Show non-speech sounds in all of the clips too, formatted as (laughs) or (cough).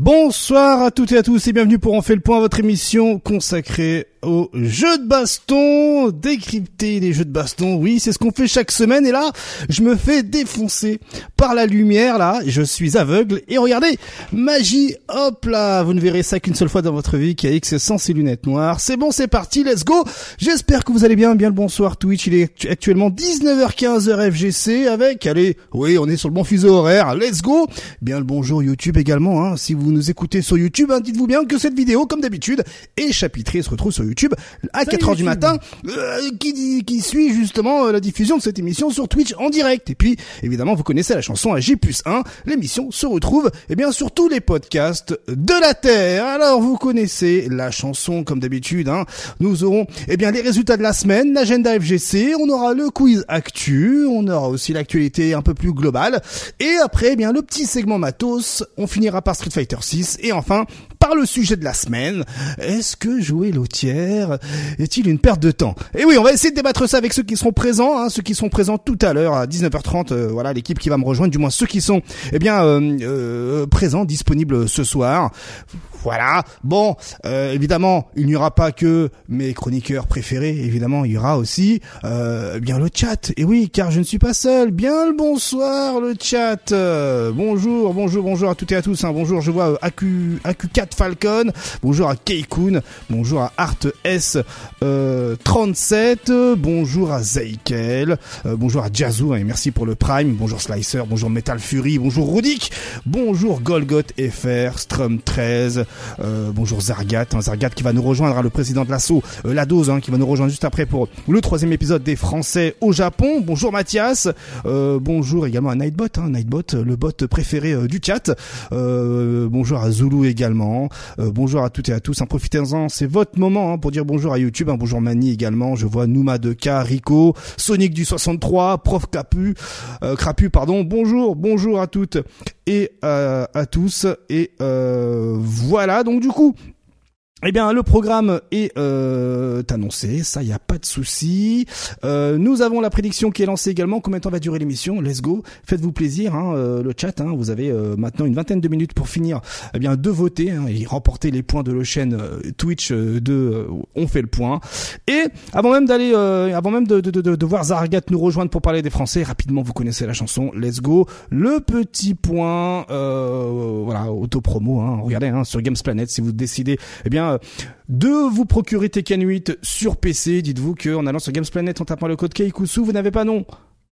Bonsoir à toutes et à tous et bienvenue pour En fait le point, votre émission consacrée aux jeux de baston, décrypter les jeux de baston. Oui, c'est ce qu'on fait chaque semaine et là, je me fais défoncer par la lumière là, je suis aveugle et regardez, magie, hop là, vous ne verrez ça qu'une seule fois dans votre vie qui X sans ses lunettes noires. C'est bon, c'est parti, let's go. J'espère que vous allez bien, bien le bonsoir Twitch, il est actuellement 19h15 heure FGC avec allez, oui, on est sur le bon fuseau horaire. Let's go. Bien le bonjour YouTube également hein, si vous nous écoutez sur YouTube, hein, dites-vous bien que cette vidéo comme d'habitude est chapitrée se retrouve sur YouTube à 4 heures du matin, euh, qui, qui suit justement euh, la diffusion de cette émission sur Twitch en direct. Et puis, évidemment, vous connaissez la chanson à G 1. L'émission se retrouve, eh bien, sur tous les podcasts de la Terre. Alors, vous connaissez la chanson comme d'habitude. Hein. Nous aurons, eh bien, les résultats de la semaine, l'agenda FGC, on aura le quiz actu, on aura aussi l'actualité un peu plus globale. Et après, eh bien, le petit segment matos, on finira par Street Fighter 6. Et enfin, par le sujet de la semaine, est-ce que jouer l'eau-tiers est-il une perte de temps? Et oui, on va essayer de débattre ça avec ceux qui seront présents, hein, ceux qui seront présents tout à l'heure à 19h30. Euh, voilà, l'équipe qui va me rejoindre, du moins ceux qui sont, eh bien, euh, euh, présents, disponibles ce soir. Voilà. Bon, euh, évidemment, il n'y aura pas que mes chroniqueurs préférés. Évidemment, il y aura aussi euh, bien le chat. Et oui, car je ne suis pas seul. Bien le bonsoir, le chat. Euh, bonjour, bonjour, bonjour à toutes et à tous. Hein. Bonjour, je vois AQ, AQ4 Falcon. Bonjour à Keikun. Bonjour à Art S 37. Bonjour à Zeikel. bonjour à Jazoo. Hein, et merci pour le Prime. Bonjour Slicer. Bonjour Metal Fury. Bonjour Rudik. Bonjour Golgoth FR. Strum 13. Euh, bonjour Zargat, hein, Zargat qui va nous rejoindre, hein, le président de l'assaut, euh, la hein, qui va nous rejoindre juste après pour le troisième épisode des Français au Japon. Bonjour Mathias, euh, bonjour également à Nightbot, hein, Nightbot, le bot préféré du chat. bonjour à Zulu également. bonjour à toutes et à tous. Profitez-en, c'est votre moment pour dire bonjour à YouTube. bonjour Mani également. Je vois Nouma de K, Rico, Sonic du 63, Prof Capu, Crapu, pardon. Bonjour, bonjour à toutes et à tous et voilà voilà, donc du coup, eh bien, le programme est euh, annoncé, ça, il y a pas de souci. Euh, nous avons la prédiction qui est lancée également. Combien de temps va durer l'émission? Let's go. Faites-vous plaisir, hein, euh, le chat. Hein, vous avez euh, maintenant une vingtaine de minutes pour finir, eh bien, de voter hein, et remporter les points de la chaîne euh, Twitch de On fait le point. Et avant même d'aller, avant même de, de, de, de, voir Zargat nous rejoindre pour parler des Français, rapidement, vous connaissez la chanson. Let's go. Le petit point, voilà, auto promo. Hein, regardez hein, sur Games Planet si vous décidez, eh bien de vous procurer Tekken 8 sur PC. Dites-vous qu'en allant sur Games Planet en tapant le code Keikusu, vous n'avez pas non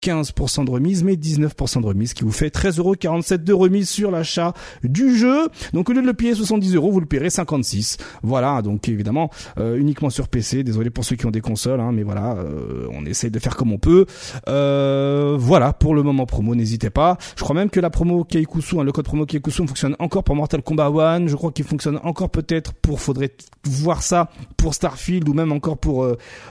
15% de remise, mais 19% de remise, qui vous fait 13,47€ de remise sur l'achat du jeu. Donc au lieu de le payer 70€, vous le paierez 56. Voilà, donc évidemment, euh, uniquement sur PC. Désolé pour ceux qui ont des consoles, hein, mais voilà, euh, on essaye de faire comme on peut. Euh, voilà, pour le moment promo, n'hésitez pas. Je crois même que la promo Keikusu, hein, le code promo Keikusu fonctionne encore pour Mortal Kombat 1. Je crois qu'il fonctionne encore peut-être pour, faudrait voir ça pour Starfield ou même encore pour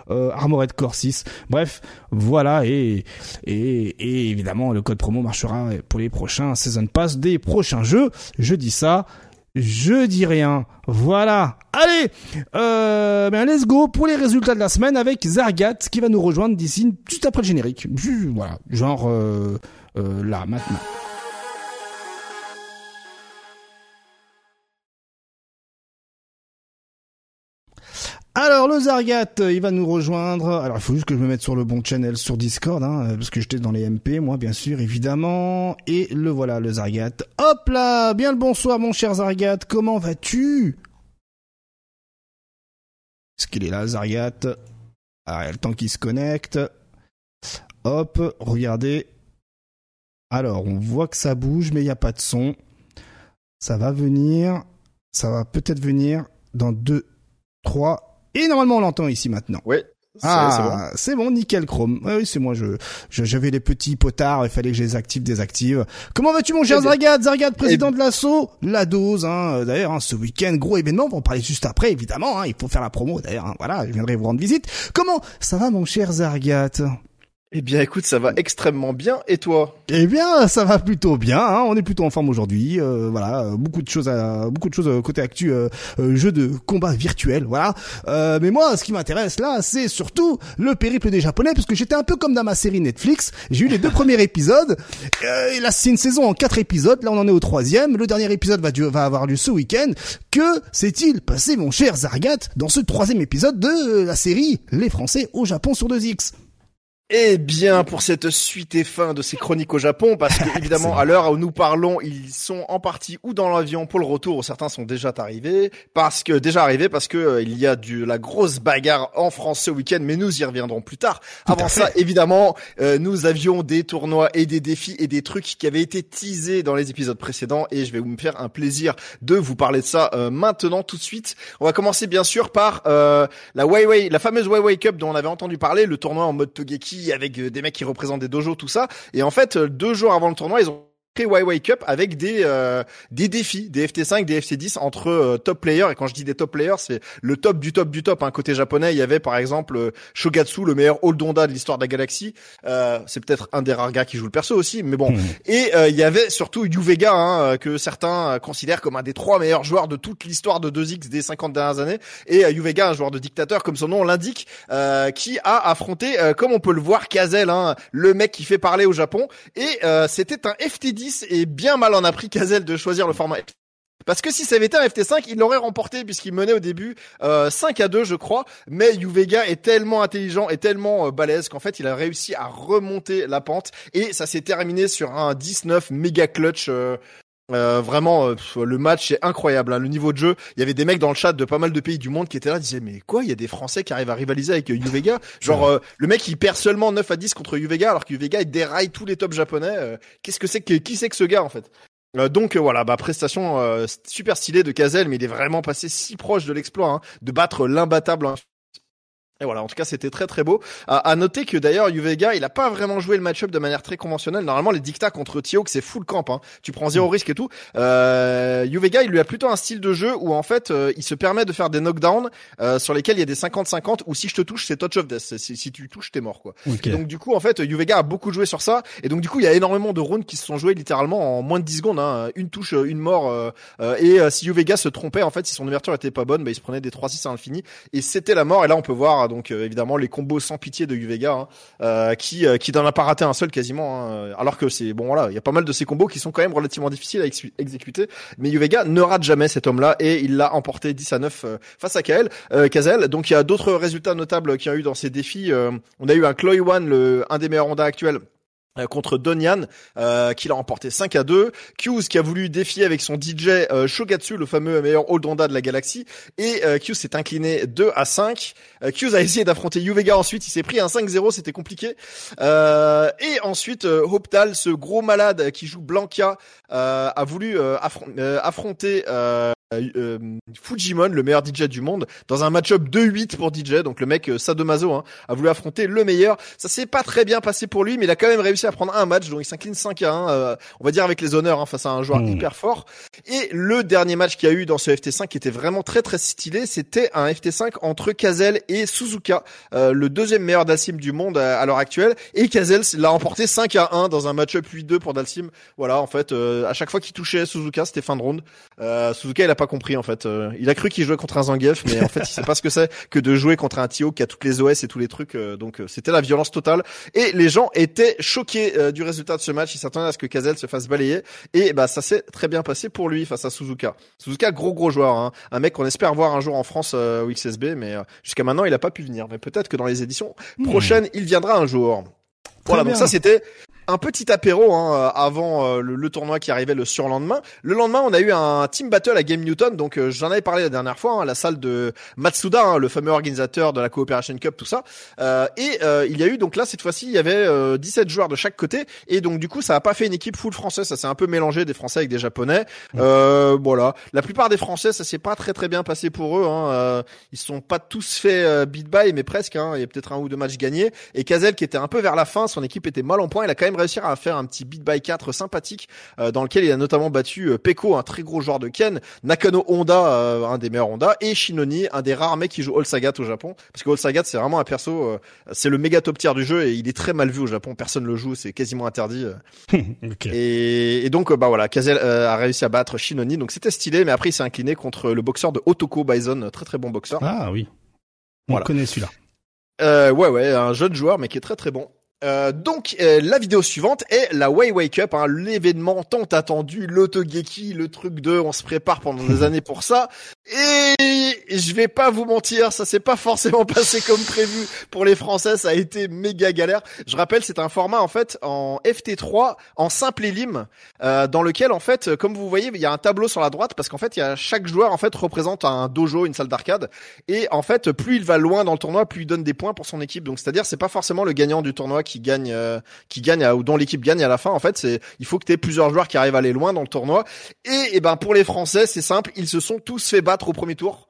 Armored Core 6. Bref, voilà, et et, évidemment, le code promo marchera pour les prochains Season Pass des prochains jeux. Je dis ça, je dis rien. Voilà. Allez, euh, ben let's go pour les résultats de la semaine avec Zargat qui va nous rejoindre d'ici juste après le générique. Voilà, genre euh, euh, là maintenant. Alors le Zargat, il va nous rejoindre. Alors il faut juste que je me mette sur le bon channel sur Discord, hein, parce que j'étais dans les MP, moi bien sûr, évidemment. Et le voilà, le Zargat. Hop là, bien le bonsoir mon cher Zargat, comment vas-tu? Est-ce qu'il est là, Zargat? Ah, il y le temps qu'il se connecte. Hop, regardez. Alors, on voit que ça bouge, mais il n'y a pas de son. Ça va venir. Ça va peut-être venir dans deux, trois et normalement, on l'entend ici maintenant. Oui. Ah, c'est bon. nickel chrome. oui, c'est moi. Je, j'avais les petits potards. Il fallait que je les active, désactive. Comment vas-tu, mon cher Zargad Zargad, président de l'assaut. La dose, hein. D'ailleurs, hein, ce week-end, gros événement. On va en parler juste après, évidemment. Hein. Il faut faire la promo. D'ailleurs, hein. voilà, je viendrai vous rendre visite. Comment ça va, mon cher Zargat eh bien, écoute, ça va extrêmement bien. Et toi? Eh bien, ça va plutôt bien. Hein. On est plutôt en forme aujourd'hui. Euh, voilà, beaucoup de choses, à, beaucoup de choses euh, côté actu, euh, euh, jeu de combat virtuel. Voilà. Euh, mais moi, ce qui m'intéresse là, c'est surtout le périple des Japonais, parce que j'étais un peu comme dans ma série Netflix. J'ai eu les deux (laughs) premiers épisodes. et là, c'est une saison en quatre épisodes. Là, on en est au troisième. Le dernier épisode va, va avoir lieu ce week-end. Que s'est-il passé, mon cher Zargat, dans ce troisième épisode de la série Les Français au Japon sur 2X eh bien, pour cette suite et fin de ces chroniques au Japon, parce (laughs) que évidemment, à l'heure où nous parlons, ils sont en partie ou dans l'avion pour le retour, ou certains sont déjà arrivés, parce que déjà arrivés, parce que euh, il y a du la grosse bagarre en France ce week-end, mais nous y reviendrons plus tard. Avant ça, évidemment, euh, nous avions des tournois et des défis et des trucs qui avaient été teasés dans les épisodes précédents, et je vais vous me faire un plaisir de vous parler de ça euh, maintenant, tout de suite. On va commencer bien sûr par la Weiwei, la fameuse Weiwei Cup dont on avait entendu parler, le tournoi en mode Togeki avec euh, des mecs qui représentent des dojos, tout ça. Et en fait, euh, deux jours avant le tournoi, ils ont Wake Cup avec des euh, des défis, des FT5, des FC10 entre euh, top players et quand je dis des top players, c'est le top du top du top. Hein. Côté japonais, il y avait par exemple euh, Shogatsu, le meilleur all-donda de l'histoire de la galaxie. c'est peut-être un des rares gars qui joue le perso aussi, mais bon. Hmm. Et il y avait surtout Yuvega hein, que certains considèrent comme un des trois meilleurs joueurs de toute l'histoire de 2X des 50 dernières années. Et Yuvega, un joueur de dictateur comme son nom l'indique, qui a affronté, comme on peut le voir, Kazel, hein, le mec qui fait parler au Japon. Et c'était un FT10 et bien mal en a pris Kazel de choisir le format parce que si ça avait été un FT5, il l'aurait remporté puisqu'il menait au début euh, 5 à 2 je crois. Mais Yuvega est tellement intelligent et tellement euh, balèze qu'en fait il a réussi à remonter la pente et ça s'est terminé sur un 19 méga clutch euh, euh, vraiment, euh, le match est incroyable. Hein. Le niveau de jeu, il y avait des mecs dans le chat de pas mal de pays du monde qui étaient là, disaient mais quoi, il y a des Français qui arrivent à rivaliser avec euh, Uvega. Genre le mec il perd seulement 9 à 10 contre Uvega alors que Uvega il déraille tous les tops japonais. Qu'est-ce que c'est que qui c'est que ce gars en fait? Donc voilà, bah prestation super stylée de Kazel, mais il est vraiment passé si proche de l'exploit, hein, de battre l'imbattable hein. Et voilà, en tout cas, c'était très très beau. À, noter que d'ailleurs, Uvega, il a pas vraiment joué le match-up de manière très conventionnelle. Normalement, les dictats contre Tio, c'est full camp, hein. tu prends zéro risque et tout. Euh, Uvega, il lui a plutôt un style de jeu où en fait, euh, il se permet de faire des knockdowns euh, sur lesquels il y a des 50-50 ou si je te touche, c'est touch of death. Si, tu touches, t'es mort quoi. Donc du coup, en fait, Uvega a beaucoup joué sur ça et donc du coup, il y a énormément de rounds qui se sont joués littéralement en moins de 10 secondes. Hein. Une touche, une mort. Euh, et si Uvega se trompait, en fait, si son ouverture était pas bonne, bah, il se prenait des 3-6 à l'infini et c'était la mort. Et là, on peut voir donc évidemment les combos sans pitié de Uvega, hein, euh, qui euh, qui n'en a pas raté un seul quasiment. Hein, alors que c'est bon voilà, il y a pas mal de ces combos qui sont quand même relativement difficiles à exécuter, mais Uvega ne rate jamais cet homme-là et il l'a emporté 10 à 9 euh, face à Kael, Kazel. Donc il y a d'autres résultats notables qu'il y a eu dans ces défis. on a eu un Chloe One, le un des meilleurs Honda actuels euh, contre Donian euh, qui l'a remporté 5 à 2 Q's qui a voulu défier avec son DJ euh, Shogatsu le fameux meilleur all de la galaxie. Et euh, Q's s'est incliné 2 à 5 euh, Q's a essayé d'affronter Uvega ensuite. Il s'est pris un 5-0 c'était compliqué. Euh, et ensuite Hoptal ce gros malade qui joue Blanca a voulu affronter euh, Fujimon, le meilleur DJ du monde, dans un match-up 2-8 pour DJ. Donc le mec euh, Sadomaso hein, a voulu affronter le meilleur. Ça s'est pas très bien passé pour lui, mais il a quand même réussi à prendre un match. Donc il s'incline 5 à 1, euh, on va dire avec les honneurs hein, face à un joueur hmm. hyper fort. Et le dernier match qu'il y a eu dans ce FT5 qui était vraiment très très stylé, c'était un FT5 entre Kazel et Suzuka, euh, le deuxième meilleur Dalsim du monde à, l'heure actuelle. Et Kazel l'a emporté 5 à 1 dans un match-up 8-2 pour Dalsim. Voilà, en fait, à chaque fois qu'il touchait Suzuka, c'était fin de round. Suzuka, il a pas compris en fait. Euh, il a cru qu'il jouait contre un Zangief, mais en fait il sait pas ce que c'est que de jouer contre un Tio qui a toutes les OS et tous les trucs. Euh, donc euh, c'était la violence totale. Et les gens étaient choqués du résultat de ce match. Ils s'attendaient à ce que Kazel se fasse balayer. Et bah ça s'est très bien passé pour lui face à Suzuka. Suzuka gros gros joueur, hein. un mec qu'on espère voir un jour en France au XSB, mais jusqu'à maintenant il a pas pu venir. Mais peut-être que dans les éditions hmm. prochaines il viendra un jour. voilà, donc ça c'était un petit apéro hein, euh, avant euh, le, tournoi qui arrivait le surlendemain. Le lendemain, on a eu un team battle à Game Newton, donc euh, j'en avais parlé la dernière fois, hein, la salle de Matsuda, hein, le fameux organisateur de la Cooperation Cup, tout ça. et il y a eu donc là cette fois-ci, il y avait 17 joueurs de chaque côté, et donc du coup, ça a pas fait une équipe full française, ça s'est un peu mélangé des Français avec des Japonais. voilà, la plupart des Français, ça s'est pas très très bien passé pour eux. Hein. ils sont pas tous fait beat by, mais presque. Hein. Il y a peut-être un ou deux matchs gagnés. Et Kazel, qui était un peu vers la fin, son équipe était mal en point, il a quand même même réussir à faire un petit beat by 4 sympathique dans lequel il a notamment battu Peko, un très gros joueur de Ken, Nakano Honda, un des meilleurs Honda, et Shinoni, un des rares mecs qui joue All Sagat au Japon, parce que All Sagat c'est vraiment un perso, c'est le méga top tier du jeu et il est très mal vu au Japon, personne le joue, c'est quasiment interdit. (laughs) et, et, donc bah voilà, Kazel a réussi à battre Shinoni, donc c'était stylé, mais après il s'est incliné contre le boxeur de Otoko Bison, très très bon boxeur. Ah oui. On connaît celui-là. Euh, ouais, ouais, un jeune joueur, mais qui est très très bon. Euh, donc euh, la vidéo suivante est la Way Wake Up, hein, l'événement tant attendu, l'autogeki, le truc de on se prépare pendant des (laughs) années pour ça. Et je vais pas vous mentir, ça s'est pas forcément (laughs) passé comme prévu pour les Français, ça a été méga galère. Je rappelle, c'est un format en fait en FT3 en simple élim euh, dans lequel en fait, comme vous voyez, il y a un tableau sur la droite parce qu'en fait, il y a chaque joueur en fait représente un dojo, une salle d'arcade et en fait, plus il va loin dans le tournoi, plus il donne des points pour son équipe. Donc c'est-à-dire c'est pas forcément le gagnant du tournoi qui gagne euh, qui gagne ou dont l'équipe gagne à la fin en fait, c'est il faut que tu aies plusieurs joueurs qui arrivent à aller loin dans le tournoi et, et eh ben pour les Français, c'est simple, ils se sont tous fait battre au premier tour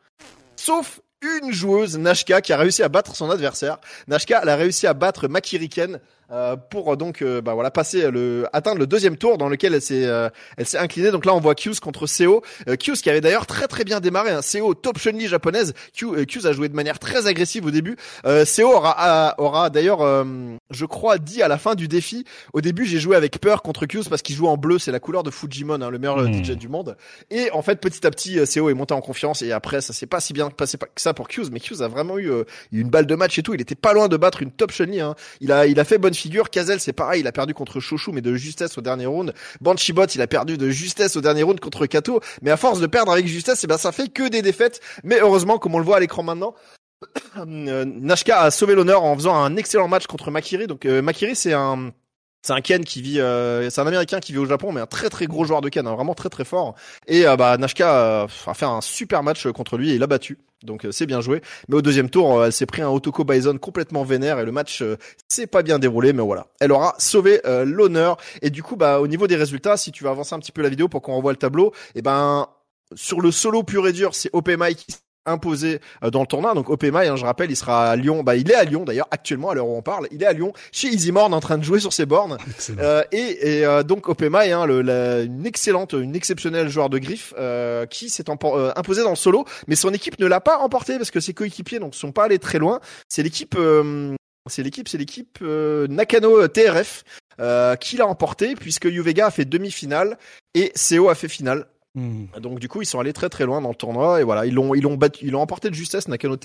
sauf une joueuse, Nashka, qui a réussi à battre son adversaire. Nashka, elle a réussi à battre Makiriken euh, pour euh, donc euh, bah voilà passer le atteindre le deuxième tour dans lequel elle s'est elle s'est inclinée. Donc là on voit Q's contre Seo. Q's qui avait d'ailleurs très très bien démarré. Hein. Seo top Chun-Li japonaise. Q, Q's a joué de manière très agressive au début. Seo aura aura d'ailleurs je crois dit à la fin du défi. Au début j'ai joué avec peur contre Q's parce qu'il joue en bleu. C'est la couleur de Fujimon, hein, le meilleur hmm. DJ du monde. Et en fait petit à petit Seo est monté en confiance et après ça s'est pas si bien passé que ça pour Q's. Mais Q's a vraiment eu une balle de match et tout. Il était pas loin de battre une top Chun-Li. Hein. Il a il a fait bonne figure. Kazel, c'est pareil, il a perdu contre Chouchou, mais de justesse au dernier round. Banshibot, il a perdu de justesse au dernier round contre Kato. Mais à force de perdre avec justesse, eh ben, ça fait que des défaites. Mais heureusement, comme on le voit à l'écran maintenant, (coughs) euh, Nashka a sauvé l'honneur en faisant un excellent match contre Makiri. Donc, euh, Makiri, c'est un, c'est un Ken qui vit, euh, c'est un Américain qui vit au Japon, mais un très très gros joueur de Ken, hein, vraiment très très fort. Et euh, bah Nashka a fait un super match contre lui et il l'a battu. Donc euh, c'est bien joué. Mais au deuxième tour, elle s'est pris un Otoko Bison complètement vénère et le match s'est pas bien déroulé. Mais voilà, elle aura sauvé l'honneur. Et du coup, bah au niveau des résultats, si tu vas avancer un petit peu la vidéo pour qu'on revoie le tableau, et eh ben sur le solo pur et dur, c'est OPMI qui imposé euh, dans le tournoi. Donc OPMI, hein, je rappelle, il sera à Lyon. Bah, il est à Lyon d'ailleurs actuellement à l'heure où on parle. Il est à Lyon chez EasyMorn en train de jouer sur ses bornes. (laughs) Euh, et, et euh, donc OPMI, hein, le, la, une excellente, une exceptionnelle joueur de griffe euh, qui s'est imposé dans le solo, mais son équipe ne l'a pas emporté parce que ses coéquipiers donc sont pas allés très loin. C'est l'équipe, c'est l'équipe, c'est l'équipe Nakano TRF. qui l'a emporté puisque Uvega a fait demi-finale et CO a fait finale. Hmm. Donc du coup, ils sont allés très très loin dans le tournoi et voilà, ils l'ont ils l'ont battu, ils l'ont emporté de justesse Nakano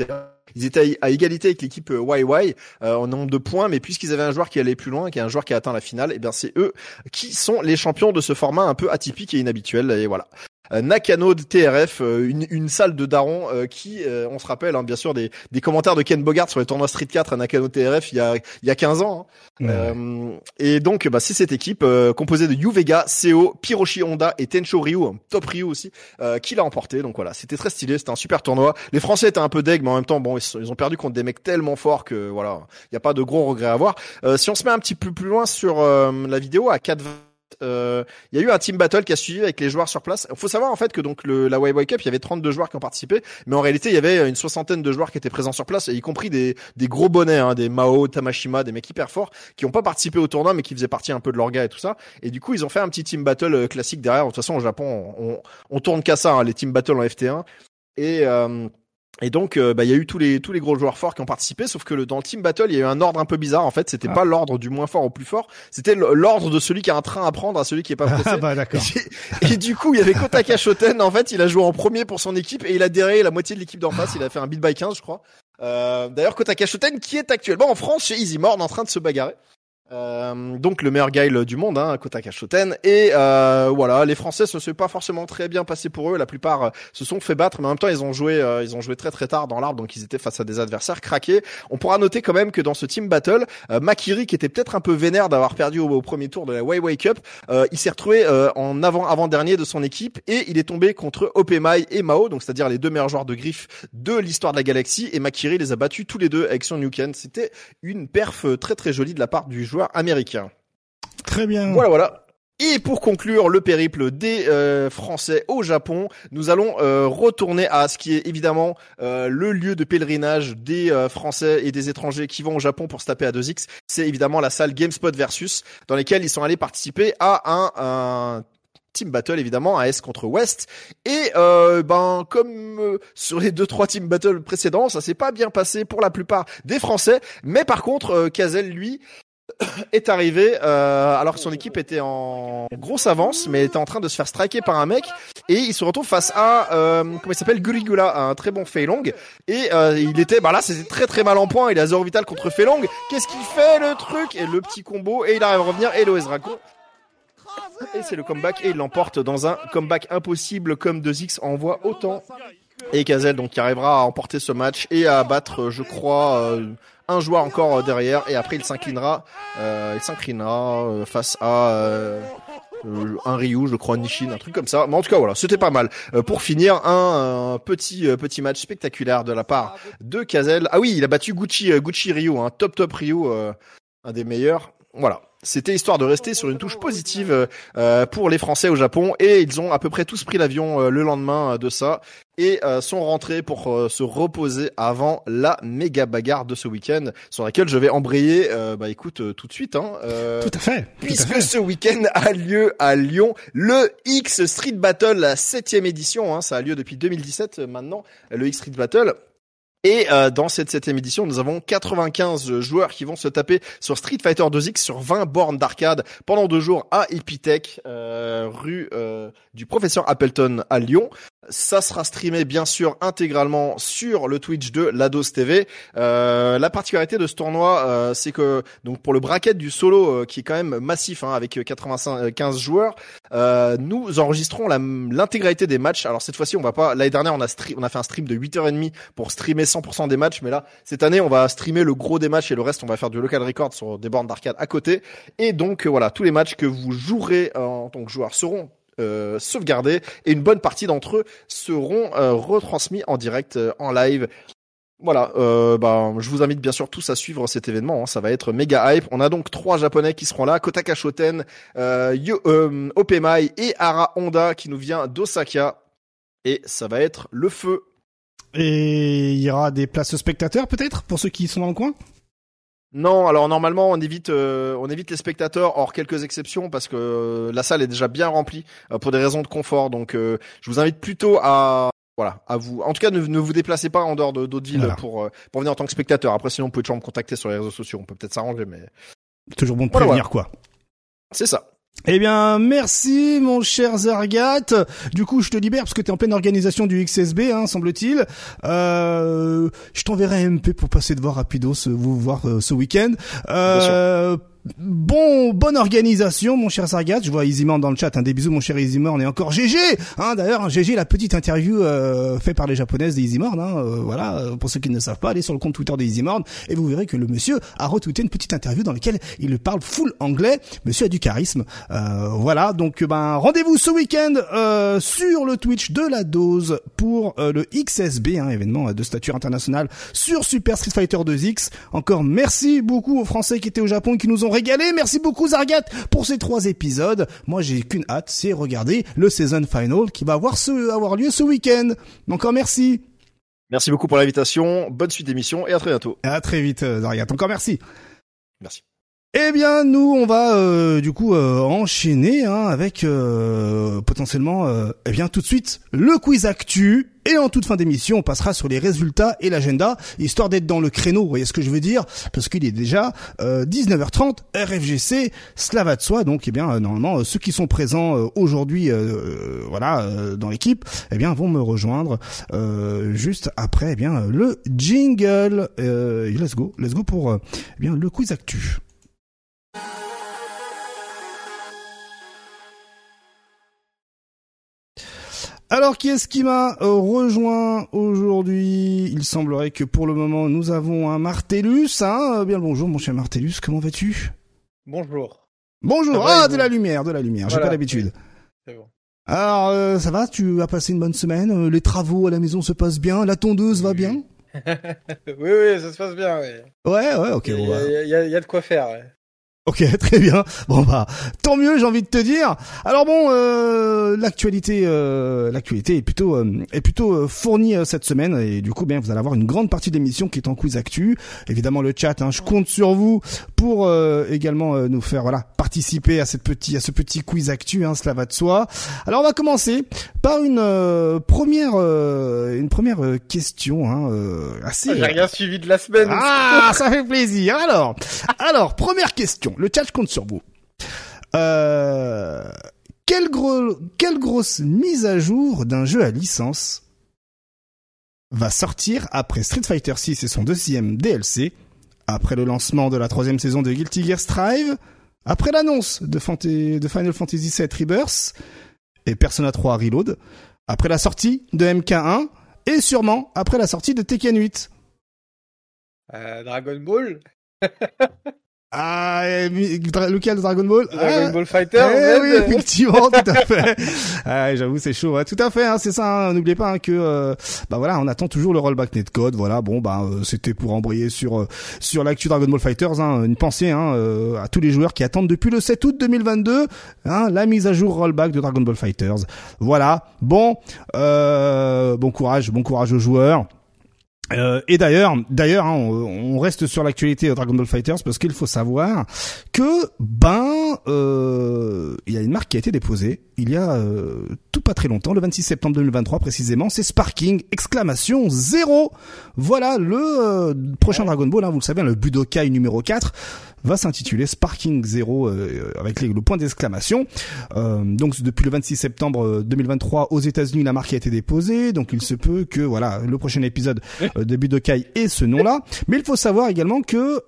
Ils étaient à, égalité avec l'équipe YY euh, euh, en nombre de points, mais puisqu'ils avaient un joueur qui allait plus loin, qui est un joueur qui a atteint la finale, et eh bien c'est eux qui sont les champions de ce format un peu atypique et inhabituel et voilà. Euh, Nakano de TRF, euh, une, une, salle de daron euh, qui, on se rappelle hein, bien sûr des, des, commentaires de Ken Bogart sur les tournois Street 4 à Nakano TRF il y a, il y a 15 ans. Hein. et donc bah, c'est cette équipe composée de Yu Vega, Seo, Piroshi Honda et Tencho Ryu, top Ryu aussi, qui l'a emporté. Donc voilà, c'était très stylé, c'était un super tournoi. Les Français étaient un peu deg, mais en même temps bon, ils, ont perdu contre des mecs tellement forts que voilà, il n'y a pas de gros regrets à avoir. si on se met un petit peu plus loin sur la vidéo à 4 euh, il y a eu un team battle qui a suivi avec les joueurs sur place. Il faut savoir en fait que donc le, la Way Cup, il y avait 32 joueurs qui ont participé, mais en réalité il y avait une soixantaine de joueurs qui étaient présents sur place, y compris des, des gros bonnets, hein, des Mao, Tamashima, des mecs hyper forts, qui ont pas participé au tournoi, mais qui faisaient partie un peu de l'orga et tout ça. Et du coup ils ont fait un petit team battle euh, classique derrière. De toute façon au Japon, on, on, tourne qu'à ça, hein, les team battle en FT1. Et euh, et donc, euh, bah, il y a eu tous les tous les gros joueurs forts qui ont participé, sauf que le, dans le team battle, il y a eu un ordre un peu bizarre. En fait, c'était ah. pas l'ordre du moins fort au plus fort, c'était l'ordre de celui qui a un train à prendre à celui qui est pas pressé. Ah bah d'accord. Et, du coup, il y avait Kotaka Shoten. En fait, il a joué en premier pour son équipe et il a dérayé la moitié de l'équipe d'en face. Il a fait un beat by 15, je crois. Euh, D'ailleurs, Kotaka Shoten qui est actuellement en France chez Easy Morn en train de se bagarrer. Euh, donc le meilleur guile du monde, hein, Kotaka Shoten. Et euh, voilà, les Français se sont pas forcément très bien passé pour eux. La plupart euh, se sont fait battre, mais en même temps ils ont joué, euh, ils ont joué très très tard dans l'arbre, donc ils étaient face à des adversaires craqués. On pourra noter quand même que dans ce team battle, Makiri, qui était peut-être un peu vénère d'avoir perdu au, premier tour de la Weiwei Cup, il s'est retrouvé en avant avant dernier de son équipe et il est tombé contre Opemai et Mao, donc c'est-à-dire les deux meilleurs joueurs de griffe de l'histoire de la galaxie. Et Makiri les a battus tous les deux avec son Nuken. C'était une perf très très jolie de la part du joueur américain. Très bien. Voilà, voilà. Et pour conclure le périple des euh, Français au Japon, nous allons euh, retourner à ce qui est évidemment euh, le lieu de pèlerinage des Français et des étrangers qui vont au Japon pour se taper à 2X. C'est évidemment la salle GameSpot Versus, dans laquelle ils sont allés participer à un, un team battle évidemment, un S contre West. Et ben comme sur les deux trois team battle précédents, ça s'est pas bien passé pour la plupart des Français. Mais par contre, Kazel lui (coughs) est arrivé euh, alors que son équipe était en grosse avance, mais était en train de se faire striker par un mec, et il se retrouve face à euh, comment il s'appelle Gurigula, un très bon Feilong, et euh, il était bah là c'était très très mal en point, il a zéro vital contre Feilong, qu'est-ce qu'il fait le truc? Et le petit combo et il arrive à revenir et le et c'est le comeback et il l'emporte dans un comeback impossible comme 2X envoie autant. Et Kazel donc qui arrivera à emporter ce match et à battre je crois euh, un joueur encore euh, derrière et après il s'inclinera euh, il s'inclinera euh, face à un Ryu, je crois Nishin, un truc comme ça. Mais en tout cas voilà, c'était pas mal. pour finir, un, petit petit match spectaculaire de la part de Kazel. Ah oui, il a battu Gucci Gucci Ryu, un top top Ryu, un des meilleurs. Voilà. C'était histoire de rester sur une touche positive euh, pour les Français au Japon et ils ont à peu près tous pris l'avion euh, le lendemain euh, de ça et sont rentrés pour se reposer avant la méga bagarre de ce week-end sur laquelle je vais embrayer. bah écoute tout de suite. Hein, tout à fait. puisque ce week-end a lieu à Lyon le X Street Battle, la septième édition. Hein, ça a lieu depuis 2017 maintenant. Le X Street Battle. Et euh, dans cette septième édition, nous avons 95 joueurs qui vont se taper sur Street Fighter 2X sur 20 bornes d'arcade pendant deux jours à Epitech, euh, rue euh, du professeur Appleton à Lyon. Ça sera streamé bien sûr intégralement sur le Twitch de Lados TV. Euh, la particularité de ce tournoi, euh, c'est que donc pour le bracket du solo euh, qui est quand même massif hein, avec 95 15 joueurs, nous enregistrons l'intégralité des matchs. Alors cette fois-ci, on va pas. L'année dernière, on a on a fait un stream de 8h30 pour streamer 100% des matchs, mais là cette année, on va streamer le gros des matchs et le reste, on va faire du local record sur des bornes d'arcade à côté. Et donc voilà, tous les matchs que vous jouerez en tant que joueur seront euh, sauvegardés et une bonne partie d'entre eux seront euh, retransmis en direct euh, en live. Voilà, euh, bah, je vous invite bien sûr tous à suivre cet événement. Hein. ça va être méga hype. On a donc trois japonais qui seront là Kota Kashoten, euh, Yo, Opemai et Ara Honda qui nous vient d'Osaka. Et ça va être le feu. Et il y aura des places spectateurs peut-être pour ceux qui sont dans le coin? Non, alors normalement on évite euh, on évite les spectateurs hors quelques exceptions parce que euh, la salle est déjà bien remplie euh, pour des raisons de confort. Donc je vous invite plutôt à voilà, à vous. En tout cas, ne, vous déplacez pas en dehors de d'autres villes pour pour venir en tant que spectateur. Après, sinon, vous pouvez toujours me contacter sur les réseaux sociaux. On peut peut-être s'arranger, mais toujours bon de prévenir quoi. C'est ça. Eh bien, merci mon cher Zargat. Du coup, je te libère parce que tu es en pleine organisation du XSB, hein, semble-t-il. Euh, je t'enverrai un MP pour passer de voir rapido, vous voir euh, ce week-end. Euh, Bon, bonne organisation, mon cher Sargat. Je vois Easymorn dans le chat. Un des bisous, mon cher Easymorn. Et encore GG. Hein, D'ailleurs, GG, la petite interview euh, faite par les japonaises d'Easymorn. Hein, euh, voilà, euh, pour ceux qui ne savent pas, allez sur le compte Twitter d'Easymorn et vous verrez que le monsieur a retweeté une petite interview dans laquelle il parle full anglais. Monsieur a du charisme. Euh, voilà, donc ben rendez-vous ce week-end euh, sur le Twitch de la dose pour le XSB, hein, événement de stature internationale sur Super Street Fighter 2X. Encore merci beaucoup aux Français qui étaient au Japon et qui nous ont régalé. Merci beaucoup Zargat pour ces trois épisodes. Moi j'ai qu'une hâte, c'est regarder le season final qui va avoir, ce, avoir lieu ce week-end. Encore merci. Merci beaucoup pour l'invitation. Bonne suite d'émission et à très bientôt. À très vite Zargat. Encore merci. Merci. Eh bien, nous, on va euh, du coup euh, enchaîner hein, avec euh, potentiellement, eh bien, tout de suite le quiz actu. Et en toute fin d'émission, on passera sur les résultats et l'agenda, histoire d'être dans le créneau. Vous voyez ce que je veux dire? Parce qu'il est déjà 19h30, RFGC, cela va de soi. Donc, eh bien, normalement, ceux qui sont présents aujourd'hui, voilà, dans l'équipe, eh bien, vont me rejoindre juste après, eh bien, le jingle. let's go, let's go pour, eh bien, le quiz actu. Alors, qui est-ce qui m'a euh, rejoint aujourd'hui? Il semblerait que pour le moment, nous avons un Martellus. Hein bien le bonjour, mon cher Martellus. Comment vas-tu? Bonjour. Bonjour. Ah, de la lumière, de la lumière. J'ai pas l'habitude. C'est bon. Alors, euh, ça va? Tu as passé une bonne semaine? Euh, Les travaux à la maison se passent bien? La tondeuse va bien? (laughs) Oui, oui, ça se passe bien, oui. Ouais, ouais, ok. Il y, a, y, a, de quoi faire, ouais. Ok, (laughs) très bien. Bon bah, tant mieux, j'ai envie de te dire. Alors bon, euh, l'actualité, euh, l'actualité est plutôt euh, est plutôt euh, fournie cette semaine et du coup, bien, vous allez avoir une grande partie de l'émission qui est en quiz actu. Évidemment, le chat, hein, je compte sur vous pour également nous faire voilà participer à cette petit à ce petit quiz actu. Hein, cela va de soi. Alors on va commencer par une première une première question hein, assez. J'ai rien suivi de la semaine. Ah, ça fait plaisir. Alors, alors première question le chat compte sur vous. Euh, quelle, gros, quelle grosse mise à jour d'un jeu à licence va sortir après Street Fighter 6 et son deuxième DLC, après le lancement de la troisième saison de Guilty Gear Strive, après l'annonce de, de, Final Fantasy VII Rebirth et Persona 3 Reload, après la sortie de MK1 et sûrement après la sortie de Tekken 8. Euh, Dragon Ball? (laughs) Ah, lequel Dragon Ball? Dragon ah, Ball Fighter eh, Oui, effectivement, (laughs) tout à fait. ah, J'avoue, c'est chaud. Tout à fait, hein, c'est ça. Hein. N'oubliez pas hein, que, euh, bah voilà, on attend toujours le rollback netcode. Voilà, bon, bah euh, c'était pour embrayer sur euh, sur l'actu Dragon Ball Fighters. Hein, une pensée hein, à tous les joueurs qui attendent depuis le 7 août 2022 hein, la mise à jour rollback de Dragon Ball Fighters. Voilà. Bon, bon courage, bon courage aux joueurs. Euh, et d'ailleurs, d'ailleurs, hein, on, reste sur l'actualité Dragon Ball Fighters parce qu'il faut savoir que ben, euh, il y a une marque qui a été déposée il y a euh, tout pas très longtemps, le 26 septembre 2023 précisément, c'est Sparking exclamation zéro. Voilà le euh, prochain Dragon Ball, hein, vous le savez, le Budokai numéro 4 va s'intituler Sparking Zero euh, avec le point d'exclamation. Euh, donc depuis le 26 septembre 2023 aux États-Unis, la marque a été déposée, donc il se peut que voilà le prochain épisode euh, de Budokai ait ce nom-là. Mais il faut savoir également que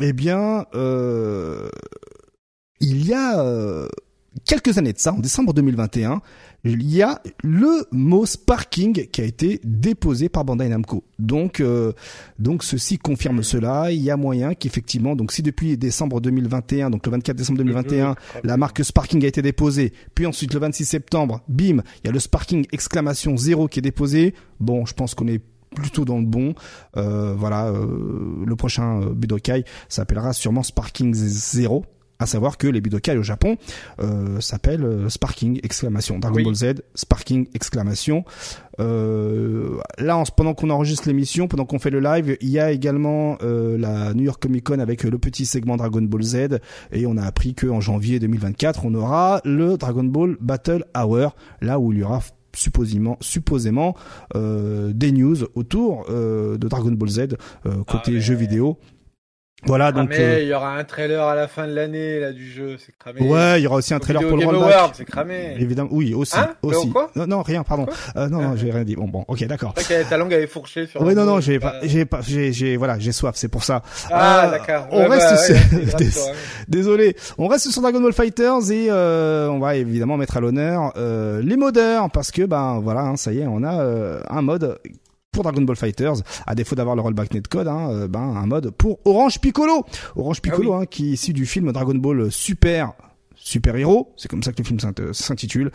eh bien il y a quelques années de ça, en décembre 2021, il y a le mot Sparking qui a été déposé par Bandai Namco. Donc, euh, donc ceci confirme cela. Il y a moyen qu'effectivement, donc si depuis décembre 2021, donc le 24 décembre 2021, la marque Sparking a été déposée, puis ensuite le 26 septembre, bim, il y a le Sparking exclamation zéro qui est déposé. Bon, je pense qu'on est plutôt dans le bon. Euh, voilà, euh, le prochain Budokai s'appellera sûrement Sparking Zero à savoir que les Budokai au Japon euh, s'appellent euh, Sparking exclamation. Dragon Ball Z Sparking exclamation. Euh, là pendant qu'on enregistre l'émission pendant qu'on fait le live il y a également euh, la New York Comic Con avec le petit segment Dragon Ball Z. Et on a appris que en janvier 2024 on aura le Dragon Ball Battle Hour là où il y aura supposément, supposément euh, des news autour euh, de Dragon Ball Z côté ah, jeux vidéo. Voilà ah, donc. Euh, il y aura un trailer à la fin de l'année là du jeu, c'est cramé. Ouais, il y aura aussi un trailer pour le rollback. c'est cramé. Évidemment, oui, aussi, hein aussi. Quoi non, non, rien, pardon. Euh, non, non, (laughs) j'ai rien dit. Bon, bon, ok, d'accord. Ta langue avait fourché sur. Oui, non, non, j'ai pas, j'ai pas, j'ai, j'ai, voilà, j'ai soif, c'est pour ça. Ah, euh, d'accord. On reste. Bah, sur... (laughs) Désolé, on reste sur Dragon Ball Fighters et euh, on va évidemment mettre à l'honneur euh, les modeurs parce que ben voilà, hein, ça y est, on a euh, un mode pour Dragon Ball Fighters, à défaut d'avoir le rollback netcode, hein, euh, ben un mode pour Orange Piccolo. Orange Piccolo, ah hein, qui est issu du film Dragon Ball Super Super Héros, c'est comme ça que le film s'intitule.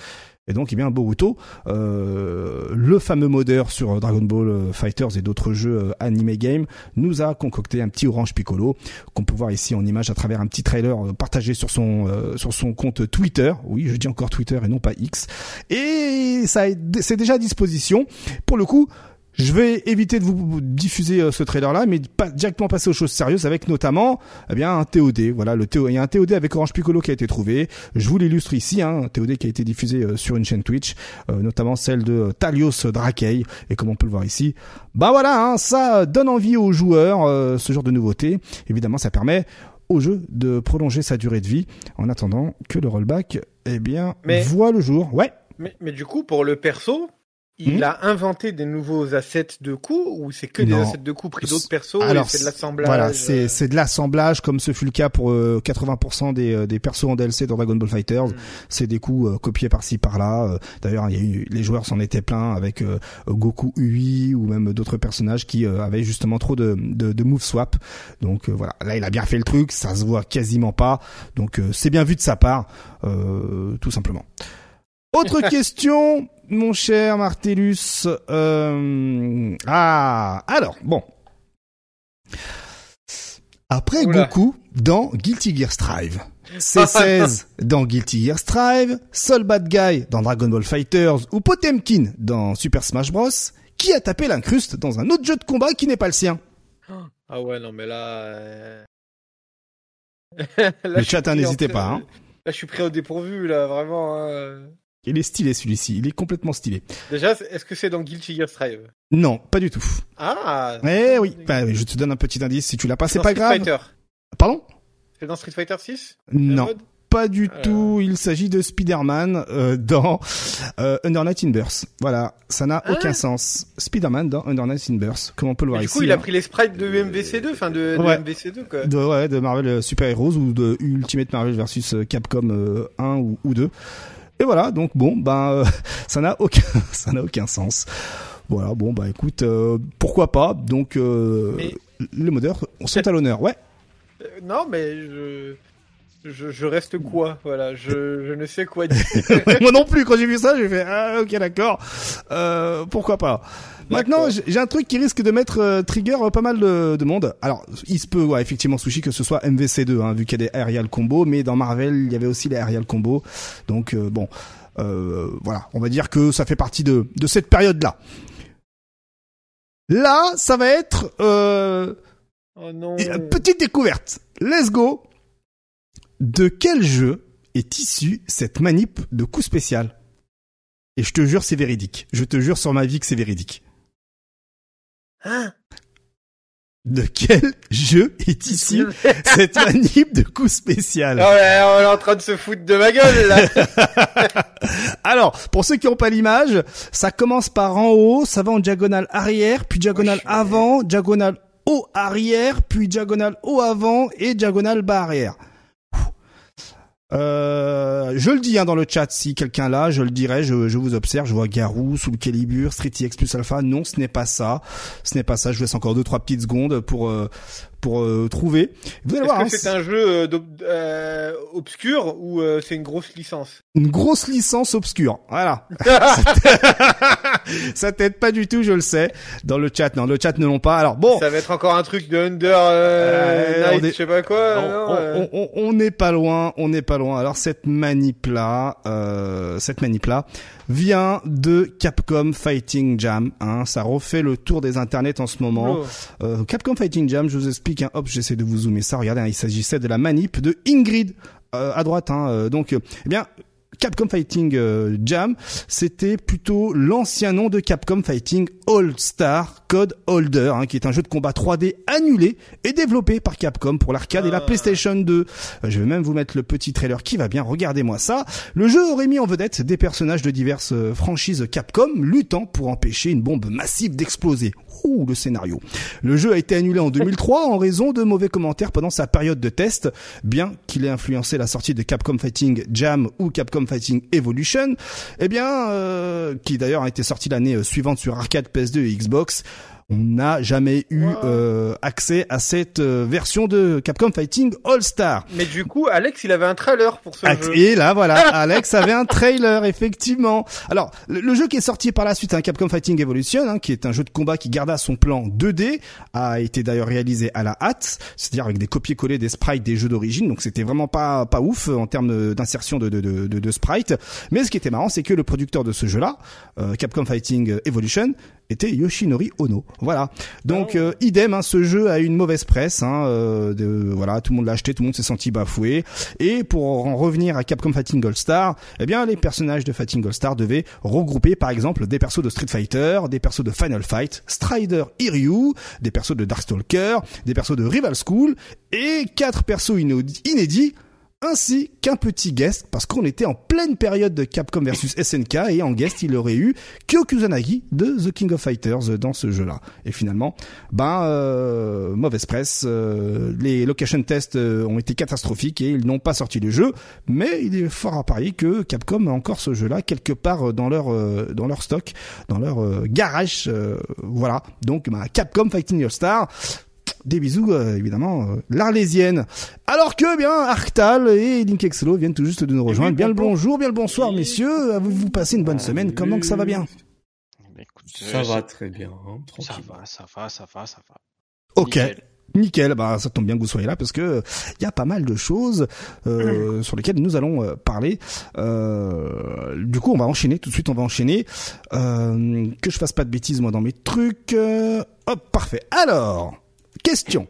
Et donc, eh bien, Boruto, euh, le fameux modeur sur Dragon Ball euh, Fighters et d'autres jeux euh, anime game, nous a concocté un petit Orange Piccolo qu'on peut voir ici en image à travers un petit trailer partagé sur son sur son compte Twitter. Oui, je dis encore Twitter et non pas X. Et ça, c'est déjà à disposition. Pour le coup, je vais éviter de vous diffuser euh, ce trailer-là, mais pas directement passer aux choses sérieuses avec notamment, eh bien, un TOD. Voilà, le TOD. Il y a un TOD avec Orange Piccolo qui a été trouvé. Je vous l'illustre ici, hein, un TOD qui a été diffusé euh, sur une chaîne Twitch, euh, notamment celle de Talios Drakei. Et comme on peut le voir ici, bah voilà, hein, ça donne envie aux joueurs ce genre de nouveauté. Évidemment, ça permet au jeu de prolonger sa durée de vie en attendant que le rollback, eh bien, voit le jour. Ouais. Mais, mais du coup, pour le perso, il hmm? a inventé des nouveaux assets de coups ou c'est que des assets de coups pris d'autres persos Alors, c'est de l'assemblage Voilà, c'est, euh c'est de l'assemblage comme ce fut le cas pour 80% euh, des, euh, des persos en DLC dans Dragon Ball Fighters. Hmm. C'est des coups copiés par-ci par-là. D'ailleurs, il y a eu, les joueurs s'en étaient pleins avec Goku Ui ou même d'autres personnages qui avaient justement trop de, de, de move swap. Donc voilà, là il a bien fait le truc, ça se voit quasiment pas. Donc c'est bien vu de sa part, tout simplement. Autre (laughs) question, mon cher Martellus. Euh... Ah, alors, bon. Après Oula. Goku dans Guilty Gear Strive. C16 (laughs) dans Guilty Gear Strive, Soul Bad Guy dans Dragon Ball Fighters ou Potemkin dans Super Smash Bros. Qui a tapé l'incruste dans un autre jeu de combat qui n'est pas le sien? Ah ouais, non, mais là. euh, (laughs) là, Le chat, hein, n'hésitez pas, hein. Là, je suis pris au dépourvu, là, vraiment. hein. Il est stylé celui-ci, il est complètement stylé. Déjà, est-ce que c'est dans Guilty Gear Strive Non, pas du tout. Ah Eh oui, bah, je te donne un petit indice si tu l'as pas, c'est pas Street grave. Fighter. Pardon? C'est dans Street Fighter 6 Non, pas du Alors. tout. Il s'agit de Spider-Man euh, dans euh, Under Night in Burst. Voilà, ça n'a Ah. aucun sens. Spider-Man dans Under Night in Burst, comme on peut le voir Du ici. coup, il a hein? pris les sprites de UMVC2, enfin de, de Ouais. MVC2, quoi. de, ouais, de Marvel euh, Super Heroes ou de Ultimate Marvel versus euh, Capcom euh, 1 ou, ou 2. Et voilà, donc bon, ben euh, (laughs) ça n'a aucun (laughs) ça n'a aucun sens. Voilà, bon bah écoute, euh, pourquoi pas. Donc euh, les modeurs sont à l'honneur. Ouais. Euh, non, mais je... je. Je reste quoi Voilà, je, je ne sais quoi dire. (laughs) Moi non plus, quand j'ai vu ça, j'ai fait ah ok d'accord, euh, pourquoi pas. Maintenant, j'ai un truc qui risque de mettre euh, trigger euh, pas mal de, de monde. Alors, il se peut, ouais, effectivement, Sushi, que ce soit MVC2, hein, vu qu'il y a des aerial combos, mais dans Marvel, il y avait aussi les aerial combos. Donc, euh, bon, euh, voilà, on va dire que ça fait partie de, de cette période-là. Là, ça va être euh, Oh non. petite découverte. Let's go. De quel jeu est issue cette manip de coup spécial? Et je te jure, c'est véridique. Je te jure sur ma vie que c'est véridique. Hein? De quel jeu est issue cette manip de coup spécial? Ouais, on est en train de se foutre de ma gueule, là. (laughs) Alors, pour ceux qui n'ont pas l'image, ça commence par en haut, ça va en diagonale arrière, puis diagonale avant, diagonale haut arrière, puis diagonale haut avant et diagonale bas arrière. Euh, je le dis hein, dans le chat si quelqu'un là, je le dirai, je, je vous observe, je vois Garou, Soul Calibur, Street X plus Alpha. Non, ce n'est pas ça. Ce n'est pas ça. Je vous laisse encore deux trois petites secondes pour euh, pour euh, trouver. Vous allez Est-ce voir, hein, que c'est un jeu euh, euh, obscur ou euh, c'est une grosse licence? Une grosse licence obscure. Voilà. (laughs) (laughs) ça t'aide pas du tout, je le sais. Dans le chat, non, le chat ne l'ont pas. Alors bon, Ça va être encore un truc de Under euh, on Night, est- je sais pas quoi. non, on n'est pas loin, on n'est pas loin. Alors cette manip là, euh, cette manip là vient de Capcom Fighting Jam. Hein, ça refait le tour des internets en ce moment. Oh. Euh, Capcom Fighting Jam, je vous explique. Hein, hop, j'essaie de vous zoomer ça. Regardez, hein, il s'agissait de la manip de Ingrid euh, à droite. Hein, euh, donc, eh bien. Capcom Fighting euh, Jam, c'était plutôt l'ancien nom de Capcom Fighting All Star Code Holder, hein, qui est un jeu de combat 3D annulé et développé par Capcom pour l'arcade et la Ah. PlayStation 2. Euh, Je vais même vous mettre le petit trailer qui va bien. Regardez-moi ça. Le jeu aurait mis en vedette des personnages de diverses euh, franchises Capcom luttant pour empêcher une bombe massive d'exploser. Ouh, le scénario. Le jeu a été annulé en 2003 en raison de mauvais commentaires pendant sa période de test, bien qu'il ait influencé la sortie de Capcom Fighting Jam ou Capcom Fighting Evolution, eh bien, euh, qui d'ailleurs a été sorti l'année euh, suivante sur arcade, PS2 et Xbox. On n'a jamais eu Wow. euh, accès à cette euh, version de Capcom Fighting All Star. Mais du coup, Alex, il avait un trailer pour ce Ah, jeu. Et là, voilà, (laughs) Alex avait un trailer, effectivement. Alors, le, le jeu qui est sorti par la suite, hein, Capcom Fighting Evolution, hein, qui est un jeu de combat qui garda son plan 2D, a été d'ailleurs réalisé à la hâte, c'est-à-dire avec des copier-coller des sprites des jeux d'origine, donc c'était vraiment pas pas ouf euh, en termes d'insertion de, de, de, de, de sprites. Mais ce qui était marrant, c'est que le producteur de ce jeu-là, euh, Capcom Fighting Evolution, était Yoshinori Ono. Voilà. Donc Oh. euh, idem, hein, ce jeu a eu une mauvaise presse. Hein, euh, de, voilà, tout le monde l'a acheté, tout le monde s'est senti bafoué. Et pour en revenir à Capcom Fighting All Star, eh bien les personnages de Fighting All Star devaient regrouper par exemple des persos de Street Fighter, des persos de Final Fight, Strider Hiryu, des persos de Darkstalker, des persos de Rival School et quatre persos inédits ainsi qu'un petit guest, parce qu'on était en pleine période de Capcom versus SNK, et en guest, il aurait eu Kyo Kusanagi de The King of Fighters dans ce jeu-là. Et finalement, ben, euh, mauvaise presse, euh, les location tests euh, ont été catastrophiques et ils n'ont pas sorti le jeu, mais il est fort à parier que Capcom a encore ce jeu-là quelque part dans leur dans leur stock, dans leur garage, voilà. Donc, ben, Capcom Fighting All Star, des bisous, euh, évidemment, euh, l'Arlésienne. Alors que, bien, Arctal et Link Exelo viennent tout juste de nous rejoindre. oui, Bien le bonjour. bien le bonsoir, messieurs. Avez-vous passé une bonne semaine Comment que ça va bien Bah, écoute, Ça euh, va très bien, hein, Ça tranquille. va, ça va, ça va, ça va. Ok. Nickel. Nickel, bah ça tombe bien que vous soyez là parce que il y a pas mal de choses euh, (clears throat) sur lesquelles nous allons euh, parler. Euh, du coup, on va enchaîner tout de suite. On va enchaîner. Euh, que je fasse pas de bêtises moi dans mes trucs. Euh, hop, parfait. Alors, question.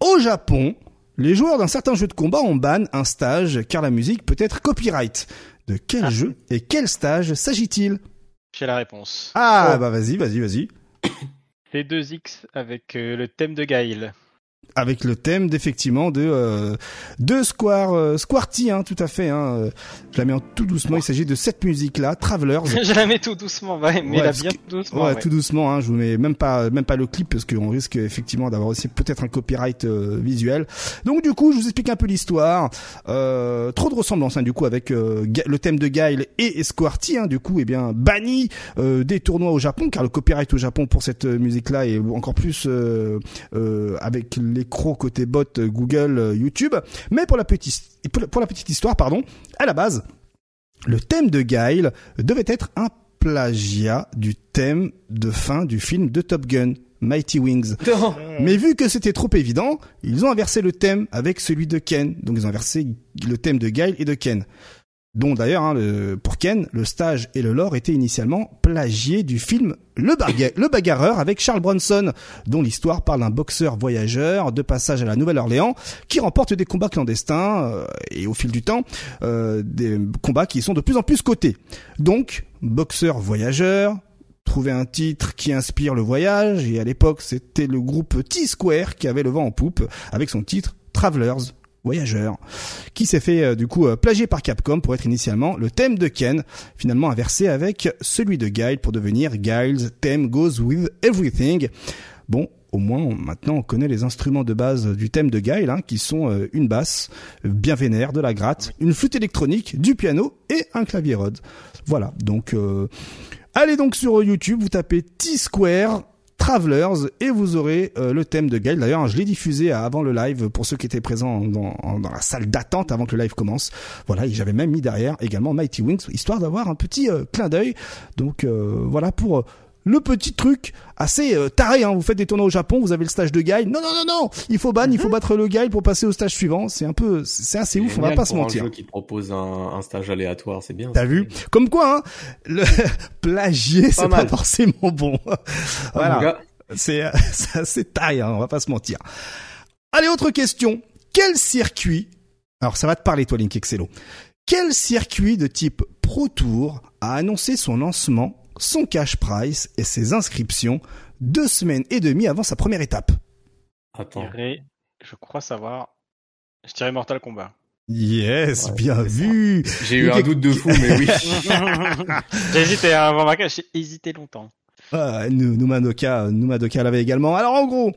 Au Japon, les joueurs d'un certain jeu de combat ont ban un stage car la musique peut être copyright. De quel Ah. jeu et quel stage s'agit-il? J'ai la réponse. Ah Oh. bah vas-y, vas-y, vas-y. (coughs) C2X avec euh, le thème de Gaïl. Avec le thème d'effectivement de euh, de Square euh, Squarty hein, tout à fait hein. je la mets en tout doucement il s'agit de cette musique là Travelers (laughs) je la mets tout doucement, ouais, mais Ouais, la bien tout doucement. ouais, ouais. tout doucement hein, je vous mets même pas même pas le clip parce qu'on risque effectivement d'avoir aussi peut-être un copyright euh, visuel donc du coup je vous explique un peu l'histoire euh, trop de ressemblances hein, du coup avec euh, le thème de Guile et Squarty hein, du coup eh bien banni euh, des tournois au Japon car le copyright au Japon pour cette musique là est encore plus euh, euh, avec les crocs côté bot euh, Google, euh, YouTube. Mais pour la petite, pour la- pour la petite histoire, pardon, à la base, le thème de Guile devait être un plagiat du thème de fin du film de Top Gun. Mighty Wings. Non. Mais vu que c'était trop évident, ils ont inversé le thème avec celui de Ken. Donc ils ont inversé le thème de Guile et de Ken. Dont d'ailleurs, hein, pour Ken, le stage et le lore étaient initialement plagiés du film le Bagarreur avec Charles Bronson, dont l'histoire parle d'un boxeur voyageur de passage à la Nouvelle-Orléans qui remporte des combats clandestins euh, et au fil du temps, euh, des combats qui sont de plus en plus cotés. Donc, boxeur voyageur, trouver un titre qui inspire le voyage et à l'époque c'était le groupe T-Square qui avait le vent en poupe avec son titre Travelers Voyageurs qui s'est fait euh, du coup euh, plagier par Capcom pour être initialement le thème de Ken finalement inversé avec celui de Guile pour devenir Guile's Theme Goes With Everything. Bon au moins on- maintenant on connaît les instruments de base du thème de Guile hein, qui sont euh, une basse euh, bien vénère de la gratte une flûte électronique du piano et un clavier Rhodes. Voilà donc euh, Allez donc sur YouTube, vous tapez T-Square Travelers et vous aurez euh, le thème de Guile. D'ailleurs, je l'ai diffusé avant le live pour ceux qui étaient présents dans, la salle d'attente avant que le live commence. Voilà, et j'avais même mis derrière également Mighty Wings, histoire d'avoir un petit euh, clin d'œil. Donc euh, voilà pour le petit truc assez euh, taré. Hein. Vous faites des tournois au Japon, vous avez le stage de Guile. Non, non, non, non, il faut ban, il faut battre le Guile pour passer au stage suivant. C'est un peu, c'est assez ouf, on va pas se mentir. Un jeu qui propose un, un stage aléatoire, c'est bien. T'as vu Comme quoi, hein, le (laughs) plagier, c'est pas forcément bon. (laughs) Voilà. C'est euh, (laughs) c'est assez taille, hein, on va pas se mentir. Allez, autre question. Quel circuit Alors, ça va te parler, toi, Link Excello. Quel circuit de type Pro Tour a annoncé son lancement, son cash price et ses inscriptions deux semaines et demie avant sa première étape Je Attends. dirais- je crois savoir. Je dirais Mortal Kombat. Yes, Ouais, bien vu. J'ai eu un doute de fou, mais oui. j'ai hésité avant ma j'ai hésité longtemps. Ah, nous, nous Madoka, nous Madoka l'avait également. Alors en gros,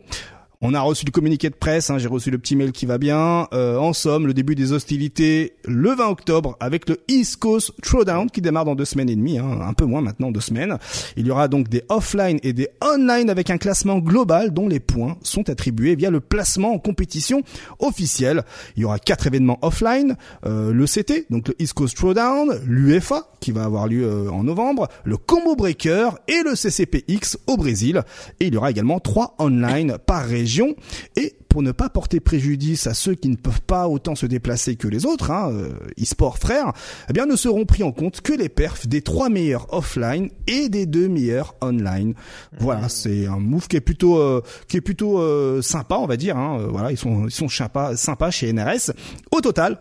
on a reçu le communiqué de presse, hein, j'ai reçu le petit mail qui va bien. Euh, en somme, le début des hostilités le 20 octobre avec le East Coast Throwdown qui démarre dans deux semaines et demie, hein, un peu moins maintenant, deux semaines. Il y aura donc des offline et des online avec un classement global dont les points sont attribués via le placement en compétition officielle. Il y aura quatre événements offline, euh, le CT, donc le East Coast Throwdown, l'UFA qui va avoir lieu euh, en novembre, le Combo Breaker et le CCPX au Brésil. Et il y aura également trois online par région. Et pour ne pas porter préjudice à ceux qui ne peuvent pas autant se déplacer que les autres, hein, euh, e-sport frères, eh bien ne seront pris en compte que les perfs des trois meilleurs offline et des deux meilleurs online. Voilà, c'est un move qui est plutôt euh, qui est plutôt euh, sympa, on va dire. Hein. Euh, Voilà, ils sont ils sont sympas sympas chez NRS. Au total.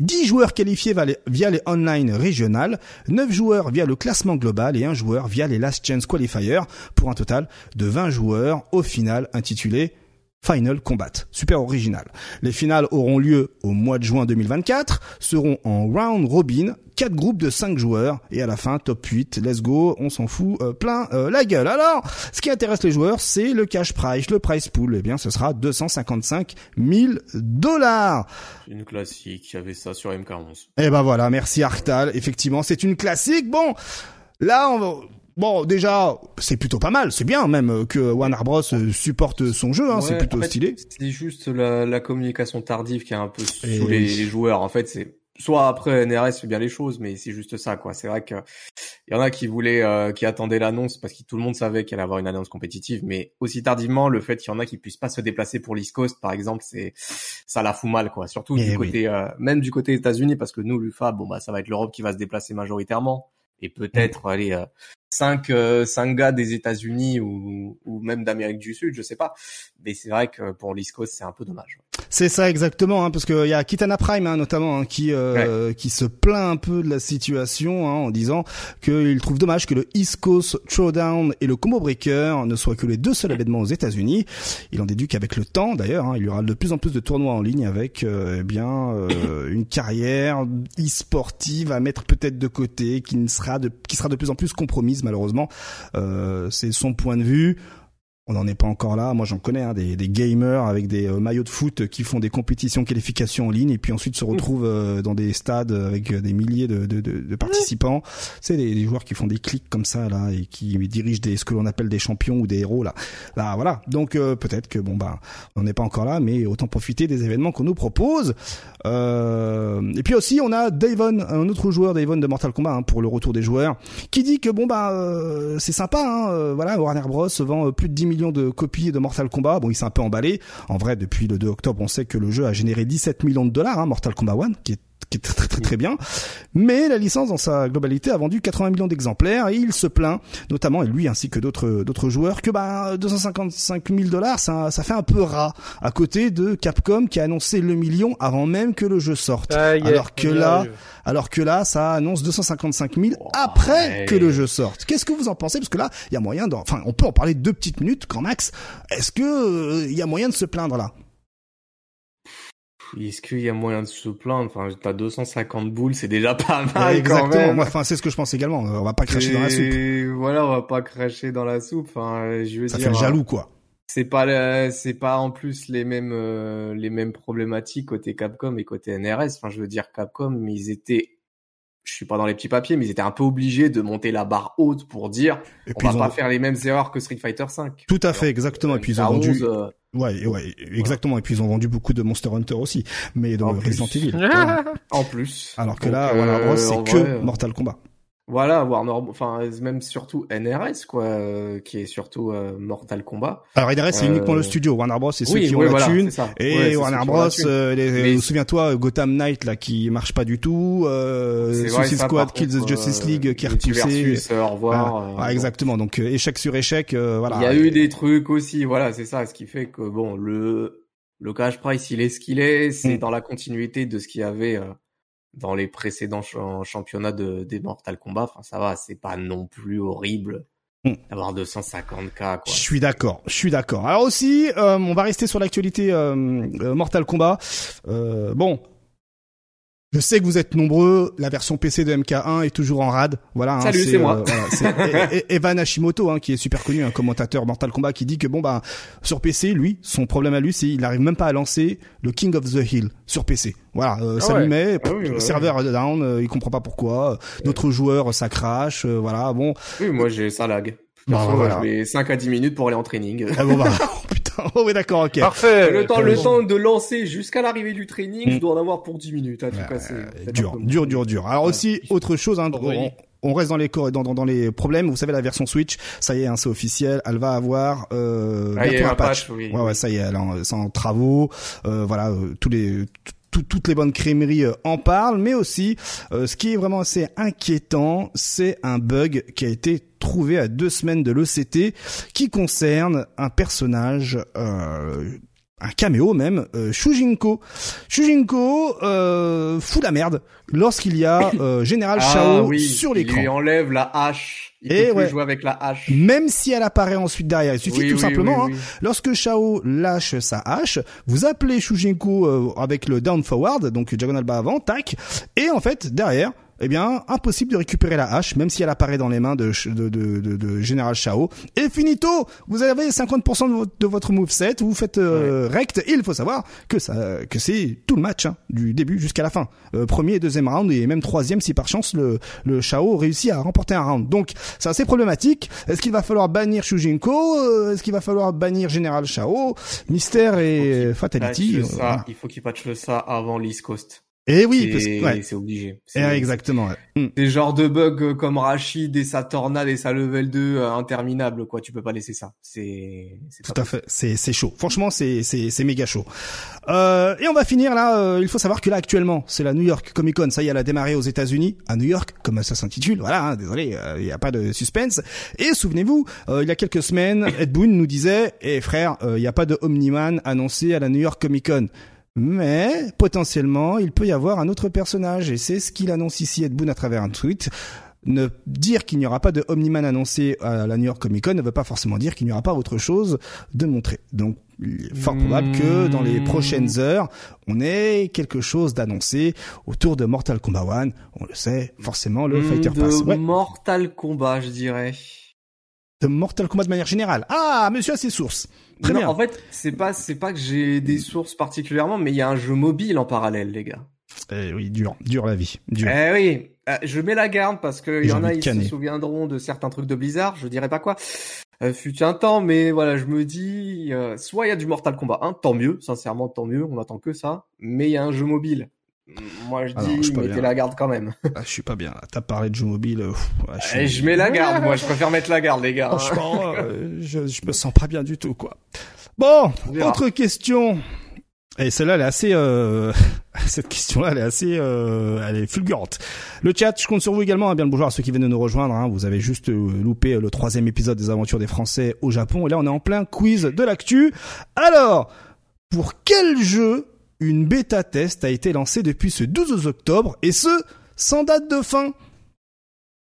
10 joueurs qualifiés via les, online régionales, 9 joueurs via le classement global et 1 joueur via les Last Chance Qualifiers pour un total de 20 joueurs au final intitulé Final Combat. Super original. Les finales auront lieu au mois de juin 2024, seront en round robin, 4 groupes de 5 joueurs et à la fin top 8, let's go, on s'en fout euh, plein euh, la gueule. Alors, ce qui intéresse les joueurs, c'est le cash prize, le prize pool. Eh bien, ce sera 255 000 dollars. Une classique, il y avait ça sur MK11. Eh ben voilà, merci Arctal. Effectivement, c'est une classique. Bon, là, on va... Bon, déjà, c'est plutôt pas mal. C'est bien même euh, que Warner Bros euh, supporte son jeu. Hein, c'est plutôt en fait, stylé. C'est juste la, la communication tardive qui a un peu Et saoulé oui. les joueurs. En fait, c'est soit après NRS fait bien les choses, mais c'est juste ça, quoi. C'est vrai que il y en a qui voulaient, euh, qui attendaient l'annonce parce que tout le monde savait qu'il allait avoir une annonce compétitive, mais aussi tardivement, le fait qu'il y en a qui puissent pas se déplacer pour l'East Coast, par exemple, c'est ça la fout mal, quoi. Surtout Eh du oui. côté, euh, même du côté États-Unis, parce que nous, l'UFA, bon bah ça va être l'Europe qui va se déplacer majoritairement, et peut-être aller euh, cinq euh, cinq gars des États-Unis ou ou même d'Amérique du Sud, je sais pas. Mais c'est vrai que pour l'East Coast, c'est un peu dommage. C'est ça exactement, hein, parce qu'il y a Kitana Prime hein, notamment hein, qui euh, qui se plaint un peu de la situation hein, en disant qu'il trouve dommage que le East Coast Throwdown et le Combo Breaker ne soient que les deux seuls événements aux États-Unis. Il en déduit qu'avec le temps, d'ailleurs, hein, il y aura de plus en plus de tournois en ligne avec euh, eh bien euh, une carrière e-sportive à mettre peut-être de côté, qui ne sera de qui sera de plus en plus compromise malheureusement. Euh, C'est son point de vue. On n'en est pas encore là. Moi, j'en connais hein, des, des gamers avec des euh, maillots de foot qui font des compétitions qualifications en ligne et puis ensuite se retrouvent euh, dans des stades avec euh, des milliers de, de, de, de participants. C'est des, des joueurs qui font des clics comme ça là et qui dirigent des ce que l'on appelle des champions ou des héros là. Là, voilà. Donc euh, peut-être que bon bah on n'est pas encore là, mais autant profiter des événements qu'on nous propose. Et puis aussi, on a Davon, un autre joueur Davon de Mortal Kombat hein, pour le retour des joueurs, qui dit que bon bah c'est sympa, hein, voilà, Warner Bros vend plus de 10 millions de copies de Mortal Kombat. Bon, il s'est un peu emballé. En vrai, depuis le 2 octobre, on sait que le jeu a généré 17 millions de dollars, hein, Mortal Kombat 1, qui est qui est très très très très bien, mais la licence dans sa globalité a vendu 80 millions d'exemplaires et il se plaint, notamment et lui ainsi que d'autres d'autres joueurs, que bah 255 000 dollars ça ça fait un peu ras à côté de Capcom qui a annoncé le million avant même que le jeu sorte. Ah, yeah, Alors que là, alors que là, ça annonce 255 000 Oh, après que le jeu sorte. Qu'est-ce que vous en pensez? Parce que là, il y a moyen d'en... Enfin, on peut en parler deux petites minutes, grand max. Est-ce que euh, il y a moyen de se plaindre là? Est-ce qu'il y a moyen de se plaindre? Enfin, t'as 250 boules, c'est déjà pas mal Ouais, quand Exactement. même. Moi, Enfin, c'est ce que je pense également. Euh, On va pas cracher dans la soupe. Voilà, on va pas cracher dans la soupe. Enfin, euh, je veux Ça dire, fait le jaloux, quoi. c'est pas le- c'est pas en plus les mêmes euh, les mêmes problématiques côté Capcom et côté NRS. Enfin, je veux dire Capcom, ils étaient je suis pas dans les petits papiers, mais ils étaient un peu obligés de monter la barre haute pour dire Et on va ont... pas faire les mêmes erreurs que Street Fighter 5. Tout à fait, exactement. Et puis ils ont vendu. euh, Ouais, ouais, exactement. Et puis ils ont vendu beaucoup de Monster Hunter aussi, mais de En. Resident Evil. (laughs) Voilà. en plus. Alors que Donc, là, euh, Bros, c'est que vrai, euh, Mortal Kombat. Voilà, Warner, enfin même surtout NRS quoi, euh, qui est surtout euh, Mortal Kombat. Alors, NRS, c'est euh, uniquement le studio. Warner Bros, c'est ceux oui, qui ont oui, la voilà, thune. c'est. Et Ouais, c'est Warner ceux qui ont la Bros, thune. euh, les, Mais- souviens-toi Gotham Knight là qui marche pas du tout, euh, C'est Suicide Squad Kills the Justice euh, League qui est repoussé. Euh, au revoir. Euh, Ah, exactement. Donc euh, échec sur échec, euh, voilà. Il y a eu des trucs aussi, voilà, c'est ça, ce qui fait que bon, le le cash price, il est ce qu'il est, c'est Mm. dans la continuité de ce qu'il y avait euh, dans les précédents ch- championnats de des Mortal Kombat. Enfin, ça va, c'est pas non plus horrible Mm. d'avoir 250 k quoi. Je suis d'accord, je suis d'accord. Alors aussi, euh, on va rester sur l'actualité euh, euh, Mortal Kombat. Euh, bon, je sais que vous êtes nombreux. La version PC de MK1 est toujours en rade. Voilà. hein, Salut, c'est moi. voilà, (laughs) c'est E- E- Evan Hashimoto, hein, qui est super connu, un commentateur Mortal Kombat, qui dit que bon bah sur PC, lui, son problème à lui, c'est il n'arrive même pas à lancer le King of the Hill sur PC. Voilà, euh, ça ouais. lui met Ah oui, ouais, serveur down, euh, il comprend pas pourquoi. D'autres joueurs, ça crache. euh, voilà, bon. Oui, moi j'ai ça lag. Bah, voilà. Je mets 5 à 10 minutes pour aller en training. Ah bon bah (laughs) oh. Oh oui d'accord, ok. Parfait. le temps, le temps de lancer jusqu'à l'arrivée du training, Mm. je dois en avoir pour 10 minutes à tout casser. Euh, dur, peu. dur, dur, dur. Alors Ouais. aussi, autre chose, hein, Oui. on, on reste dans les dans, dans, dans les problèmes. Vous savez, la version Switch, ça y est, hein, c'est officiel. Elle va avoir euh, Ah, bientôt un patch. patch, oui. Ouais, ouais, ça y est, elle est en travaux. Euh, voilà, euh, tous les tout- toutes les bonnes crèmeries euh, en parlent, mais aussi, euh, ce qui est vraiment assez inquiétant, c'est un bug qui a été trouvé à deux semaines de l'ECT, qui concerne un personnage, euh, un caméo même, euh, Shujinko. Shujinko euh, fout la merde lorsqu'il y a (laughs) euh, Général Ah, Shao oui, sur Il lui l'écran. enlève la hache. Il Et peut plus ouais. jouer avec la hache. Même si elle apparaît ensuite derrière, il suffit Oui, tout oui, simplement, hein, lorsque Shao lâche sa hache, vous appelez Shujinko euh, avec le down forward, donc diagonal bas avant, tac, et en fait derrière, eh bien impossible de récupérer la hache, même si elle apparaît dans les mains de de, de, de, de Général Shao. Et finito, vous avez 50% de votre, de votre moveset, vous faites euh, rect, et il faut savoir que ça, que c'est tout le match, hein, du début jusqu'à la fin, Euh, premier et deuxième round et même troisième si par chance le le Shao réussit à remporter un round. Donc c'est assez problématique. Est-ce qu'il va falloir bannir Shujinko? Euh, Est-ce qu'il va falloir bannir Général Shao Mystère et Fatality. euh, ça, voilà. Il faut qu'il patche le ça avant l'East Coast. Et oui, parce c'est que, ouais. c'est obligé. Eh, exactement. ouais. Mm. Des genres de bugs euh, comme Rachid et sa tornade et sa level 2 euh, interminable, quoi. Tu peux pas laisser ça. C'est, Tout à fait, c'est c'est chaud. Franchement, c'est c'est c'est méga chaud. Euh, et on va finir là. euh, il faut savoir que là actuellement, c'est la New York Comic Con. Ça y est, elle a démarré aux États-Unis, à New York, comme ça s'intitule. Voilà, hein, désolé, euh, il n'y a pas de suspense. Et souvenez-vous, euh, il y a quelques semaines, Ed Boon nous disait "Eh frère, euh, il n'y a pas de Omni-Man annoncé à la New York Comic Con." Mais potentiellement, il peut y avoir un autre personnage, et c'est ce qu'il annonce ici Ed Boon à travers un tweet. Ne dire qu'il n'y aura pas de Omni-Man annoncé à la New York Comic Con ne veut pas forcément dire qu'il n'y aura pas autre chose de montrer. Donc, il est fort probable que dans les prochaines heures, on ait quelque chose d'annoncé autour de Mortal Kombat 1. On le sait, forcément, le Hmm, Fighter de Pass. Ouais, Mortal Kombat, je dirais. de Mortal Kombat de manière générale. Ah, monsieur a ses sources. Très Non, bien. En fait, c'est pas, c'est pas que j'ai des sources particulièrement, mais il y a un jeu mobile en parallèle, les gars. Eh oui, dur, dur la vie. Dur. Eh oui, euh, je mets la garde parce que il y en a, ils canner. se souviendront de certains trucs de Blizzard, je dirais pas quoi. Euh, fut un temps, mais voilà, je me dis, euh, soit il y a du Mortal Kombat 1, tant mieux, sincèrement, tant mieux, on attend que ça, mais il y a un jeu mobile. Moi, je Ah non, je dis, suis pas mettez la garde quand même. Ah, je suis pas bien. là. T'as parlé de jeux mobiles. euh, pff, ouais, je, suis- je mets la garde, moi, je préfère mettre la garde, les gars. Franchement, euh, je, je me sens pas bien du tout, quoi. Bon, autre question. Et celle-là, elle est assez, euh, (laughs) cette question-là, elle est assez, euh, elle est fulgurante. Le chat, je compte sur vous également, hein, bien le bonjour à ceux qui viennent de nous rejoindre. hein. Vous avez juste euh, loupé le troisième épisode des aventures des Français au Japon. Et là, on est en plein quiz de l'actu. Alors, pour quel jeu une bêta test a été lancée depuis ce 12 octobre et ce sans date de fin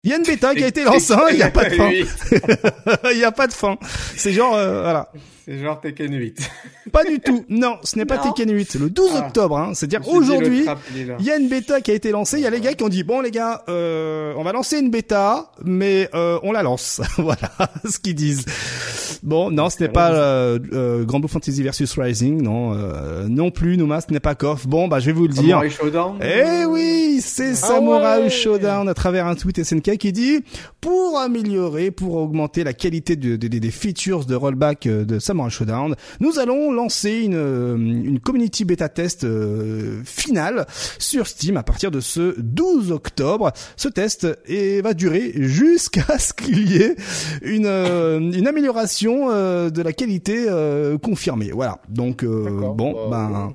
Il y a une bêta qui a été lancée, hein, il n'y a pas de fin. (laughs) (laughs) Il n'y a pas de fin. C'est genre, euh, voilà. C'est genre Tekken 8. (laughs) Pas du tout. Non, ce n'est pas Non. Tekken 8. C'est le 12 Ah. octobre. Hein. C'est-à-dire aujourd'hui, il y a une bêta qui a été lancée. Il y a les gars qui ont dit bon les gars, euh, on va lancer une bêta, mais euh, on la lance. (laughs) voilà ce qu'ils disent. Bon, non, ce n'est pas euh, euh, Grand Blue Fantasy versus Rising, non, euh, non plus. Numa, ce n'est pas KOF. Bon, bah je vais vous le dire. Samurai Showdown. Eh oui, c'est Ah Samurai ouais. Showdown à travers un tweet SNK qui dit pour améliorer, pour augmenter la qualité de- de- de- des features de rollback euh, de Samurai Showdown, nous allons lancer une, euh, une community beta test euh, finale sur Steam à partir de ce 12 octobre. Ce test et va durer jusqu'à (laughs) ce qu'il y ait une, euh, une amélioration euh, de la qualité euh, confirmée. Voilà. Donc euh, bon, Bah, ben.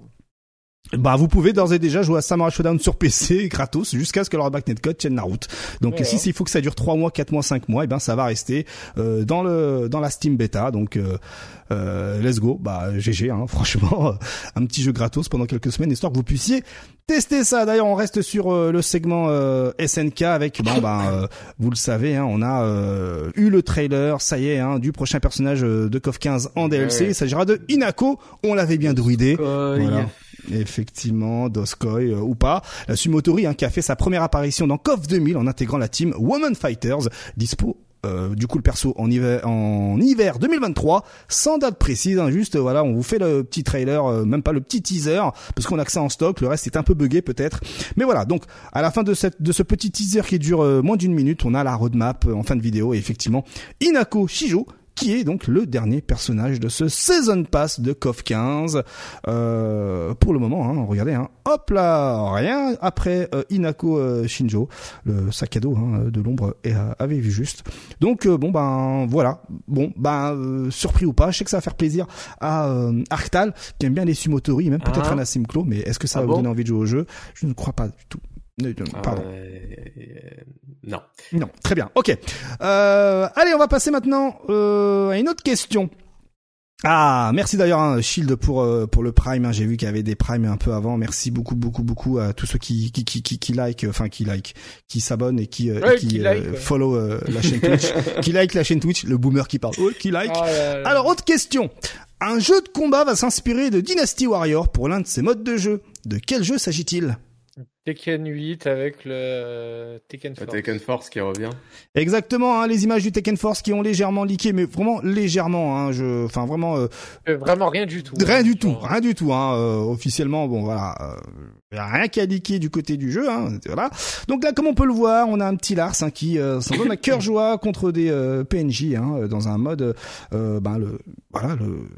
Bah, vous pouvez d'ores et déjà jouer à Samurai Showdown sur PC (laughs) gratos jusqu'à ce que le rollback netcode tienne la route. Donc si s'il faut que ça dure 3 mois, 4 mois, 5 mois, et ben ça va rester euh, dans le dans la Steam bêta. Donc euh, euh, let's go. Bah GG hein, (laughs) franchement, un petit jeu gratos pendant quelques semaines histoire que vous puissiez tester ça. D'ailleurs, on reste sur euh, le segment euh, SNK avec bon bah euh, vous le savez, hein, on a euh, eu le trailer, ça y est, hein, du prochain personnage euh, de KOF 15 en DLC. Ouais. Il s'agira de Inako. On l'avait bien druidé. Voilà. Effectivement, Doskoi euh, ou pas. La Sumotori hein, qui a fait sa première apparition dans KOF 2000 en intégrant la team Woman Fighters, dispo euh, du coup le perso en hiver en hiver 2023 sans date précise hein, juste voilà on vous fait le petit trailer euh, même pas le petit teaser parce qu'on a que ça en stock. Le reste est un peu buggé peut-être. Mais voilà donc à la fin de cette de ce petit teaser qui dure euh, moins d'une minute on a la roadmap euh, en fin de vidéo. Et effectivement Inako Shijo qui est donc le dernier personnage de ce Season Pass de KOF 15. Euh, pour le moment, hein, regardez, hein, hop là, rien après euh, Inako euh, Shinjo, le sac à dos hein, de l'ombre et, euh, avait vu juste. Donc euh, bon ben voilà, bon ben euh, surpris ou pas, je sais que ça va faire plaisir à euh, Arctal qui aime bien les Sumotori, même peut-être Ah. un Asimclo, mais est-ce que ça Ah va vous donner envie de jouer au jeu? Je ne crois pas du tout. Pardon. Euh, non. Non, très bien. Ok. Euh, allez, on va passer maintenant euh, à une autre question. Ah, merci d'ailleurs hein, Shield pour euh, pour le Prime. hein. J'ai vu qu'il y avait des Primes un peu avant. Merci beaucoup beaucoup beaucoup à tous ceux qui qui qui qui, qui like, enfin qui like, qui s'abonnent et qui euh, Ouais, et qui, qui like, ouais. follow euh, la chaîne Twitch, (laughs) qui like la chaîne Twitch. Le boomer qui parle. Ouais, qui like. Là là. Alors, autre question. Un jeu de combat va s'inspirer de Dynasty Warrior pour l'un de ses modes de jeu. De quel jeu s'agit-il? Tekken 8 avec le Tekken La Force. Tekken Force qui revient. Exactement, hein, les images du Tekken Force qui ont légèrement leaké, mais vraiment légèrement. Hein, je, enfin vraiment euh, Euh, Vraiment rien du tout. rien hein. du tout, Genre, rien du tout. Hein, euh, officiellement, bon voilà, euh, rien qui a leaké du côté du jeu. Hein, voilà. Donc là, comme on peut le voir, on a un petit Lars hein, qui euh, s'en donne à cœur joie contre des euh, PNJ hein, dans un mode, euh, ben le, voilà le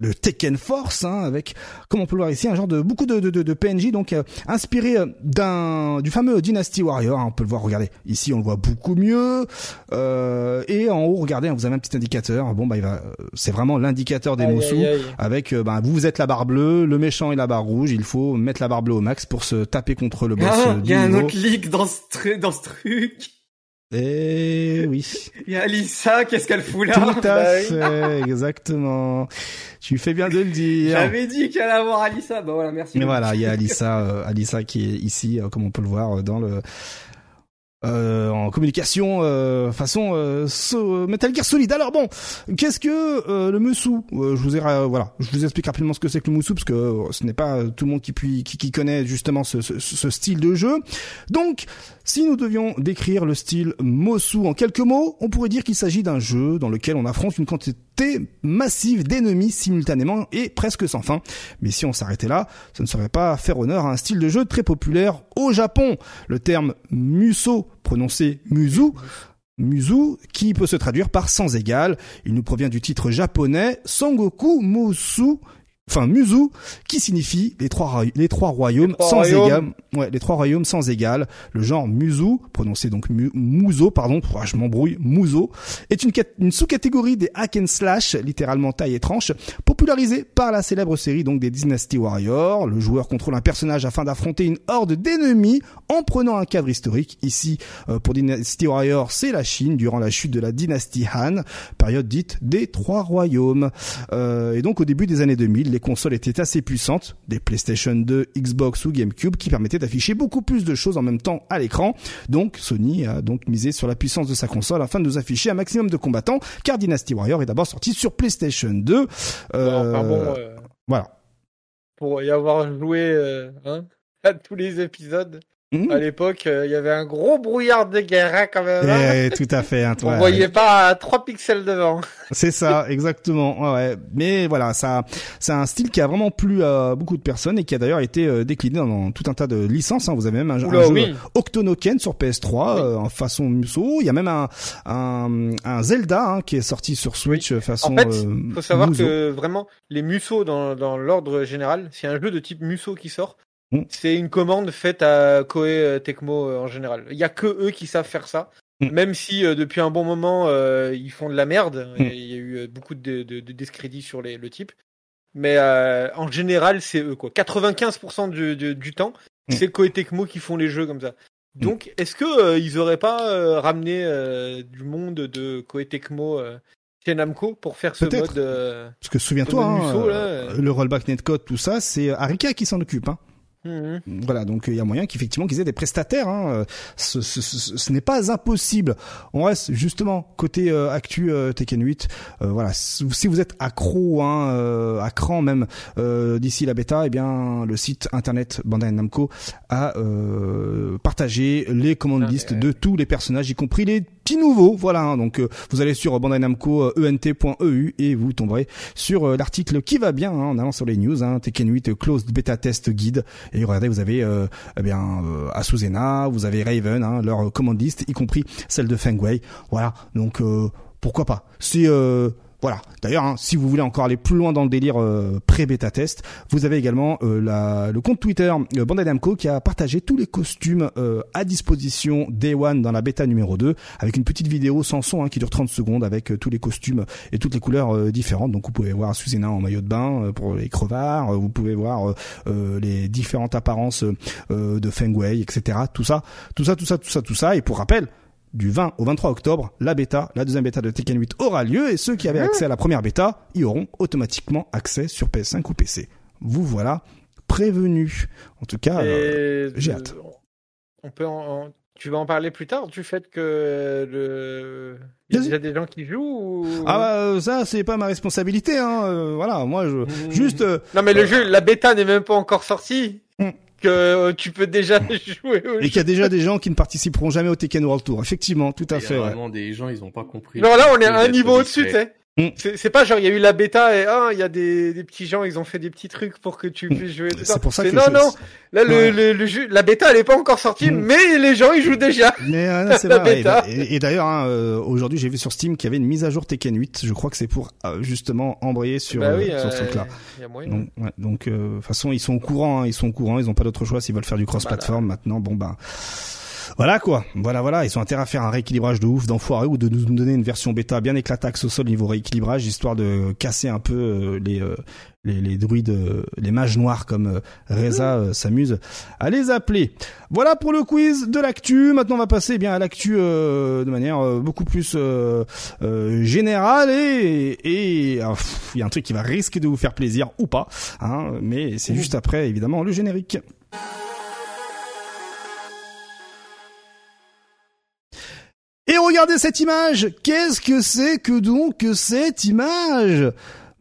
le Tekken Force, hein, avec, comme on peut le voir ici, un genre de beaucoup de, de, de, PNJ, donc euh, inspiré euh, d'un du fameux Dynasty Warrior. hein, on peut le voir, regardez, ici on le voit beaucoup mieux. Euh, et en haut, regardez, hein, vous avez un petit indicateur. Bon, bah, il va, euh, c'est vraiment l'indicateur des Mossou. Avec, euh, bah, vous, vous êtes la barre bleue, le méchant est la barre rouge. Il faut mettre la barre bleue au max pour se taper contre le boss. Ah, il y a un autre leak dans ce, tru- dans ce truc. Et oui. (laughs) Il y a Alissa, qu'est-ce qu'elle fout là Tout à fait, (laughs) exactement. Tu fais bien de le dire. J'avais dit qu'elle allait avoir Alissa. Bah voilà, merci. Mais voilà, il y a (laughs) Alissa, euh, Alissa qui est ici, euh, comme on peut le voir euh, dans le euh, en communication euh, façon euh, so- Metal Gear Solid. Alors bon, qu'est-ce que euh, le Musou Euh, Je vous ai euh, voilà, explique rapidement ce que c'est que le Musou parce que ce n'est pas tout le monde qui, puis, connaît justement ce style de jeu. Donc, si nous devions décrire le style Mosu en quelques mots, on pourrait dire qu'il s'agit d'un jeu dans lequel on affronte une quantité massive d'ennemis simultanément et presque sans fin. Mais si on s'arrêtait là, ce ne serait pas faire honneur à un style de jeu très populaire au Japon. Le terme Muso, prononcé Musu, Musu, qui peut se traduire par sans égal. Il nous provient du titre japonais Sangoku Musu, enfin Musu, qui signifie les trois, roy- les trois royaumes trois sans royaumes. égal. Ouais, les trois royaumes sans égal. Le genre Musu, prononcé donc mu, Muso, pardon, (laughs) je m'embrouille, Muso, est une, cat- une sous-catégorie des hack and slash, littéralement taille et tranche, popularisée par la célèbre série donc des Dynasty Warriors. Le joueur contrôle un personnage afin d'affronter une horde d'ennemis en prenant un cadre historique. Ici, euh, pour Dynasty Warriors, c'est la Chine durant la chute de la dynastie Han, période dite des trois royaumes. Euh, et donc au début des années 2000, les consoles étaient assez puissantes, des PlayStation 2, Xbox ou GameCube, qui permettaient d'afficher beaucoup plus de choses en même temps à l'écran. Donc Sony a donc misé sur la puissance de sa console afin de nous afficher un maximum de combattants, car Dynasty Warrior est d'abord sorti sur PlayStation 2. Euh, bon, euh, Voilà. pour y avoir joué euh, hein, (laughs) à tous les épisodes, À l'époque, euh, il y avait un gros brouillard de guerre hein, quand même. hein. Eh, tout à fait. Hein, On ouais. voyait pas à 3 pixels devant. C'est ça, (laughs) exactement. Ouais. Mais voilà, ça, c'est un style qui a vraiment plu à beaucoup de personnes et qui a d'ailleurs été euh, décliné dans, dans tout un tas de licences. hein. Vous avez même un, jeu oui. Octonoken sur PS3 Oui. euh, en façon Muso. Il y a même un, un, un Zelda hein, qui est sorti sur Switch euh, façon. En fait, faut savoir Muso. que vraiment, les Musso dans, dans l'ordre général, c'est un jeu de type Musso qui sort. Mm. C'est une commande faite à Koei euh, Tecmo euh, en général. Il y a que eux qui savent faire ça. Mm. Même si euh, depuis un bon moment Hmm. ils font de la merde, il y a- il y a eu beaucoup de, de, de discrédits sur les, le type. Mais euh, en général, c'est eux quoi. 95% du, du, du temps, c'est Koei Tecmo qui font les jeux comme ça. Donc, est-ce que ils auraient pas ramené du monde de Koei Tecmo chez Namco pour faire ce mode Parce que souviens-toi, hein, le rollback netcode, tout ça, c'est Arika qui s'en occupe. Hein. Mhm. Voilà, donc il y a moyen qu'effectivement qu'ils aient des prestataires. Hein. Euh, Ce, ce- ce- ce n'est pas impossible. On reste justement côté euh, actu euh, Tekken 8. Euh, voilà, si vous êtes accro, hein, euh, à cran même euh, d'ici la bêta, eh bien le site internet Bandai Namco a euh, partagé les commandes Ah, listes de tous les personnages, y compris les petits nouveaux. Voilà, hein. donc euh, vous allez sur Bandai Namco euh, ent.eu et vous tomberez sur euh, l'article qui va bien hein, en allant sur les news. Hein, Tekken 8 closed beta test guide. Et regardez, vous avez euh, eh bien Asuzena, vous avez Raven, hein, leur commande liste, y compris celle de Feng Wei. Voilà, donc pourquoi pas. C'est voilà. D'ailleurs, hein, si vous voulez encore aller plus loin dans le délire euh, pré-bêta test, vous avez également euh, le compte Twitter euh, Bandai Namco qui a partagé tous les costumes euh, à disposition Day One dans la bêta numéro 2 avec une petite vidéo sans son hein, qui dure 30 secondes avec tous les costumes et toutes les couleurs différentes. Donc vous pouvez voir Suzena en maillot de bain pour les crevards, vous pouvez voir les différentes apparences de Feng Wei, etc. Tout ça, tout ça, tout ça, tout ça, tout ça. Et pour rappel, du 20 au 23 octobre, la bêta, la deuxième bêta de Tekken 8 aura lieu et ceux qui avaient accès à la première bêta y auront automatiquement accès sur PS5 ou PC. Vous voilà prévenus. En tout cas, euh, j'ai hâte. On peut en, en- Tu vas en parler plus tard du fait que le. Il y a déjà des gens qui jouent ou... ah bah, euh, ça c'est pas ma responsabilité. Hein. euh, voilà, moi je Mmh. juste. Non mais le jeu, la bêta n'est même pas encore sortie. Mm. Que euh, tu peux déjà (laughs) jouer au et qu'il y a déjà des gens qui ne participeront jamais au Tekken World Tour. Effectivement, tout à Il y a fait. ouais. vraiment des gens, ils ont pas compris. Non là on est à un niveau au-dessus, tu sais. Mm. C'est pas genre il y a eu la bêta et ah il y a des, des petits gens ils ont fait des petits trucs pour que tu puisses jouer. Mm. C'est pour ça que non je- non là le, Ouais. le, le jeu la bêta elle est pas encore sortie Mm. mais les gens ils jouent déjà. Mais euh, (laughs) non, c'est La vrai. bêta. Et, d'ailleurs, hein, euh, aujourd'hui, j'ai vu sur Steam qu'il y avait une mise à jour Tekken 8. Je crois que c'est pour euh, justement embrayer sur, bah oui euh, sur euh, ce y a moyen. Donc, ouais, donc euh, de toute façon, ils sont au courant. hein, ils sont au courant. Ils ont pas d'autre choix s'ils veulent faire du cross-platform maintenant. Bon ben. Voilà quoi, voilà voilà, ils ont intérêt à faire un rééquilibrage de ouf, d'enfoiré ou de nous donner une version bêta bien éclataxe au sol niveau rééquilibrage, histoire de casser un peu euh, les, euh, les les druides, euh, les mages noirs comme Reza s'amuse à les appeler. Voilà pour le quiz de l'actu. Maintenant, on va passer eh bien à l'actu euh, de manière euh, beaucoup plus euh, euh, générale et et ah, il y a un truc qui va risquer de vous faire plaisir ou pas, hein, mais c'est juste après évidemment le générique. Et regardez cette image. Qu'est-ce que c'est que donc que cette image?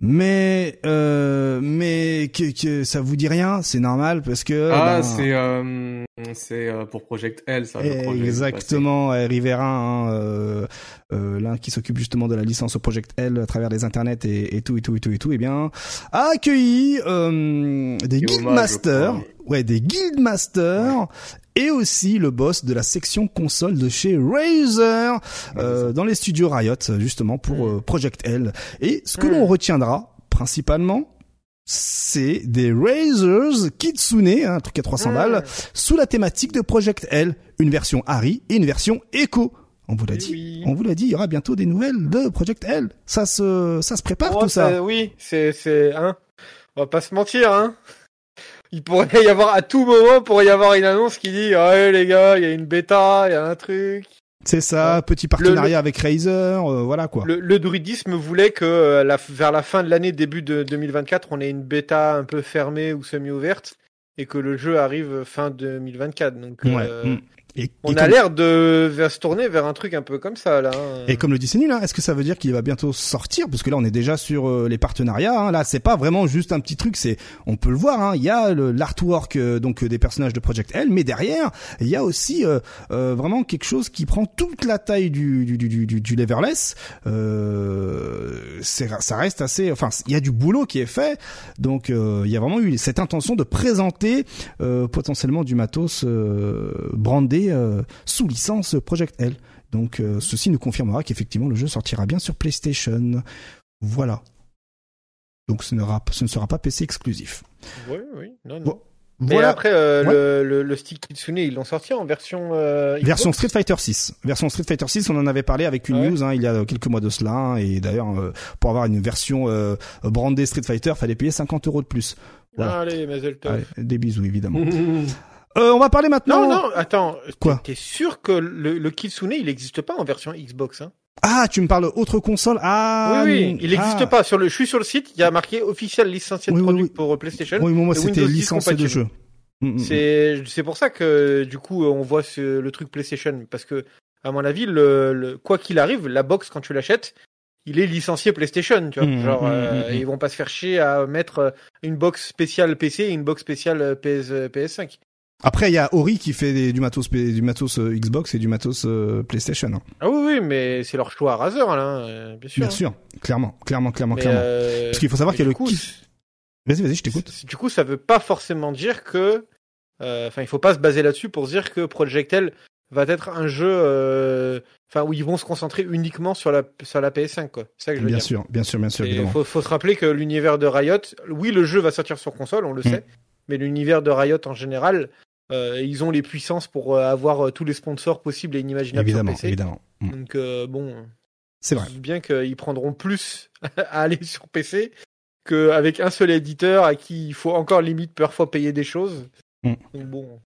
Mais euh, mais que, que ça vous dit rien? C'est normal parce que Ah, ben, c'est euh, c'est euh, pour Project L, ça. le projet. Exactement, Rivera, hein, euh, euh, l'un qui s'occupe justement de la licence Project L à travers les internets et, et tout et tout et tout et tout, eh bien, a accueilli euh, des guildmasters. Ouais, des guildmasters. Et aussi le boss de la section console de chez Razer euh, dans les studios Riot justement pour euh, Project L. Et ce que Mm. l'on retiendra principalement, c'est des Razers Kitsune, hein, un truc à 300 Mm. balles, sous la thématique de Project L, une version Harry et une version Echo. On vous l'a Oui, dit. oui. On vous l'a dit, il y aura bientôt des nouvelles de Project L. Ça se, ça se prépare Oh, tout ça. ça- Oui, c'est, c'est, hein. On va pas se mentir, hein. Il pourrait y avoir, à tout moment, pourrait y avoir une annonce qui dit, ouais, les gars, il y a une bêta, il y a un truc. C'est ça, Ouais. petit partenariat avec Razer, euh, voilà quoi. Le, le druidisme voulait que, euh, la, vers la fin de l'année, début de 2024, on ait une bêta un peu fermée ou semi-ouverte et que le jeu arrive fin 2024. Donc, Ouais. euh, mm. Et, on et a comme, l'air de se tourner vers un truc un peu comme ça, là. hein. et comme le dit Sénil, hein, est-ce que ça veut dire qu'il va bientôt sortir? Parce que là, on est déjà sur euh, les partenariats. Hein. Là, c'est pas vraiment juste un petit truc. C'est, on peut le voir. Hein. Il y a l'artwork euh, donc euh, des personnages de Project L, mais derrière, il y a aussi euh, euh, vraiment quelque chose qui prend toute la taille du du du, du, du leverless. Euh, ça reste assez. Enfin, il y a du boulot qui est fait. Donc, euh, il y a vraiment eu cette intention de présenter euh, potentiellement du matos euh, brandé euh, sous licence Project L. Donc euh, ceci nous confirmera qu'effectivement le jeu sortira bien sur PlayStation. Voilà. Donc ce, ne sera pas PC exclusif. Oui, oui, non, non. Bon, Mais Voilà. après, euh, Ouais. le, le, le stick Kitsune, ils l'ont sorti en version. Euh, Version Street Fighter 6. Version Street Fighter 6, on en avait parlé avec une ouais news hein, il y a quelques mois de cela. hein, et d'ailleurs, euh, pour avoir une version brandée Street Fighter, fallait payer 50 euros de plus. Voilà. Allez, Mazel des bisous évidemment. (laughs) Euh, on va parler maintenant. Non, non, attends. Quoi T'es sûr que le, le Kitsune, il n'existe pas en version Xbox hein Ah, tu me parles autre console. Ah, Oui, oui, il n'existe ah. pas. Sur le, je suis sur le site, il y a marqué officiel licencié de Oui, produit oui. pour euh, PlayStation. Oui, moi c'était Windows 10 licencié de jeu. Mm, mm, C'est c'est pour ça que du coup on voit ce, le truc PlayStation parce que à mon avis le, le- quoi qu'il arrive la box quand tu l'achètes il est licencié PlayStation tu vois genre euh, ils vont pas se faire chier à mettre euh, une box spéciale PC et une box spéciale euh, PS euh, PS5 Après, il y a Ori qui fait des- du matos, P- du matos euh, Xbox et du matos euh, PlayStation. hein. ah oui oui mais c'est leur choix à Razer là euh, bien sûr Bien hein. sûr, clairement, clairement, clairement, Mais, clairement. Parce qu'il faut savoir qu'il y a le coup, Vas-y, vas-y, je t'écoute. Du coup, ça veut pas forcément dire que, enfin, il faut pas se baser là-dessus pour dire que Project L va être un jeu, enfin, où ils vont se concentrer uniquement sur la sur la PS5, quoi. C'est ça que je veux Bien dire. sûr, bien sûr, bien sûr, Il faut se rappeler que l'univers de Riot, oui, le jeu va sortir sur console, on le Mm. sait, mais l'univers de Riot en général, euh, ils ont les puissances pour euh, avoir euh, tous les sponsors possibles et inimaginables Évidemment, sur PC. évidemment. Mm. Donc bon, C'est vrai. bien qu'ils prendront plus (laughs) à aller sur PC qu'avec un seul éditeur à qui il faut encore limite parfois payer des choses. Mm. Donc bon,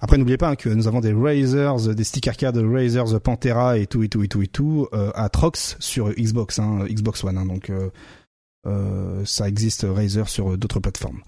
Après, n'oubliez pas hein, que nous avons des Razers, des stick arcade Razers Pantera et tout, et tout, et tout, et tout, euh, à Trox sur Xbox, hein, Xbox One. hein, donc, euh, euh, ça existe Razer sur d'autres plateformes.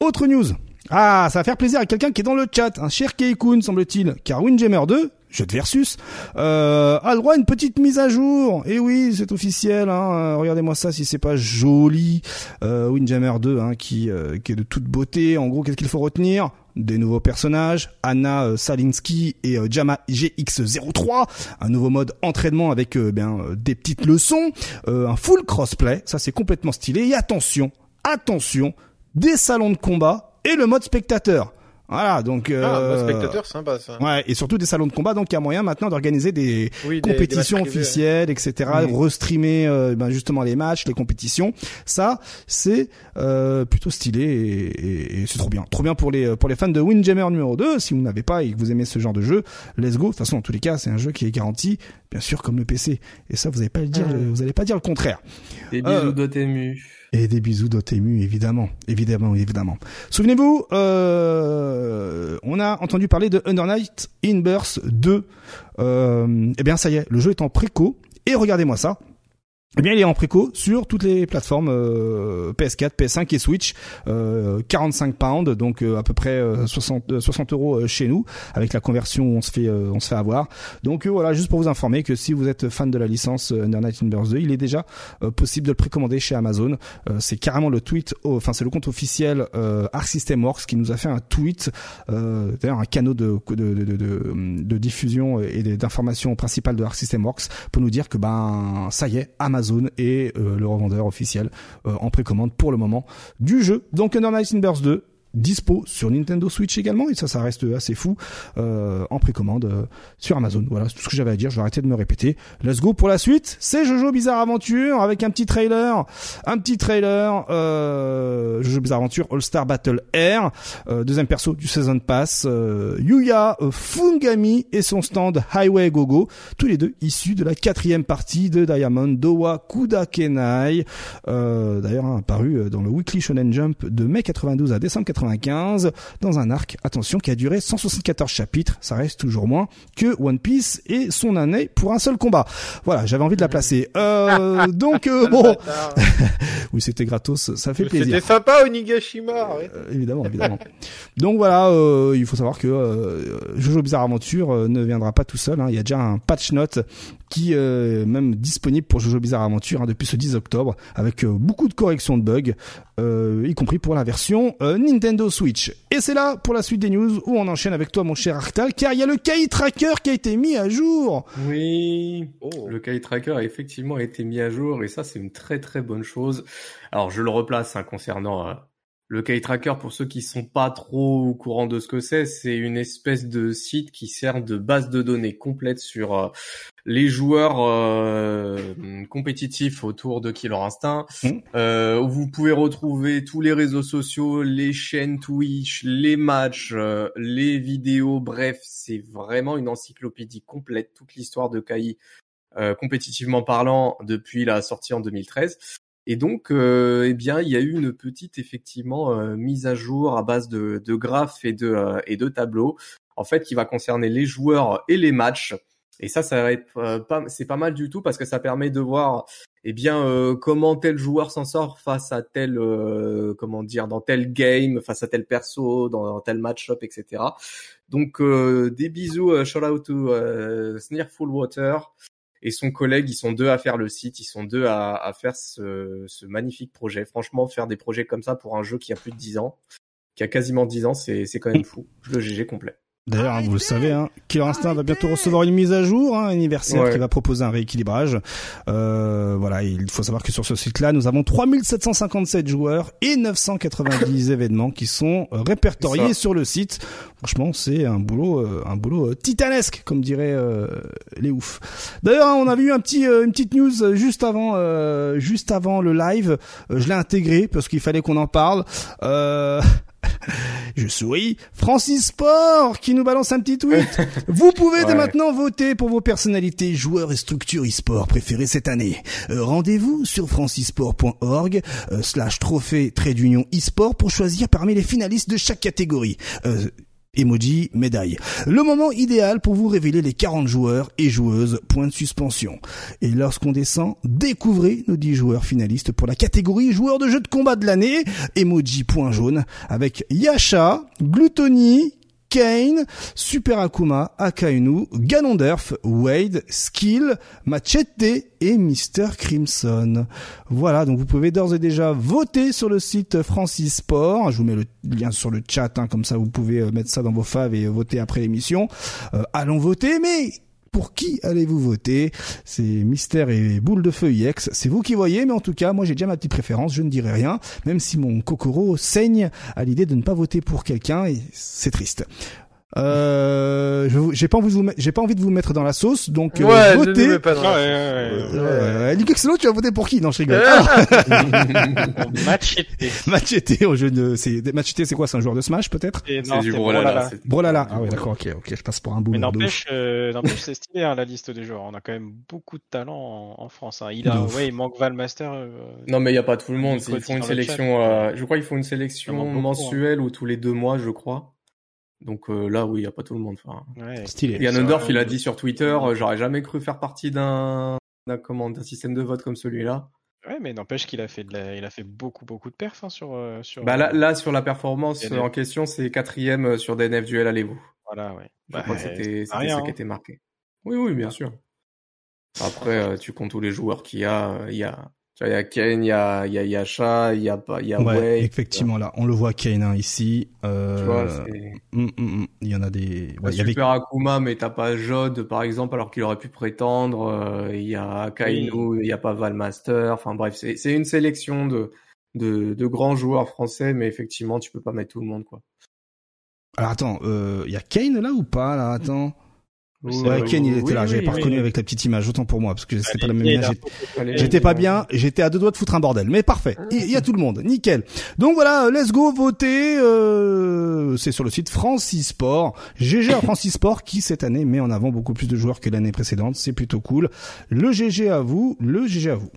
Autre news. Ah, ça va faire plaisir à quelqu'un qui est dans le chat, un cher Keikun, semble-t-il, car Windjammer 2, jeu de versus, euh, a le droit à une petite mise à jour. Et oui, c'est officiel. Hein. Euh, Regardez-moi ça si c'est pas joli. Euh, Windjammer 2, hein, qui, euh, qui est de toute beauté. En gros, qu'est-ce qu'il faut retenir? Des nouveaux personnages, Anna euh, Salinsky et euh, Jama GX03, un nouveau mode entraînement avec euh, des petites leçons, euh, un full crossplay, ça c'est complètement stylé. Et attention, attention, des salons de combat et le mode spectateur. Voilà, donc Ah, euh, bah, spectateur, sympa ça. Ouais, et surtout des salons de combat, donc il y a moyen maintenant d'organiser des Oui, des- des compétitions privés, officielles, etc. Restreamer euh, ben justement les matchs, les compétitions. Ça, c'est euh, plutôt stylé et, et- et c'est trop bien. Trop bien pour les pour les fans de Windjammer numéro 2. Si vous n'avez pas et que vous aimez ce genre de jeu, let's go. De toute façon, en tous les cas, c'est un jeu qui est garanti, bien sûr, comme le PC. Et ça, vous n'allez pas le dire, Mhm. vous allez pas dire le contraire. Des Euh, bisous Dotemu. Et des bisous d'Otemu, évidemment. Évidemment, évidemment. Souvenez-vous, euh, on a entendu parler de Under Night in Burst 2. Euh, eh bien, ça y est, le jeu est en préco. Et regardez-moi ça. Eh bien, il est en préco sur toutes les plateformes euh, PS4, PS5 et Switch. Euh, 45 pounds, donc euh, à peu près euh, 60, euh, 60 euros euh, chez nous, avec la conversion on se fait, euh, on se fait avoir. Donc euh, voilà, juste pour vous informer que si vous êtes fan de la licence euh, Under Night in Burst 2, il est déjà euh, possible de le précommander chez Amazon. Euh, c'est carrément le tweet, enfin c'est le compte officiel euh, Arc System Works qui nous a fait un tweet, euh, d'ailleurs un canot de, de, de, de, de- de diffusion et d'information principale de Arc System Works pour nous dire que ben ça y est, Amazon est euh, le revendeur officiel euh, en précommande pour le moment du jeu. Donc Under Night in Burst 2 dispo sur Nintendo Switch également et ça ça reste assez fou euh, en précommande euh, sur Amazon. Voilà c'est tout ce que j'avais à dire je vais arrêter de me répéter. Let's go pour la suite. C'est Jojo Bizarre Aventure avec un petit trailer un petit trailer euh, Jojo Bizarre Aventure All Star Battle Air euh, deuxième perso du Season Pass euh, Yuya Fungami et son stand Highway Gogo tous les deux issus de la quatrième partie de Diamond Dowa Kudakenai euh, d'ailleurs hein, apparu dans le Weekly Shonen Jump de mai 92 à décembre 95 dans un arc attention qui a duré 174 chapitres ça reste toujours moins que One Piece et son année pour un seul combat voilà j'avais envie de la placer euh, (laughs) donc euh, bon (laughs) oui c'était gratos ça fait plaisir C'était sympa Onigashima. euh, évidemment, évidemment. Donc voilà, euh, il faut savoir que Jojo Bizarre Aventure ne viendra pas tout seul. hein. Il y a déjà un patch note qui est même disponible pour Jojo Bizarre Aventure hein, depuis ce 10 octobre, avec euh, beaucoup de corrections de bugs, euh, y compris pour la version euh, Nintendo Switch. Et c'est là pour la suite des news où on enchaîne avec toi, mon cher Arctal, car il y a le KI Tracker qui a été mis à jour. Oui. Oh. Le Kai Tracker a effectivement été mis à jour et ça c'est une très très bonne chose. Alors je le replace hein, concernant euh, le Kai Tracker pour ceux qui sont pas trop au courant de ce que c'est, c'est une espèce de site qui sert de base de données complète sur euh, les joueurs euh, compétitifs autour de Killer Instinct, Mhm. euh, vous pouvez retrouver tous les réseaux sociaux, les chaînes Twitch, les matchs, euh, les vidéos, bref, c'est vraiment une encyclopédie complète, toute l'histoire de Kai euh, compétitivement parlant depuis la sortie en 2013. Et donc, euh, eh bien, il y a eu une petite effectivement euh, mise à jour à base de, de graphes et de euh, et de tableaux, en fait, qui va concerner les joueurs et les matchs. Et ça, ça va être euh, pas, c'est pas mal du tout parce que ça permet de voir, eh bien, euh, comment tel joueur s'en sort face à tel, euh, comment dire, dans tel game, face à tel perso, dans, tel match-up, etc. Donc, des bisous, shout out to Sneerful Water et son collègue, ils sont deux à faire le site, ils sont deux à, à faire ce, ce magnifique projet. Franchement, faire des projets comme ça pour un jeu qui a plus de 10 ans, qui a quasiment 10 ans, c'est c'est quand même (laughs) fou. Le GG complet. D'ailleurs, hein, vous le savez, hein, Killer Instinct va bientôt recevoir une mise à jour, hein, anniversaire Ouais. qui va proposer un rééquilibrage. Euh, voilà, il faut savoir que sur ce site-là, nous avons 3757 joueurs et 990 (laughs) événements qui sont euh, répertoriés sur le site. Franchement, c'est un boulot, euh, un boulot euh, titanesque, comme diraient euh, les oufs. D'ailleurs, hein, on avait eu un petit, euh, une petite news juste avant, euh, juste avant le live. Euh, je l'ai intégré parce qu'il fallait qu'on en parle. (laughs) (laughs) Je souris. Francis Sport qui nous balance un petit tweet. (laughs) Vous pouvez dès maintenant voter pour vos personnalités, joueurs et structures e-sport préférées cette année. Euh, Rendez-vous sur francisport.org euh, slash trophée trait d'union e-sport pour choisir parmi les finalistes de chaque catégorie. Euh, Emoji, médaille. Le moment idéal pour vous révéler les 40 joueurs et joueuses, point de suspension. Et lorsqu'on descend, découvrez nos 10 joueurs finalistes pour la catégorie joueurs de jeu de combat de l'année, emoji point jaune, avec Yasha, Gluttony, Kane, Super Akuma, Akainu, Ganondorf, Wade, Skill, Machete et Mr. Crimson. Voilà, donc vous pouvez d'ores et déjà voter sur le site Francis Sport. Je vous mets le lien sur le chat, hein, comme ça vous pouvez euh, mettre ça dans vos faves et voter après l'émission. Euh, allons voter, mais pour qui allez-vous voter? C'est Mystère et Boule de Feu IX. C'est vous qui voyez, mais en tout cas, moi j'ai déjà ma petite préférence. Je ne dirai rien, même si mon Kokoro saigne à l'idée de ne pas voter pour quelqu'un et c'est triste. Euh, je vous- j'ai pas envie de vous, j'ai pas envie de vous mettre dans la sauce, donc euh, Ouais, ne votez. mets pas dans Ouais, la- ouais, ouais. Euh, Luc tu vas voter pour qui? Non, je rigole. Ah, (laughs) Machete. Machete au jeu de, c'est Machete, c'est quoi? C'est un joueur de Smash peut-être? C'est non, du c'est- Brolala. Ah ouais, d'accord, ok, ok, je passe pour un bout. Mais n'empêche, euh, (laughs) n'empêche, c'est stylé hein, la liste des joueurs. On a quand même beaucoup de talent en, en France. hein. Il a, ouf. ouais, il manque Valmaster. euh, Non, mais il n'y a pas tout le monde. Ils font une sélection, euh, je crois qu'ils font une sélection y hein. mensuelle ou tous les deux mois, je crois. Donc euh, là, oui, il n'y a pas tout le monde. Enfin, ouais. Stylé. Ganondorf, vrai, il a dit sur Twitter, euh, j'aurais jamais cru faire partie d'un système de vote comme celui-là. Ouais, mais n'empêche qu'il a fait de la- il a fait beaucoup, beaucoup de perfs hein, sur, euh, sur. Bah là, là, sur la performance DNF. en question, c'est quatrième sur DNF Duel, allez-vous. Voilà, ouais. Je Bah, crois que c'est c'était ça hein. qui était marqué. Oui, oui, bien sûr. Après, euh, tu comptes tous les joueurs qu'il y a. Il y a, il y a Ken, il y a, il y a Yasha, il y a, pas- il y a Ouais, Wade. effectivement, là, on le voit Kane hein, ici. Euh, Tu vois, c'est... hum, hum, hum, il y en a des. Ouais, il y avait Super Akuma, mais t'as pas Jod, par exemple, alors qu'il aurait pu prétendre. euh, Il y a Kainu, il y a pas Valmaster. Enfin bref, c'est c'est une sélection de, de de grands joueurs français, mais effectivement, tu peux pas mettre tout le monde, quoi. Alors attends, euh, il y a Kane là ou pas là Attends. Ouais, oui, Kane il oui, était là, oui, j'avais pas reconnu avec la petite image, autant pour moi parce que c'était pas la même image. J'étais pas bien, j'étais à deux doigts de foutre un bordel, mais parfait. Il y a tout le monde, nickel. Donc voilà, let's go voter. Euh, c'est sur le site Francis Sport. GG à (coughs) Francis Sport qui cette année met en avant beaucoup plus de joueurs que l'année précédente. C'est plutôt cool. Le GG à vous, le GG à vous.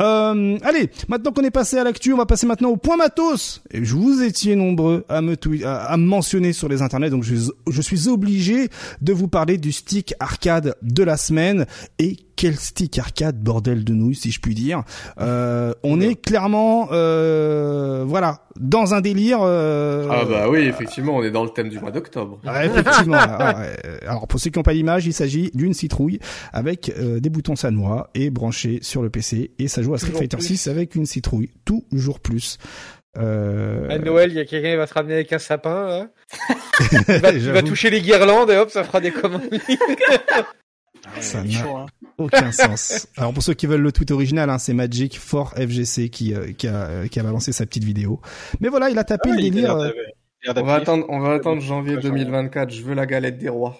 Euh, allez, maintenant qu'on est passé à l'actu, on va passer maintenant au point matos. Et je vous étiez nombreux à me à, à me mentionner sur les internets, donc je, je suis obligé de vous parler du stick arcade de la semaine et quel stick arcade bordel de nouilles si je puis dire. Euh, on est clairement euh, voilà dans un délire. euh, Ah bah oui, effectivement, on est dans le thème du mois d'octobre. Ouais, effectivement. Alors pour ceux qui n'ont pas l'image, il s'agit d'une citrouille avec euh, des boutons sanois et branché sur le PC et ça joue à Street Fighter plus. 6 avec une citrouille, toujours plus. Euh... À Noël, il y a quelqu'un qui va se ramener avec un sapin, là. Il va, (laughs) il va J'avoue, toucher les guirlandes et hop, ça fera des commandes. (laughs) Ça n'a- hein. (laughs) aucun sens. Alors pour ceux qui veulent le tweet original, hein, c'est Magic for FGC qui euh, qui a euh, qui a balancé sa petite vidéo. Mais voilà, il a tapé Ah, le délire. euh, On va attendre, on va attendre janvier Ouais, 2024. Je veux la galette des rois.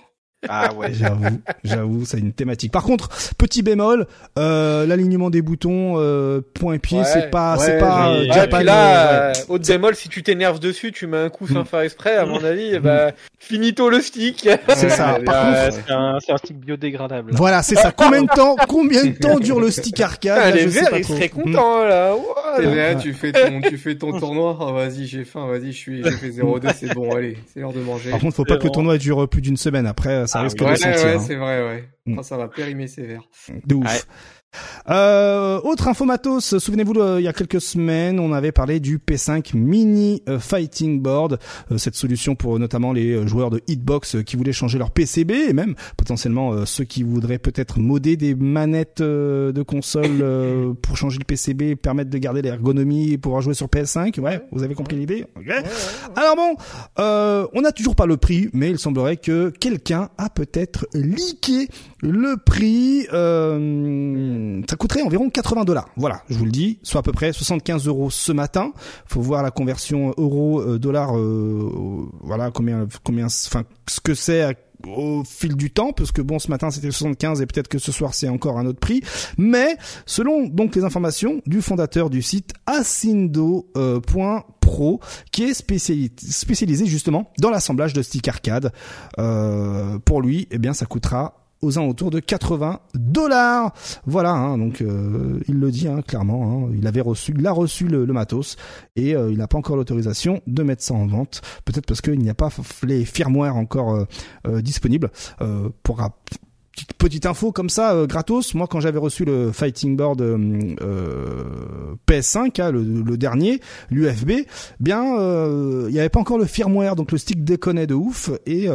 Ah ouais. (laughs) J'avoue, j'avoue, c'est une thématique. Par contre, petit bémol, euh, l'alignement des boutons, euh, point et pied, Ouais, c'est pas, ouais, c'est pas mais- euh, Ouais, Japan, puis là, euh, ouais. euh, au bémol, si tu t'énerves dessus, tu mets un coup sans Mm. faire exprès, à mon avis, eh ben, finito le stick. C'est (laughs) ça. Par contre- c'est un, c'est un stick biodégradable. là. Voilà, c'est ça. Combien de temps, combien de temps dure le stick arcade Ah, Là, les verts, ils seraient contents, là. Tu fais ton, tu fais ton (laughs) tournoi. Oh, vas-y, j'ai faim. Vas-y, je suis, j'ai fait 0-2, c'est bon. Allez, c'est l'heure de manger. Par contre, faut pas que le tournoi dure plus d'une semaine. Après, ça Ah risque oui. de ouais, sentir. ouais, hein. c'est vrai, ouais. Mm. Oh, ça va périmer sévère. De ouf. Euh, autre info matos, souvenez-vous, le- il y a quelques semaines, on avait parlé du P5 Mini euh, Fighting Board, euh, cette solution pour euh, notamment les euh, joueurs de Hitbox euh, qui voulaient changer leur PCB et même potentiellement euh, ceux qui voudraient peut-être modder des manettes euh, de console euh, (laughs) pour changer le PCB, et permettre de garder l'ergonomie et pouvoir jouer sur PS5. Ouais, vous avez compris l'idée Ok. Alors bon, euh, on n'a toujours pas le prix, mais il semblerait que quelqu'un a peut-être leaké le prix. Euh, ça coûterait environ 80 dollars. Voilà, je vous le dis, soit à peu près 75 euros ce matin. Faut voir la conversion euh, dollar. euh, voilà combien, combien, enfin ce que c'est. au fil du temps, parce que bon, ce matin c'était 75 et peut-être que ce soir c'est encore un autre prix. Mais selon donc les informations du fondateur du site Asindo.pro, qui est spéciali- spécialisé justement dans l'assemblage de stick arcade, pour lui, eh bien, ça coûtera aux de 80 dollars. Voilà, hein, donc euh, il le dit hein, clairement. hein, il avait reçu, il a reçu le, le matos et euh, il n'a pas encore l'autorisation de mettre ça en vente. Peut-être parce qu'il n'y a pas les firmware encore euh, euh, disponibles. Euh, pour petite, petite info comme ça, euh, gratos. Moi, quand j'avais reçu le Fighting Board euh, euh, PS5, hein, le, le dernier, l'UFB, bien, il n'y avait pas encore le firmware, donc le stick déconnait de ouf et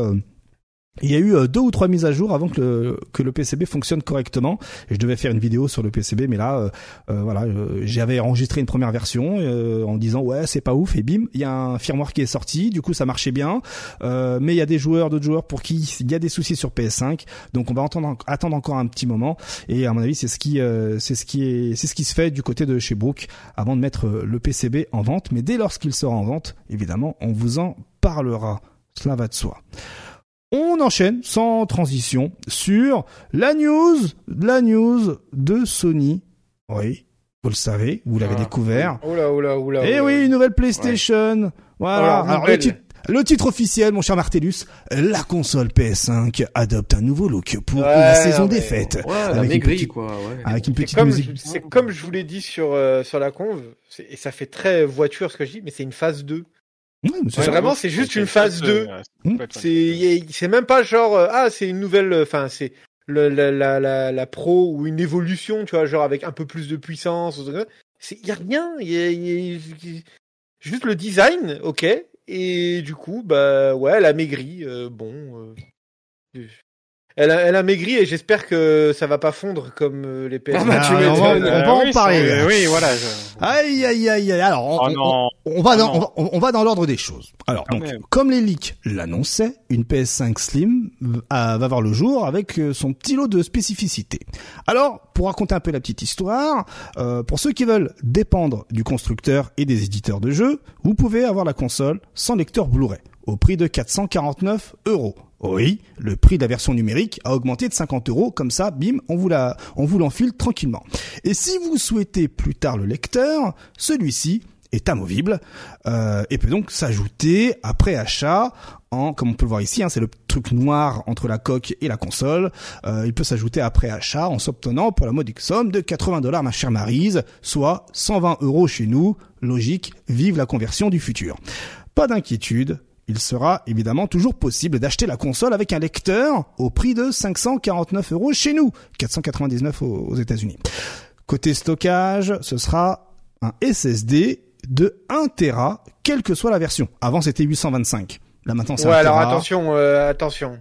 il y a eu euh, deux ou trois mises à jour avant que le, que le PCB fonctionne correctement. Je devais faire une vidéo sur le PCB, mais là, euh, euh, voilà, euh, j'avais enregistré une première version euh, en disant ouais c'est pas ouf et bim, il y a un firmware qui est sorti. Du coup ça marchait bien, mais il y a des joueurs, d'autres joueurs pour qui il y a des soucis sur PS5. Donc on va attendre encore un petit moment. Et à mon avis c'est ce qui c'est ce qui est c'est ce qui se fait du côté de chez Brook avant de mettre le PCB en vente. Mais dès lorsqu'il sera en vente, évidemment, on vous en parlera. Cela va de soi. On enchaîne sans transition sur la news, la news de Sony. Oui, vous le savez, vous l'avez Ah, découvert. Oula, oula, oula. Eh oula. oui, une nouvelle PlayStation. Voilà. Alors, le, le titre officiel, mon cher Martellus, la console PS5 adopte un nouveau look pour Ouais, la saison mais- des fêtes. Ouais, Avec une petite- quoi. Ouais. Avec une C'est petite comme, musique. je- c'est comme je vous l'ai dit sur, euh, sur la conve, et ça fait très voiture ce que je dis, mais c'est une phase 2. C'est ça. vraiment, c'est juste une phase 2. Hmm. C'est a- c'est même pas genre euh, ah c'est une nouvelle euh, enfin c'est la, la, la, la pro ou une évolution tu vois genre avec un peu plus de puissance c'est y a rien juste le design ok et du coup bah ouais elle a maigri euh, bon elle a, elle a maigri et j'espère que ça va pas fondre comme euh, les PS. Ah bah, tu Ah, on va, on va en parler. Oui, voilà. je- Aïe, aïe, aïe, aïe. Alors, on, Oh on- va dans, non. on va, on va dans l'ordre des choses. Alors, Quand donc, comme les leaks l'annonçaient, une PS5 Slim va voir le jour avec euh, son petit lot de spécificités. Alors, pour raconter un peu la petite histoire, euh, pour ceux qui veulent dépendre du constructeur et des éditeurs de jeux, vous pouvez avoir la console sans lecteur Blu-ray au prix de 449 euros. Oui, le prix de la version numérique a augmenté de 50 euros, comme ça, bim, on vous la, on vous l'enfile tranquillement. Et si vous souhaitez plus tard le lecteur, celui-ci est amovible euh, et peut donc s'ajouter après achat en comme on peut le voir ici hein, c'est le truc noir entre la coque et la console euh, il peut s'ajouter après achat en s'obtenant pour la modique somme de 80 dollars ma chère Marise soit 120 euros chez nous logique vive la conversion du futur pas d'inquiétude il sera évidemment toujours possible d'acheter la console avec un lecteur au prix de 549 euros chez nous, 499 aux aux États-Unis. Côté stockage, ce sera un SSD de 1 Tera, quelle que soit la version. Avant, c'était 825. Là, maintenant, c'est Ouais 1 alors Tera. attention euh, attention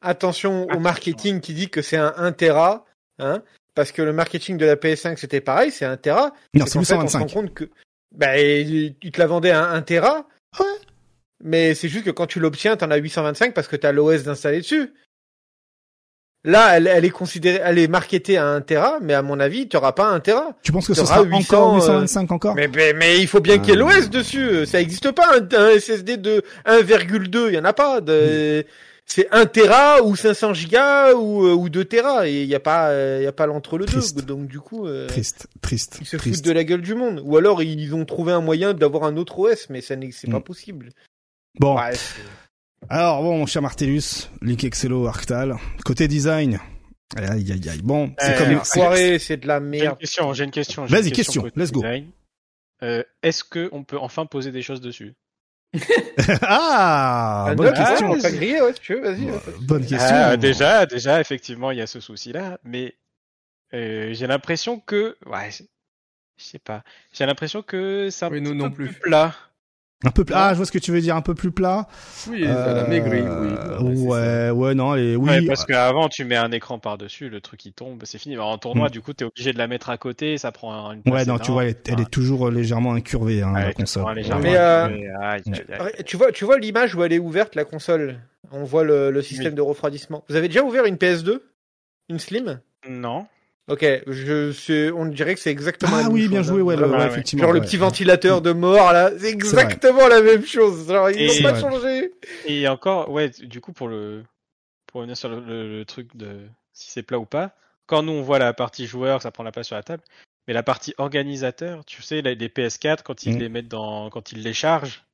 attention au marketing qui dit que c'est un 1 Tera hein parce que le marketing de la PS5 c'était pareil c'est 1 Tera Non, C'est c'est qu'en fait, on se 825. rend compte que bah, il te la vendait à 1 Tera. Ouais. Mais c'est juste que quand tu l'obtiens, t'en as 825 parce que t'as l'OS d'installer dessus. Là, elle, elle est considérée, elle est marketée à 1 Tera, mais à mon avis, tu auras pas 1 Tera. Tu penses que ce sera 800, encore euh, 825 encore? Mais, mais, mais il faut bien qu'il y ait Ah. l'OS dessus. Ça existe pas un, un SSD de 1,2. Il y en a pas. De... C'est 1 Tera ou 500 gigas ou, euh, ou 2 Tera. Et il y a pas, euh, il y a pas l'entre-le-deux. Triste. Donc, du coup. euh, Triste, triste, ils se triste. foutent de la gueule du monde. Ou alors ils ont trouvé un moyen d'avoir un autre OS, mais ça n'est c'est pas Mm. possible. Bon, Ouais, alors bon, mon cher Martellus, Link Excello, Arctal. Côté design, aïe, aïe, aïe. Bon, c'est Euh, comme... c'est foiré, c'est de la J'ai une merde. question, j'ai une question. Vas-y, question, let's go. design. Euh, Est-ce que on peut enfin poser des choses dessus (laughs) (laughs) ah, Un bonne autre, question. pas griller, ouais, si tu veux, vas-y. Ouais. Bonne question. Ah, Déjà, déjà, effectivement, il y a ce souci-là, mais euh, j'ai l'impression que, ouais, je sais pas, j'ai l'impression que c'est un Oui, petit nous non peu plus. plat. Un peu plat. Ah, je vois ce que tu veux dire, un peu plus plat. Oui, ça la maigri, oui. Euh, Ouais, c'est ouais, non, et oui. Ouais, parce qu'avant, tu mets un écran par-dessus, le truc il tombe, c'est fini. Alors, en tournoi, Mm. du coup, t'es obligé de la mettre à côté, ça prend une place Ouais, non, tu vois, elle est, elle est toujours euh, légèrement incurvée, hein, Ouais, la console. prend légèrement Mais, euh, incurvé. Aïe, aïe, aïe. Ouais, Tu vois, tu vois l'image où elle est ouverte, la console? On voit le, le système Oui. de refroidissement. Vous avez déjà ouvert une PS2 Une Slim? Non. Ok, je, on dirait que c'est exactement la Ah même oui, chose, bien joué, ouais, le- vraiment. ouais, ouais. effectivement. Genre le petit ventilateur de mort, là, c'est exactement la même chose. Genre, ils n'ont pas changé. Et encore, ouais, du coup, pour le, pour revenir sur le, le- le truc de si c'est plat ou pas, quand nous on voit la partie joueur, ça prend la place sur la table, mais la partie organisateur, tu sais, les les PS4, quand ils Mhm. les mettent dans, quand ils les chargent,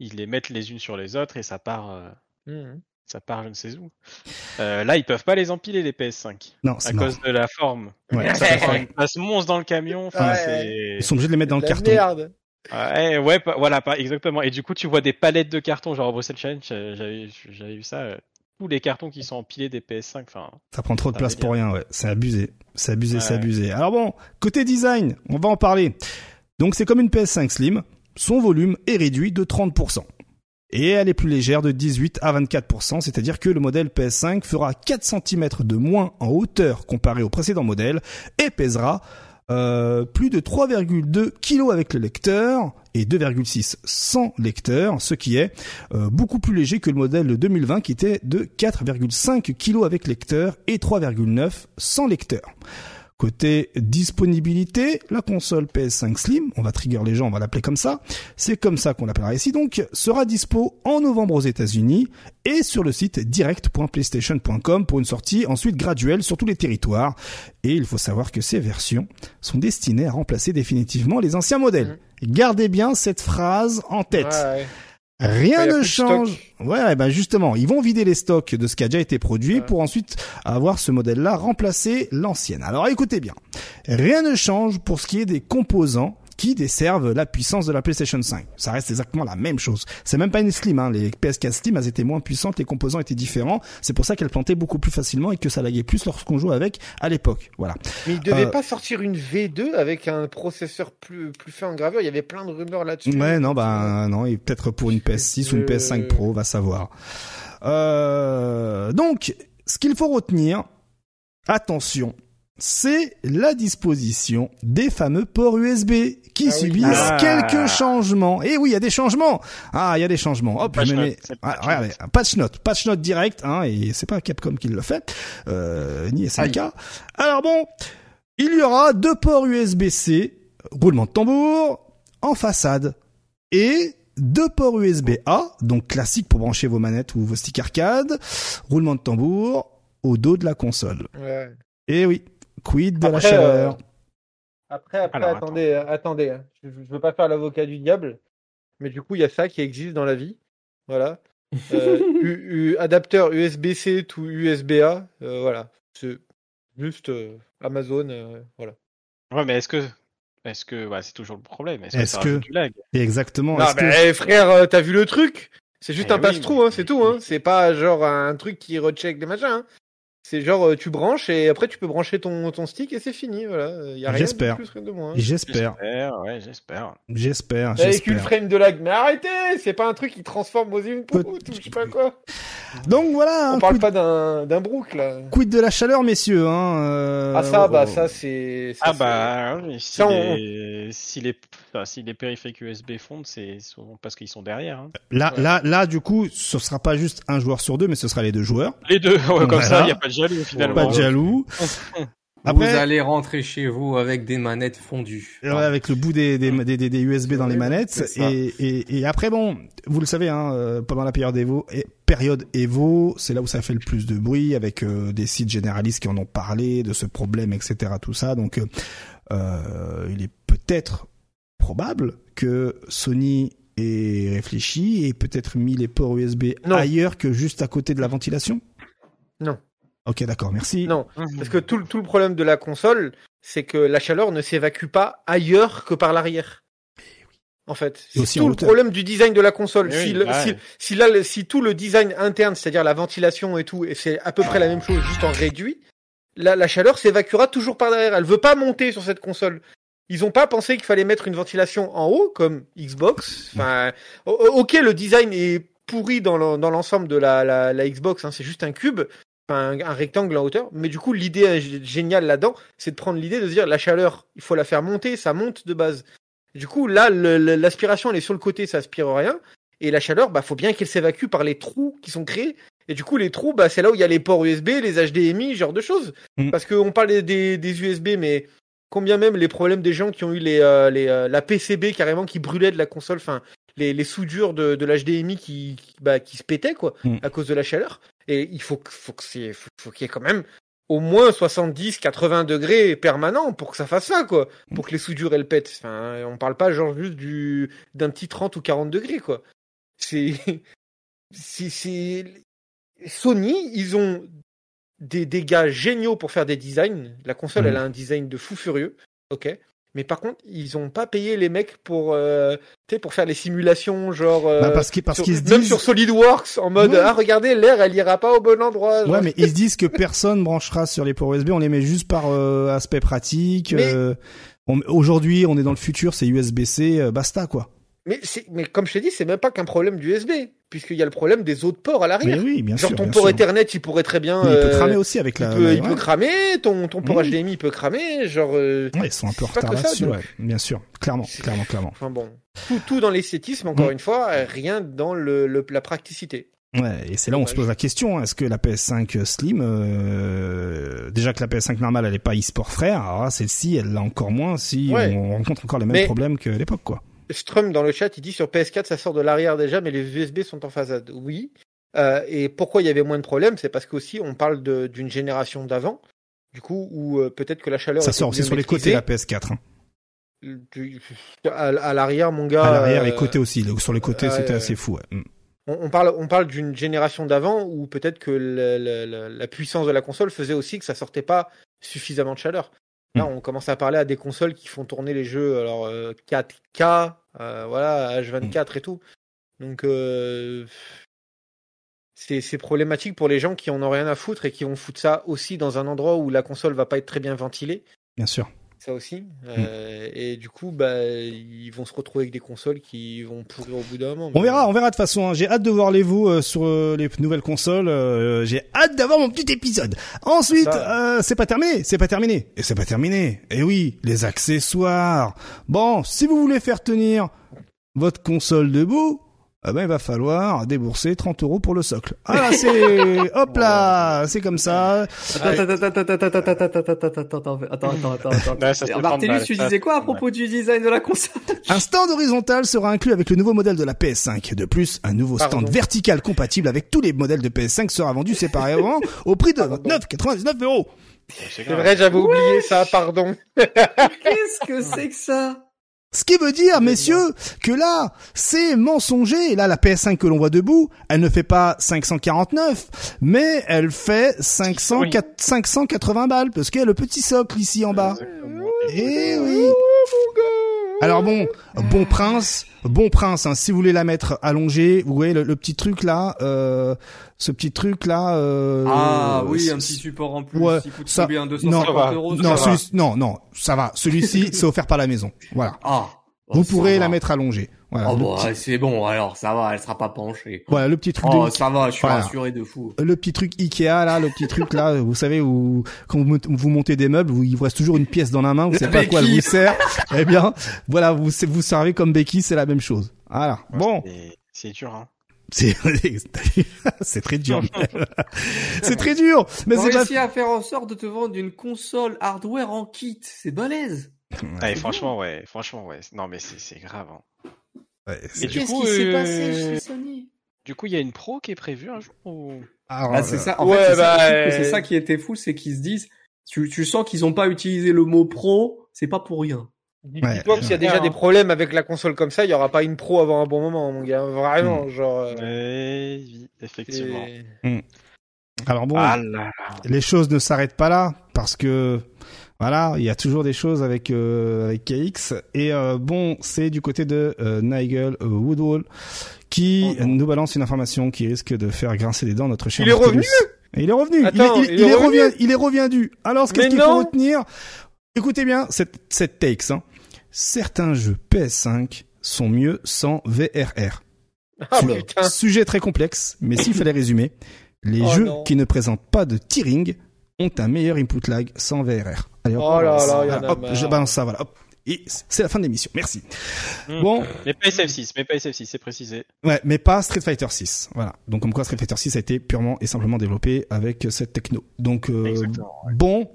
ils les mettent les unes sur les autres et ça part, euh, Mhm. Ça part je ne sais où. Euh, là, ils peuvent pas les empiler les PS5 Non, à cause de la forme. Ouais, Ça prend une place monstre dans le camion. Enfin, Ouais. c'est. Ils sont obligés de les mettre dans le La carton. merde. Ouais, ouais, pas- voilà, pas exactement. Et du coup, tu vois des palettes de carton, genre au Bruxelles Challenge, euh, j'avais, vu ça. euh, tous les cartons qui sont empilés des PS5. Enfin, Ça prend trop de place pour rien, ouais. C'est abusé. C'est abusé, c'est abusé. Alors bon, côté design, on va en parler. Donc c'est comme une PS5 Slim. Son volume est réduit de 30%. Et elle est plus légère de 18 à 24%, c'est-à-dire que le modèle PS5 fera 4 cm de moins en hauteur comparé au précédent modèle et pèsera euh, plus de 3,2 kg avec le lecteur et 2,6 sans lecteur, ce qui est euh, beaucoup plus léger que le modèle de 2020 qui était de 4,5 kg avec lecteur et 3,9 sans lecteur. Côté disponibilité, la console PS5 Slim, on va trigger les gens, on va l'appeler comme ça, c'est comme ça qu'on l'appellera ici donc, sera dispo en novembre aux États-Unis et sur le site direct.playstation.com pour une sortie ensuite graduelle sur tous les territoires. Et il faut savoir que ces versions sont destinées à remplacer définitivement les anciens modèles. Gardez bien cette phrase en tête. Ouais. Rien a ne change. Ouais, ouais, bah justement, ils vont vider les stocks de ce qui a déjà été produit Ouais. pour ensuite avoir ce modèle-là remplacer l'ancienne. Alors écoutez bien, rien ne change pour ce qui est des composants qui desservent la puissance de la PlayStation 5. Ça reste exactement la même chose. C'est même pas une Slim, hein. les PS4 Slim, elles étaient moins puissantes, les composants étaient différents. C'est pour ça qu'elles plantaient beaucoup plus facilement et que ça laguait plus lorsqu'on jouait avec à l'époque. Voilà. Mais il devait Euh, pas sortir une V2 avec un processeur plus, plus fin en gravure. Il y avait plein de rumeurs là-dessus. Ouais, non, bah non, et peut-être pour une PS6 ou une Euh, PS5 Pro, va savoir. Euh, donc, ce qu'il faut retenir, attention, c'est la disposition des fameux ports USB qui Ah oui. subissent Ah. quelques changements. Et oui, il y a des changements. Ah, il y a des changements. Hop, Patch je me mets- Ah, patch regardez, un patch note, patch note direct, hein, et c'est pas Capcom qui le fait, euh, ni SNK. Alors bon, il y aura deux ports USB-C, roulement de tambour, en façade, et deux ports USB-A, donc classique pour brancher vos manettes ou vos sticks arcade, roulement de tambour, au dos de la console. Ouais. Et oui, quid de la Après, chaleur. euh, Après, après, Alors, attendez, euh, attendez. hein. Je, je veux pas faire l'avocat du diable, mais du coup, il y a ça qui existe dans la vie. Voilà. Euh, (laughs) U- U- adapteur USB-C to USB-A. euh, voilà. C'est juste euh, Amazon. euh, voilà. Ouais, mais est-ce que, est-ce que, ouais, c'est toujours le problème. Est-ce, que, du lag? Exactement. Non, est-ce que- mais eh, frère, euh, t'as vu le truc? C'est juste Eh un oui, passe-trou, mais- hein, c'est tout. Hein. C'est pas genre un truc qui recheck des machins. Hein. C'est genre euh, tu branches et après tu peux brancher ton, ton stick et c'est fini. Voilà. Euh, Y a rien de J'espère. plus, rien de moins. hein. J'espère, J'espère, ouais, j'espère. j'espère, Avec une frame de lag. Mais arrêtez C'est pas un truc qui transforme vos inputs Peut- ou je sais pas quoi. Donc voilà, On un parle quid, pas d'un d'un brook là. quid de la chaleur, messieurs. Hein, euh, Ah ça, oh, bah oh. ça c'est... Ah bah, oui, si, Ça, on- les, si les, enfin, si les périphériques USB fondent, c'est souvent parce qu'ils sont derrière. Hein. Là, Ouais. là, là, du coup, ce sera pas juste un joueur sur deux, mais ce sera les deux joueurs. Les deux, ouais, comme Voilà. ça, il n'y a pas de jaloux finalement. Pas de jaloux. Après- Vous allez rentrer chez vous avec des manettes fondues. Ouais, avec le bout des, des, des, des- des USB dans les manettes. Et, et, et après, bon, vous le savez, hein, euh, pendant la période Evo, et- période Evo, c'est là où ça fait le plus de bruit, avec euh, des sites généralistes qui en ont parlé de ce problème, etc. Tout ça. Donc, euh, euh, il est peut-être probable que Sony ait réfléchi et peut-être mis les ports USB Non. ailleurs que juste à côté de la ventilation? Non. Ok, d'accord, merci. Non, parce que tout, le- tout le problème de la console, c'est que la chaleur ne s'évacue pas ailleurs que par l'arrière. En fait, c'est tout le problème du design de la console. Oui, si, le- ouais. si, si, là, si tout le design interne, c'est-à-dire la ventilation et tout, et c'est à peu près la même chose, juste en réduit, la, la chaleur s'évacuera toujours par derrière. Elle veut pas monter sur cette console. Ils ont pas pensé qu'il fallait mettre une ventilation en haut, comme Xbox. Enfin, ok, le design est pourri dans l'en- dans l'ensemble de la, la, la Xbox, hein, c'est juste un cube, un, un rectangle en hauteur. Mais du coup, l'idée géniale là-dedans, c'est de prendre l'idée de se dire la chaleur, il faut la faire monter, ça monte de base. Du coup, là, l'aspiration, elle est sur le côté, ça aspire rien. Et la chaleur, bah, faut bien qu'elle s'évacue par les trous qui sont créés. Et du coup, les trous, bah, c'est là où il y a les ports USB, les HDMI, genre de choses. Mm. Parce qu'on parle des, des, des USB, mais combien même les problèmes des gens qui ont eu les, euh, les, euh, la PCB carrément qui brûlait de la console, enfin, les, les soudures de, de l'HDMI qui, qui, bah, qui se pétaient, quoi, Mm. à cause de la chaleur. Et il faut, faut que c'est, faut, faut qu'il y ait quand même au moins 70, 80 degrés permanents pour que ça fasse ça, quoi. Pour que les soudures, elles pètent. Enfin, on parle pas genre juste du, d'un petit 30 ou 40 degrés, quoi. (laughs) C'est, c'est, Sony, ils ont des, des gars géniaux pour faire des designs. La console, elle a un design de fou furieux. Ok. Mais par contre, ils ont pas payé les mecs pour, euh, tu sais, pour faire les simulations, genre. euh, Bah, parce qu'ils parce qu'ils se même disent. sur SolidWorks, en mode Ouais. ah regardez l'air, elle ira pas au bon endroit. genre. Ouais, mais ils se disent que personne branchera sur les ports USB. On les met juste par euh, aspect pratique. Mais- euh, Aujourd'hui, on est dans le futur, c'est USB-C, euh, basta quoi. Mais, c'est- mais comme je t'ai dit, c'est même pas qu'un problème du USB, puisqu'il y a le problème des autres ports à Mais l'arrière. oui, bien Genre sûr. ton bien port sûr. Ethernet, il pourrait très bien. Mais il peut euh, cramer aussi avec il la. peut, la- il peut cramer, ton, ton port. HDMI peut cramer, genre. euh, Ouais, ils sont un peu en retard là-dessus, ouais. Bien sûr. Clairement, clairement, clairement. Enfin bon, tout, tout dans l'esthétisme, encore Mhm. une fois, euh, rien dans le, le- la praticité. Ouais, et c'est là où on se pose la question, hein, est-ce que la PS5 Slim, euh, déjà que la PS5 normale elle est pas eSport frère, alors celle-ci elle l'a encore moins si Ouais. on rencontre encore les mêmes Mais- problèmes que l'époque quoi. Strum dans le chat, il dit sur PS4 ça sort de l'arrière déjà, mais les USB sont en phasade. Oui. Euh, et pourquoi il y avait moins de problèmes C'est parce qu'aussi on parle d'une génération d'avant, du coup où euh, peut-être que la chaleur Ça sort aussi sur les côtés la PS4. hein. Du- à, à l'arrière, mon gars. À l'arrière, euh, les côtés aussi. Sur les côtés, c'était assez fou. ouais. Mm. On, parle, on parle d'une génération d'avant où peut-être que le- le- le- la puissance de la console faisait aussi que ça sortait pas suffisamment de chaleur. Là, on commence à parler à des consoles qui font tourner les jeux alors euh, 4K, euh, voilà, H24 et tout. Donc euh, c'est c'est problématique pour les gens qui en ont rien à foutre et qui vont foutre ça aussi dans un endroit où la console va pas être très bien ventilée. Bien sûr. Ça aussi. Euh, Et du coup, bah, ils vont se retrouver avec des consoles qui vont pourrir au bout d'un moment. On verra, on verra de toute façon. hein. J'ai hâte de voir les vous euh, sur euh, les nouvelles consoles. euh, J'ai hâte d'avoir mon petit épisode. Ensuite, euh, c'est pas terminé, c'est pas terminé, et c'est pas terminé. Et oui, les accessoires. Bon, si vous voulez faire tenir votre console debout, eh ben, il va falloir débourser 30 euros pour le socle. Ah, c'est, hop là, c'est comme ça. Attends, attends, attends, attends, attends, attends, attends, attends. Martellus, tu disais quoi à propos du design de la console? Un stand horizontal sera inclus avec le nouveau modèle de la PS5. De plus, un nouveau stand vertical compatible avec tous les modèles de PS5 sera vendu séparément au prix de 29,99 euros. C'est vrai, j'avais oublié ça, pardon. Qu'est-ce que c'est que ça? Ce qui veut dire, messieurs, que là, c'est mensonger. Là, la PS5 que l'on voit debout, elle ne fait pas 549, mais elle fait 500, Oui. 580 balles, parce qu'il y a le petit socle ici en bas. Eh oui. Alors bon, bon prince, bon prince. Hein, si vous voulez la mettre allongée, vous voyez le, le petit truc là, euh, ce petit truc là. Euh, Ah oui, un petit support en plus, Ouais, il coûte ça- combien non, 250 euros Non, ça va. celui- non, non, ça va. Celui-ci, (laughs) c'est offert par la maison. Voilà. Ah. vous Oh, pourrez va. la mettre allongée. Voilà. Oh petit, ouais, c'est bon, alors ça va, elle sera pas penchée. voilà, le petit truc Oh, de ça va, je suis Voilà. rassuré de fou. le petit truc Ikea là, le petit truc là, vous savez où quand vous, mont- vous montez des meubles, vous, il vous reste toujours une pièce dans la main, vous savez pas à quoi elle Becky. vous sert. eh bien, voilà, vous vous servez comme Becky, c'est la même chose. Voilà. Bon, C'est- dur, hein. c'est (laughs) c'est très dur. (laughs) c'est très dur, mais c'est pas réussi à faire en sorte de te vendre une console hardware en kit, c'est balèze. Ouais, franchement, ouais, franchement, ouais. Non, mais c'est c'est grave. hein. Ouais, Et du Qu'est-ce coup, qui s'est euh, passé chez Sony? Du coup, il y a une pro qui est prévue un jour ou... Alors, Ah, c'est euh, ça. En ouais, fait, c'est ça, bah, c'est euh, ça qui était fou, c'est qu'ils se disent, tu, tu sens qu'ils ont pas utilisé le mot pro, c'est pas pour rien. Ouais. Dis-toi que s'il y a déjà des problèmes avec la console comme ça, il y aura pas une pro avant un bon moment, mon gars. Vraiment, genre. euh, oui, effectivement. c'est- alors bon, Ah là là. les choses ne s'arrêtent pas là parce que voilà, il y a toujours des choses avec euh, avec KX et euh, bon, c'est du côté de euh, Nigel euh, Woodwall qui Oh nous balance une information qui risque de faire grincer les dents notre cher Il est revenu Et il est revenu. Attends, il est, il, il il est est revenu. Il est revenu. Alors, qu'est-ce qu'il faut retenir? Écoutez bien cette cette takes. Hein. Certains jeux PS5 sont mieux sans VRR. Ah Su- putain. Sujet très complexe, mais s'il fallait résumer, les Oh jeux non. qui ne présentent pas de tearing ont un meilleur input lag sans VRR. Allez, hop, Oh là là, y en a hop, marre. je balance ça, voilà. Hop. Et c'est la fin de l'émission. Merci. Hmm. Bon, Mais pas SF6, mais pas SF6, c'est précisé. ouais, mais pas Street Fighter 6. Voilà. Donc comme quoi Street Fighter 6 a été purement et simplement développé avec cette techno. Donc euh, bon,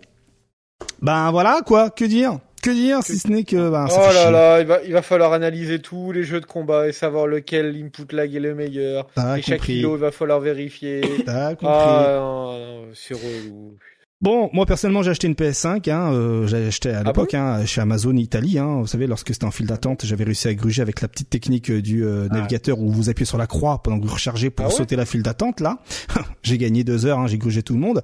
ben voilà quoi. Que dire? Que dire si ce n'est que ben, ça Oh là chier. là, il va, il va falloir analyser tous les jeux de combat et savoir lequel input lag est le meilleur. T'as et chaque compris. kilo, il va falloir vérifier. T'as compris. ah, non, non, c'est relou. Bon, moi personnellement j'ai acheté une PS5, hein, euh, j'ai acheté à Ah l'époque hein, chez Amazon Italie. Hein, vous savez, lorsque c'était en file d'attente, j'avais réussi à gruger avec la petite technique euh, du euh, navigateur où vous appuyez sur la croix pendant que vous rechargez pour Ah ouais? sauter la file d'attente. Là, (laughs) j'ai gagné deux heures, hein, j'ai grugé tout le monde.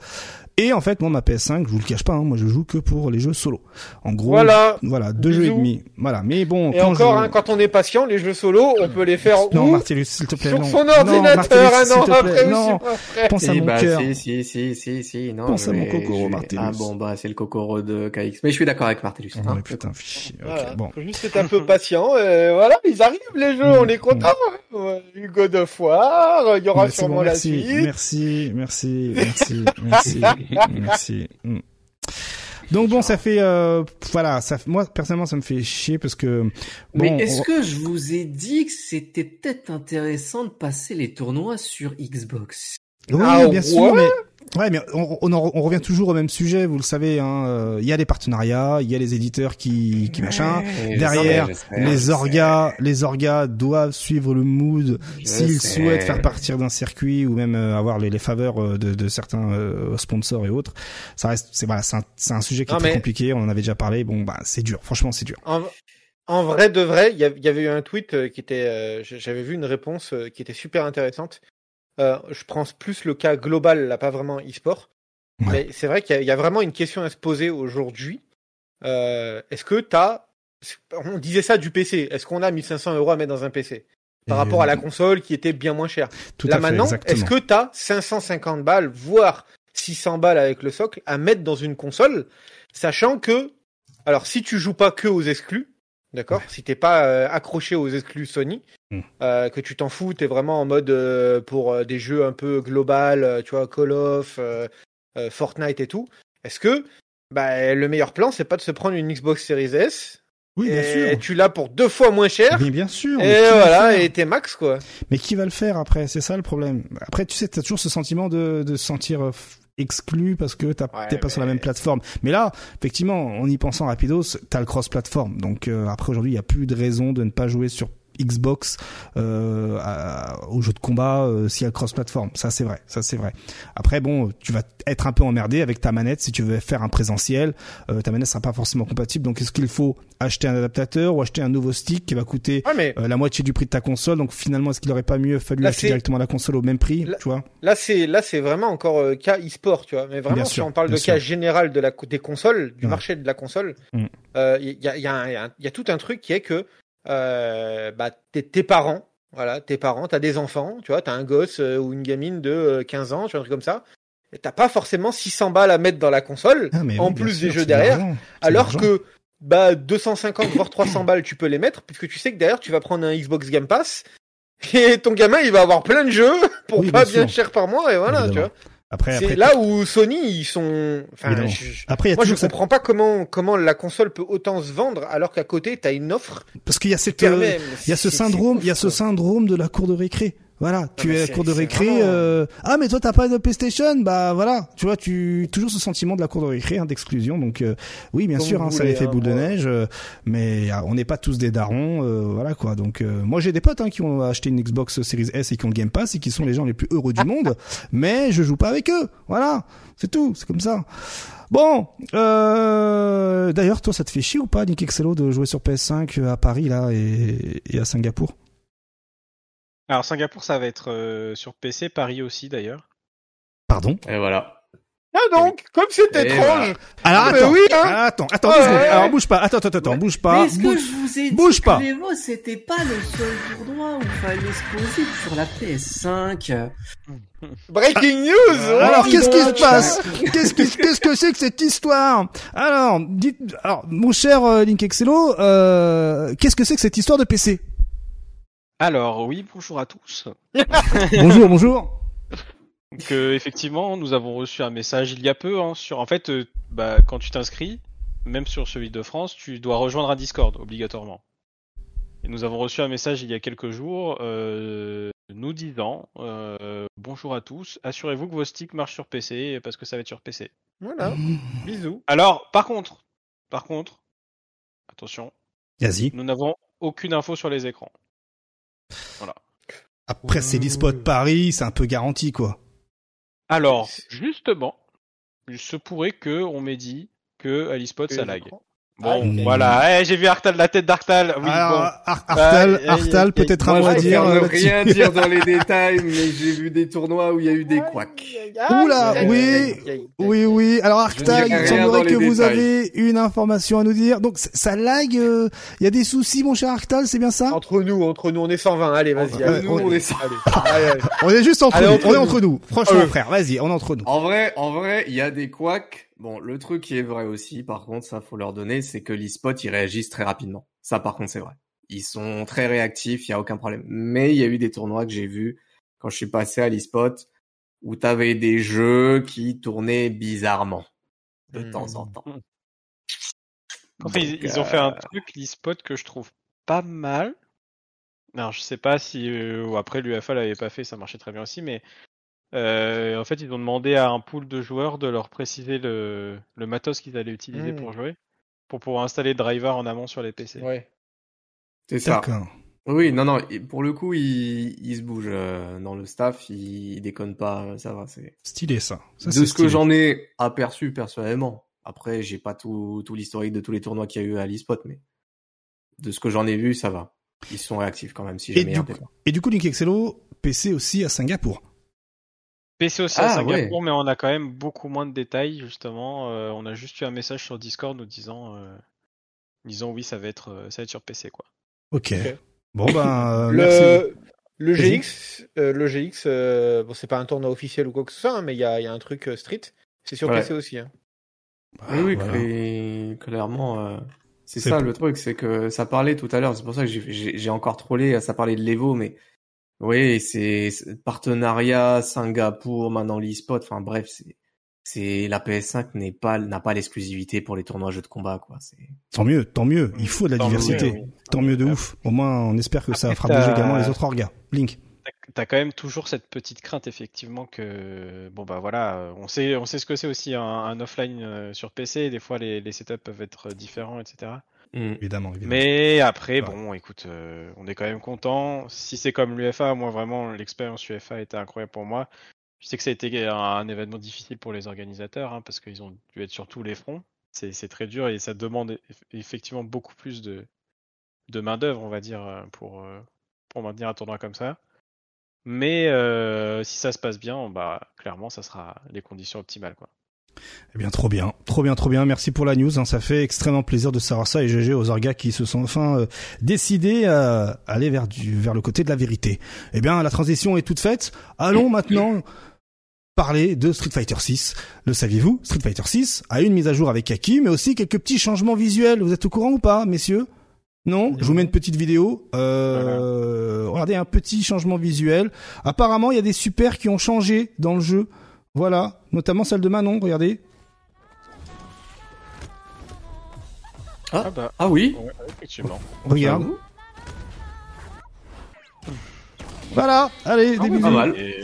Et en fait, moi, ma PS5, je vous le cache pas, hein, moi, je joue que pour les jeux solo. En gros, Voilà. voilà, deux jeux et demi. Voilà, mais bon, Et quand encore, je... hein, quand on est patient, les jeux solo, on peut les faire non, où Martellus, s'il te plaît, Sur non. son Non, ordinateur, Martellus, un s'il an te plaît, après, non. aussi, mon frère. Pense à Si, mon bah, cœur. si, si, si, si, si, non. Pense à mon Kokoro, Martellus. Ah bon, bah, c'est le Kokoro de KX. Mais je suis d'accord avec Martellus. Oh, hein. putain, fichier. Bon. Faut juste être un peu patient. Et voilà, ils arrivent les jeux, on est content. Ouais, du God of War, il y aura sûrement la suite. merci, merci, merci, merci, (laughs) (laughs) merci. Mm. Donc bon, ça fait, euh, voilà, ça, moi personnellement, ça me fait chier parce que. Bon, Mais est-ce on- que je vous ai dit que c'était peut-être intéressant de passer les tournois sur Xbox? Oui, Ah, bien sûr, ouais? mais ouais, mais on, on, en- on revient toujours au même sujet, vous le savez. hein, euh, Il y a les partenariats, il y a les éditeurs qui, qui machin. Ouais, Derrière, Les orgas, les orgas doivent suivre le mood s'ils souhaitent faire partir d'un circuit ou même euh, avoir les, les faveurs euh, de, de certains euh, sponsors et autres. Ça reste, c'est voilà, c'est un, c'est un sujet qui Non, est très compliqué. On en avait déjà parlé. Bon, bah, c'est dur. Franchement, c'est dur. En, en vrai de vrai, il y, il avait eu un tweet qui était, euh, j'avais vu une réponse qui était super intéressante. Euh, je prends plus le cas global, là, pas vraiment e-sport. Ouais. Mais c'est vrai qu'il y, a- il y a vraiment une question à se poser aujourd'hui. Euh, Est-ce que t'as, on disait ça du PC. Est-ce qu'on a 1500 euros à mettre dans un PC par Et- rapport à la console qui était bien moins chère? Tout Là à maintenant, est-ce que tu as 550 balles, voire 600 balles avec le socle à mettre dans une console, sachant que, alors si tu joues pas que aux exclus, d'accord, si t'es pas euh, accroché aux exclus Sony, Mm. euh, que tu t'en fous, t'es vraiment en mode euh, pour euh, des jeux un peu global, euh, tu vois, Call of, Fortnite et tout, est-ce que bah, le meilleur plan, c'est pas de se prendre une Xbox Series S Oui, bien et sûr. tu l'as pour deux fois moins cher. Mais bien sûr. Et mais voilà, et t'es max quoi. Mais qui va le faire après? C'est ça le problème. Après, tu sais, t'as toujours ce sentiment de, de se sentir exclu parce que Ouais, t'es pas sur la même plateforme. Mais là, effectivement, en y pensant rapidos, t'as le cross-platform. Donc euh, après, aujourd'hui, il y a plus de raison de ne pas jouer sur Xbox euh, à- aux jeux de combat euh, s'il y a cross-platform. Ça, c'est vrai. Ça, c'est vrai. Après, bon, tu vas être un peu emmerdé avec ta manette si tu veux faire un présentiel. Euh, ta manette sera pas forcément compatible. Donc, est-ce qu'il faut acheter un adaptateur ou acheter un nouveau stick qui va coûter Ouais, mais euh, la moitié du prix de ta console? Donc finalement, est-ce qu'il aurait pas mieux fallu Là, acheter directement la console au même prix, Là- tu vois? Là, c'est là, c'est vraiment encore euh, cas e-sport, tu vois. Mais vraiment, Bien si sûr, on parle de cas général de la des consoles, du Ouais. marché de la console, Mm. euh, il y, a, y, a y a y a tout un truc qui est que euh, bah, tes, tes parents, voilà, tes parents, t'as des enfants, tu vois, t'as un gosse euh, ou une gamine de euh, 15 ans, tu vois, un truc comme ça. et T'as pas forcément 600 balles à mettre dans la console, Ah, en oui, plus sûr, des jeux derrière, alors que bah 250 voire 300 balles tu peux les mettre puisque tu sais que derrière tu vas prendre un Xbox Game Pass (laughs) et ton gamin il va avoir plein de jeux (laughs) pour Oui, pas bien bien, cher par mois et voilà tu vois. Après, C'est après, là où Sony ils sont enfin je- après, il y a moi je comprends pas comment comment la console peut autant se vendre alors qu'à côté t'as une offre parce qu'il y a cette, euh, il y a ce syndrome, il y a ce syndrome de la cour de récré. Voilà, tu mais es à la c'est- cour de récré. euh, Ah, mais toi t'as pas de PlayStation, bah voilà. Tu vois, tu toujours ce sentiment de la cour de récré, hein, d'exclusion. Donc euh, oui, bien Comme sûr, hein, ça voulez, l'effet hein, boule de neige. euh, mais euh, on n'est pas tous des darons, euh, voilà quoi. Donc euh, moi j'ai des potes hein, qui ont acheté une Xbox Series S et qui ont le Game Pass et qui sont les gens les plus heureux du (laughs) monde. mais je joue pas avec eux. Voilà, c'est tout, c'est comme ça. Bon, euh, d'ailleurs, toi, ça te fait chier ou pas, Nick Excello, de jouer sur PS5 à Paris là et, et à Singapour? Alors Singapour, ça va être euh, sur PC, Paris aussi d'ailleurs. Pardon? Et voilà. ah donc comme c'est Et étrange Alors Ah, mais attends, oui, hein. alors, attends, attends, Ouais, deux secondes. ouais. Alors bouge pas, attends, attends, attends, bouge pas. Mais est-ce que Bouge- je vous ai dit bouge pas. que c'était pas le seul tournoi où il fallait se poser sur la PS5 (laughs) breaking news Ah, Alors Oh, qu'est-ce qui se passe? Qu'est-ce qui- qu'est-ce que c'est que cette histoire? Alors, dites, alors mon cher euh, Link Excello, euh, qu'est-ce que c'est que cette histoire de PC Alors oui, bonjour à tous. (laughs) Bonjour, bonjour. Donc euh, effectivement, nous avons reçu un message il y a peu hein, sur en fait euh, bah, quand tu t'inscris, même sur celui de France, tu dois rejoindre un Discord obligatoirement. Et nous avons reçu un message il y a quelques jours euh, nous disant euh, bonjour à tous, assurez-vous que vos sticks marchent sur PC parce que ça va être sur PC. voilà (laughs) bisous Alors par contre, par contre, attention, Vas-y. nous n'avons aucune info sur les écrans. Après, c'est l'e-spot de Paris, c'est un peu garanti, quoi. Alors justement, il se pourrait que on m'ait dit que à l'eSpot ça lag. Bon, Ah, voilà. Eh, j'ai vu Arctal, la tête d'Arctal. Oui, Alors, bon. Ar- Artal, Artal, y- peut-être un Moi, mot à je dire. euh, ne là-dessus. rien dire dans les (laughs) détails, mais j'ai vu des tournois où il y a eu des couacs. Oula, oui, Oui, oui. Alors Arctal, dirai il semblerait que vous avez une information à nous dire. Donc ça lag, il y a des soucis, mon cher Arctal, c'est bien ça? Entre nous, entre nous, on est 120. Allez, vas-y. Allez. Nous, on est. (laughs) On est juste entre nous. entre on est entre nous. Franchement, Euh. frère, vas-y, on est entre nous. En vrai, en vrai, il y a des couacs. Bon, le truc qui est vrai aussi, par contre, ça faut leur donner, c'est que l'e-spot, ils réagissent très rapidement. Ça, par contre, c'est vrai. Ils sont très réactifs, il y a aucun problème. Mais il y a eu des tournois que j'ai vus quand je suis passé à l'e-spot où t'avais des jeux qui tournaient bizarrement de Hmm. temps en temps. Ils, Donc, ils ont fait un euh, truc, l'e-spot, que je trouve pas mal. Alors, je sais pas si, euh, ou après l'UFA l'avait pas fait, ça marchait très bien aussi, mais euh, en fait, ils ont demandé à un pool de joueurs de leur préciser le, le matos qu'ils allaient utiliser Mm. pour jouer, pour pouvoir installer driver en amont sur les PC. Ouais. C'est ça. Oui, non, non. et Pour le coup, il, il se bouge euh, dans le staff, il, il déconne pas, ça va. C'est Stylé ça. ça de ce stylé. que j'en ai aperçu personnellement. Après, j'ai pas tout, tout l'historique de tous les tournois qu'il y a eu à l'e-spot, mais de ce que j'en ai vu, ça va. Ils sont réactifs quand même, si Et jamais un du, pépin. et du coup, Link Excello, PC aussi à Singapour. PC aussi à Ah, Singapour, mais on a quand même beaucoup moins de détails, justement. Euh, on a juste eu un message sur Discord nous disant, euh, disant oui, ça va être, euh, ça va être sur PC, quoi. Ok. Ok. Bon ben, euh, merci. Le. GX, euh, le GX, euh, bon, c'est pas un tournoi officiel ou quoi que ce soit, hein, mais il y a, il y a un truc euh, street. C'est sur Ouais. PC aussi. Hein. Oui, oui, Voilà. clé- clairement. euh, c'est ça le truc, c'est que ça parlait tout à l'heure. C'est pour ça que j'ai encore trollé. Ça parlait de l'Evo, mais oui, c'est partenariat Singapour, maintenant l'e-spot. Enfin bref, c'est c'est la PS5 n'est pas n'a pas l'exclusivité pour les tournois jeux de combat quoi. Tant mieux, tant mieux. Il faut de la Tant mieux, diversité. oui. Tant mieux de ouf. Au moins, on espère que ça Après, fera bouger également les autres orgas. Link. T'as- quand même toujours cette petite crainte effectivement que bon bah voilà on sait on sait ce que c'est aussi un, un offline euh, sur PC des fois les, les setups peuvent être différents etc Mm. Évidemment, évidemment. mais après bon écoute euh, on est quand même content si c'est comme l'UFA moi vraiment l'expérience UFA était incroyable pour moi je sais que ça a été un, un événement difficile pour les organisateurs hein, parce qu'ils ont dû être sur tous les fronts c'est très dur et ça demande eff- effectivement beaucoup plus de de main d'œuvre on va dire euh, pour euh, pour maintenir un tournoi comme ça mais euh, si ça se passe bien, bah clairement, ça sera les conditions optimales, quoi. Eh bien, trop bien, trop bien, trop bien. Merci pour la news. hein. Ça fait extrêmement plaisir de savoir ça et GG aux orgas qui se sont enfin euh, décidés à aller vers du vers le côté de la vérité. Eh bien, la transition est toute faite. Allons maintenant parler de Street Fighter 6. Le saviez-vous? Street Fighter 6 a une mise à jour avec Aki, mais aussi quelques petits changements visuels. Vous êtes au courant ou pas, messieurs? Non, je vous mets une petite vidéo. Euh, Regardez un petit changement visuel. Apparemment, il y a des supers qui ont changé dans le jeu. Voilà, notamment celle de Manon. Regardez. Ah. Ah bah, Ah oui. ouais, effectivement. Regarde. Voilà. Allez, Ah des oui, bisous. pas mal. Et...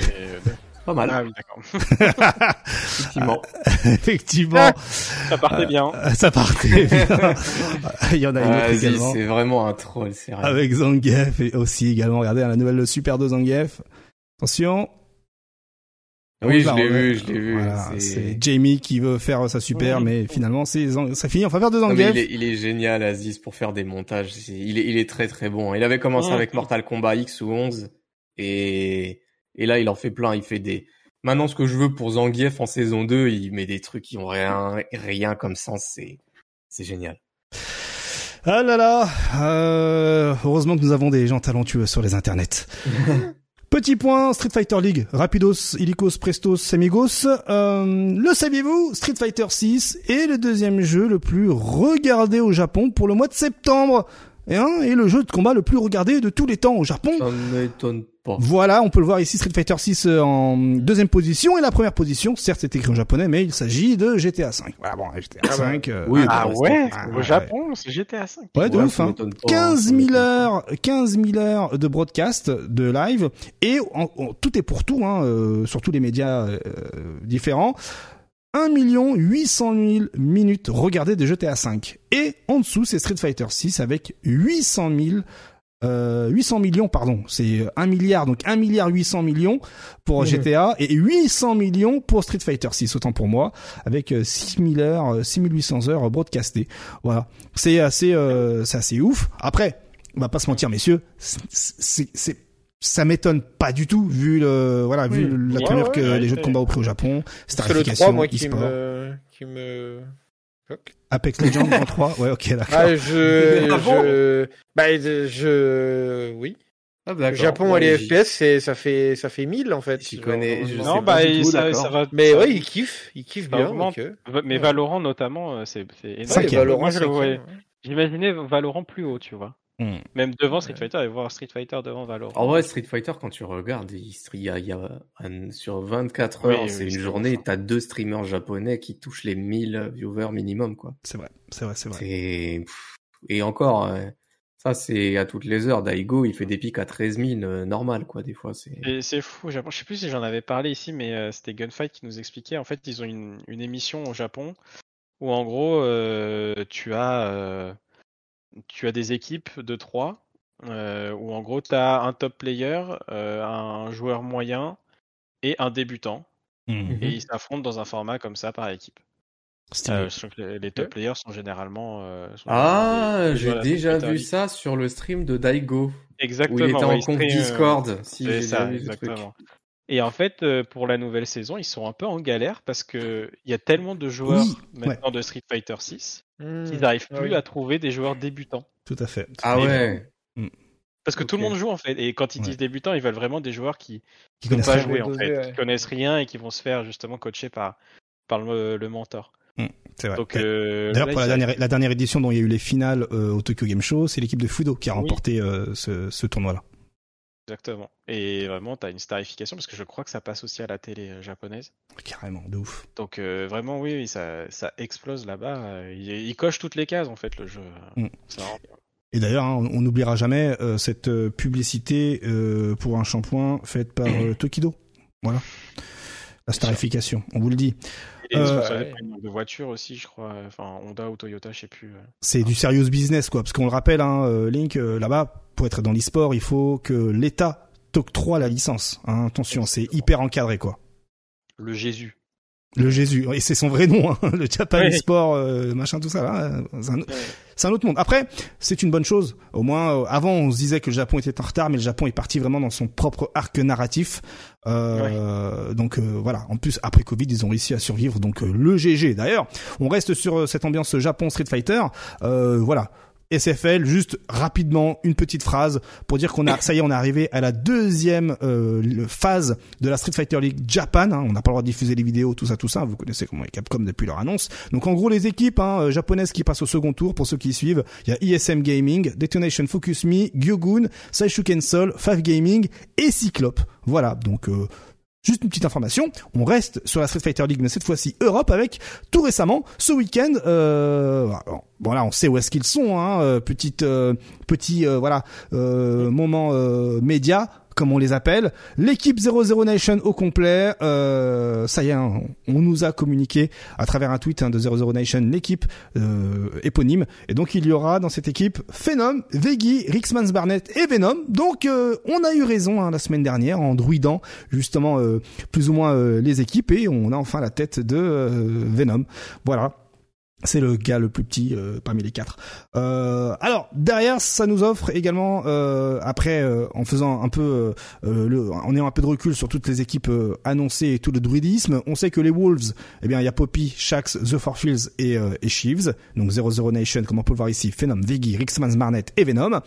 Pas mal. Ah oui, d'accord. (laughs) Effectivement. (laughs) Effectivement, Ça partait bien. euh, ça partait bien. (laughs) il y en a une autre Vas-y, également. c'est vraiment un troll, c'est vrai. Avec Zangief et aussi également. Regardez la nouvelle super de Zangief. Attention. Oui, je l'ai vu, je l'ai vu. Voilà, c'est- Jamie qui veut faire sa super, Oui. mais finalement, c'est ça finit en faveur de Zangief. il, est, il est génial, Aziz, pour faire des montages. Il est, il est très très bon. Il avait commencé Ouais. avec Mortal Kombat X ou 11. Et, et là, il en fait plein. Il fait des... Maintenant, ce que je veux pour Zangief en saison 2, il met des trucs qui ont rien, rien comme sens. C'est, c'est génial. Ah là là, euh, heureusement que nous avons des gens talentueux sur les internets. (laughs) Petit point, Street Fighter League, Rapidos, Illicos, Prestos, Amigos. Euh, le saviez-vous? Street Fighter 6 est le deuxième jeu le plus regardé au Japon pour le mois de septembre. Et, hein, et le jeu de combat le plus regardé de tous les temps au Japon. Ça ne m'étonne pas. Voilà, on peut le voir ici, Street Fighter 6 euh, en deuxième position. Et la première position, certes c'est écrit en japonais, mais il s'agit de GTA 5. Voilà, bon, GTA 5. euh, Oui, Ah bah, ouais, Ah, au. Japon, c'est GTA 5. Ouais, de Ouais, ouf, hein. m'étonne pas, 15 ça 000 m'étonne pas. heures, 15 000 heures de broadcast, de live, et en- en- tout est pour tout, hein, euh, sur tous les médias euh, différents. 1 800 000 minutes regardées de GTA 5. Et en dessous, c'est Street Fighter 6 avec 800 000 euh, 800 millions, pardon, c'est 1 milliard, donc 1 milliard 800 millions pour Mhm. GTA et 800 millions pour Street Fighter 6, autant pour moi, avec euh, 6000 heures, euh, 6800 heures broadcastées. Voilà, c'est assez, euh, c'est assez ouf. Après, on va pas se mentir, messieurs, c'est- ça m'étonne pas du tout vu le, voilà, vu la Ouais, tournure ouais, que ouais, les jeux de combat ont pris au Japon, C'est le 3, starification, moi, qui e-sport. me, qui me choque. Apex Legends en 3, ouais, ok, d'accord. Ah, je, (laughs) Ah bon je, bah, je, oui. Ah, Le d'accord. Japon Ouais, et les FPS, c'est, ça fait, ça fait 1000, en fait. Genre, connais- je. Non, sais bah il- tout, ça, ça va. Mais ça- ouais, ils kiffent, ils kiffent Ça bien. donc, euh, Mais Ouais. Valorant notamment, euh, c'est c'est énorme. Cinquième. Ouais, Valorant, Moi, je le voyais. J'imaginais Valorant plus haut, tu vois. Hmm. Même devant Street. Fighter et voir Street Fighter devant Valorant. En vrai, Street Fighter, quand tu regardes, il il y a, il y a un- sur 24 Oui, heures, oui, c'est oui, une journée, t'as deux streamers japonais qui touchent les 1000 viewers minimum, quoi. C'est vrai, c'est vrai, c'est vrai. Et encore, euh, ça, c'est à toutes les heures. Daigo, il fait des pics à 13 000, euh, normal, quoi, des fois, c'est... Et c'est fou. Je sais plus si j'en avais parlé ici, mais euh, c'était Gunfight qui nous expliquait. En fait, ils ont une, une émission au Japon où, en gros, euh, tu as euh, tu as des équipes de trois euh, où, en gros, tu as un top player, euh, un joueur moyen et un débutant, Hmm. et ils s'affrontent dans un format comme ça par équipe. Euh, les, les top players sont généralement. euh, sont Ah, j'ai déjà vu League. ça sur le stream de Daigo, Exactement. où il était en compte euh, Discord. Si, ça, exactement. Et en fait, euh, pour la nouvelle saison, ils sont un peu en galère parce que il y a tellement de joueurs Oui, maintenant de Street Fighter 6 Hmm. qu'ils n'arrivent Ah plus à trouver des joueurs débutants. Tout à fait. Ah Et- ouais. Parce que tout le monde joue en fait. Et quand ils Ouais. disent débutants, ils veulent vraiment des joueurs qui ne connaissent pas rien. jouer en fait, ouais. qui connaissent rien et qui vont se faire justement coacher par, par le, le mentor. C'est vrai. Donc, euh, D'ailleurs, pour la dernière, la dernière édition dont il y a eu les finales euh, au Tokyo Game Show, c'est l'équipe de Fudo qui a Oui. remporté euh, ce, ce tournoi-là. Exactement. Et vraiment, tu as une starification parce que je crois que ça passe aussi à la télé euh, japonaise. Carrément, de ouf. Donc euh, vraiment, oui, oui, ça, ça explose là-bas. Il, il coche toutes les cases en fait le jeu. Mm. Et d'ailleurs, hein, on n'oubliera jamais euh, cette publicité euh, pour un shampoing faite par (clears throat) Tokido. Voilà. La starification, on vous le dit. Et Euh, de voiture aussi, je crois. Enfin, Honda ou Toyota, je sais plus. euh. C'est du serious business, quoi. Parce qu'on le rappelle, hein, euh, Link, euh, là-bas, pour être dans l'e-sport, il faut que l'État t'octroie la licence. Hein, attention, c'est hyper encadré, quoi. Le Jésus. Le Jésus, et c'est son vrai nom, hein, le Japan Oui. e-sport, euh, machin, tout ça, là. euh, C'est un, c'est un autre monde. Après, c'est une bonne chose. Au moins, euh, avant, on se disait que le Japon était en retard, mais le Japon est parti vraiment dans son propre arc narratif. Euh, Donc euh, voilà. En plus, après Covid, ils ont réussi à survivre. Donc euh, le GG. D'ailleurs, on reste sur cette ambiance Japon Street Fighter. Euh, voilà. SFL, juste rapidement une petite phrase pour dire qu'on a, ça y est, on est arrivé à la deuxième euh, phase de la Street Fighter League Japan. hein. on n'a pas le droit de diffuser les vidéos, tout ça, tout ça. Vous connaissez comment est Capcom depuis leur annonce. Donc en gros, les équipes hein, euh, japonaises qui passent au second tour, pour ceux qui suivent, il y a ISM Gaming, Detonation Focus Me, Gyogun, Saishuken Sol, Five Gaming et Cyclope. Voilà, donc euh, Juste une petite information, on reste sur la Street Fighter League, mais cette fois-ci Europe avec tout récemment ce week-end. Euh, alors, bon là, on sait où est-ce qu'ils sont, hein, euh, petite, euh, petit, euh, voilà, moment média comme on les appelle. L'équipe 00 Nation au complet, euh, ça y est, hein, on nous a communiqué à travers un tweet hein, de 00 Nation l'équipe euh, éponyme. Et donc il y aura dans cette équipe Phenom, Veggie, Rixmans Barnett et Venom. Donc euh, on a eu raison hein, la semaine dernière en druidant justement plus ou moins les équipes et on a enfin la tête de Venom. Voilà. C'est le gars le plus petit euh, parmi les quatre. Euh, alors derrière, ça nous offre également euh, après euh, en faisant un peu euh, euh, le, en ayant un peu de recul sur toutes les équipes annoncées et tout le druidisme, on sait que les Wolves, eh bien il y a Poppy, Shax, The Four Fields et, et Sheaves, donc 00 Nation comme on peut le voir ici, Phenom, Veggie, Rixmans Marnet et Venom,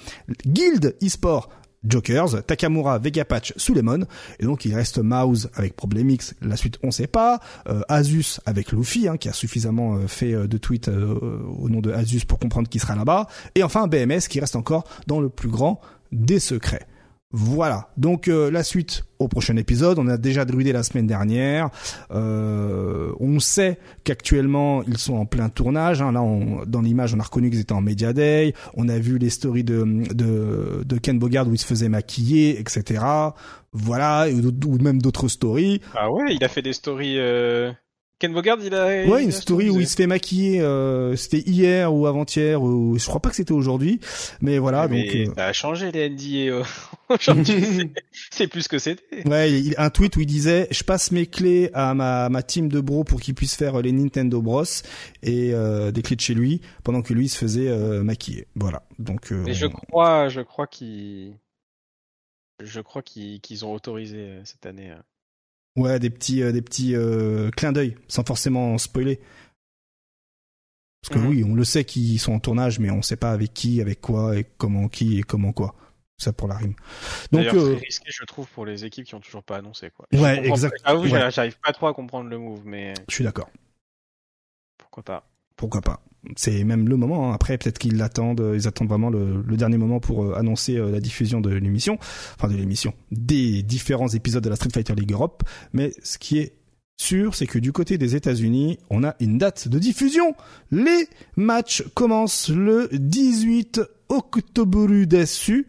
Guild eSport Jokers, Takamura, Vegapatch, Suleiman, et donc il reste Mouse avec Problemix, la suite on sait pas, euh, Asus avec Luffy, hein, qui a suffisamment euh, fait euh, de tweets au nom de Asus pour comprendre qui sera là-bas, et enfin BMS qui reste encore dans le plus grand des secrets. Voilà, donc euh, la suite au prochain épisode. On a déjà druidé la semaine dernière. Euh, on sait qu'actuellement ils sont en plein tournage. Hein. Là, on, dans l'image, on a reconnu qu'ils étaient en Media Day. On a vu les stories de, de, de Ken Bogard où il se faisait maquiller, etc. Voilà, ou, même d'autres stories. Ah ouais, il a fait des stories euh, Ken Bogard, il a. Ouais, il a une story où il se fait maquiller. euh, c'était hier ou avant-hier ou je crois pas que c'était aujourd'hui, mais voilà. Mais donc euh, ça a changé les NDA euh, (laughs) aujourd'hui. (laughs) c'est- plus ce que c'était. ouais, il, un tweet où il disait je passe mes clés à ma ma team de bro pour qu'ils puissent faire les Nintendo Bros et euh, des clés de chez lui pendant que lui il se faisait euh, maquiller. Voilà. Donc euh, Mais je on- crois, je crois qu'ils, je crois qu'ils qu'ils ont autorisé euh, cette année. Ouais, des petits euh, des petits euh, clins d'œil sans forcément spoiler. Parce que Mhm. oui, on le sait qu'ils sont en tournage, mais on sait pas avec qui, avec quoi, et comment qui et comment quoi. Ça pour la rime. Donc euh, risqué, je trouve, pour les équipes qui ont toujours pas annoncé quoi. Ouais, Je comprends exact- pas- Ah oui, ouais. j'arrive pas trop à comprendre le move, mais je suis d'accord. pourquoi pas. Pourquoi pas C'est même le moment. hein. Après, peut-être qu'ils l'attendent. euh, Ils attendent vraiment le, dernier moment pour euh, annoncer euh, la diffusion de l'émission, enfin de l'émission, des différents épisodes de la Street Fighter League Europe. Mais ce qui est sûr, c'est que du côté des États-Unis, on a une date de diffusion. Les matchs commencent le 18 octobre dessus.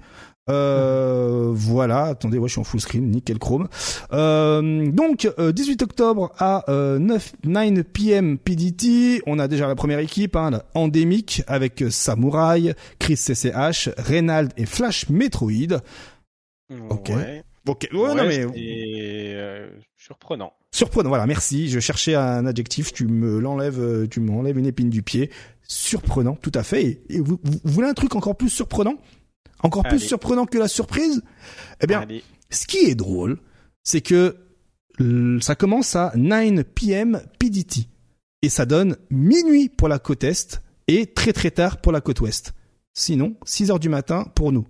Euh, voilà, attendez, ouais, je suis en full screen, nickel chrome. Euh, donc, euh, 18 octobre à euh, 9, 9 p.m. PDT, on a déjà la première équipe, hein, la Endémique, avec euh, Samurai, Chris CCH, Reynald et Flash Metroid. Ok. Ouais. Ok, ouais, non mais euh, surprenant. surprenant. Voilà, merci. Je cherchais un adjectif, tu me l'enlèves, tu m'enlèves une épine du pied. Surprenant, tout à fait. Et, et vous, vous voulez un truc encore plus surprenant? Encore plus surprenant que la surprise Eh bien, Allez. Ce qui est drôle, c'est que ça commence à 9 p.m. PDT et ça donne minuit pour la côte est et très très tard pour la côte ouest. Sinon, 6 heures du matin pour nous.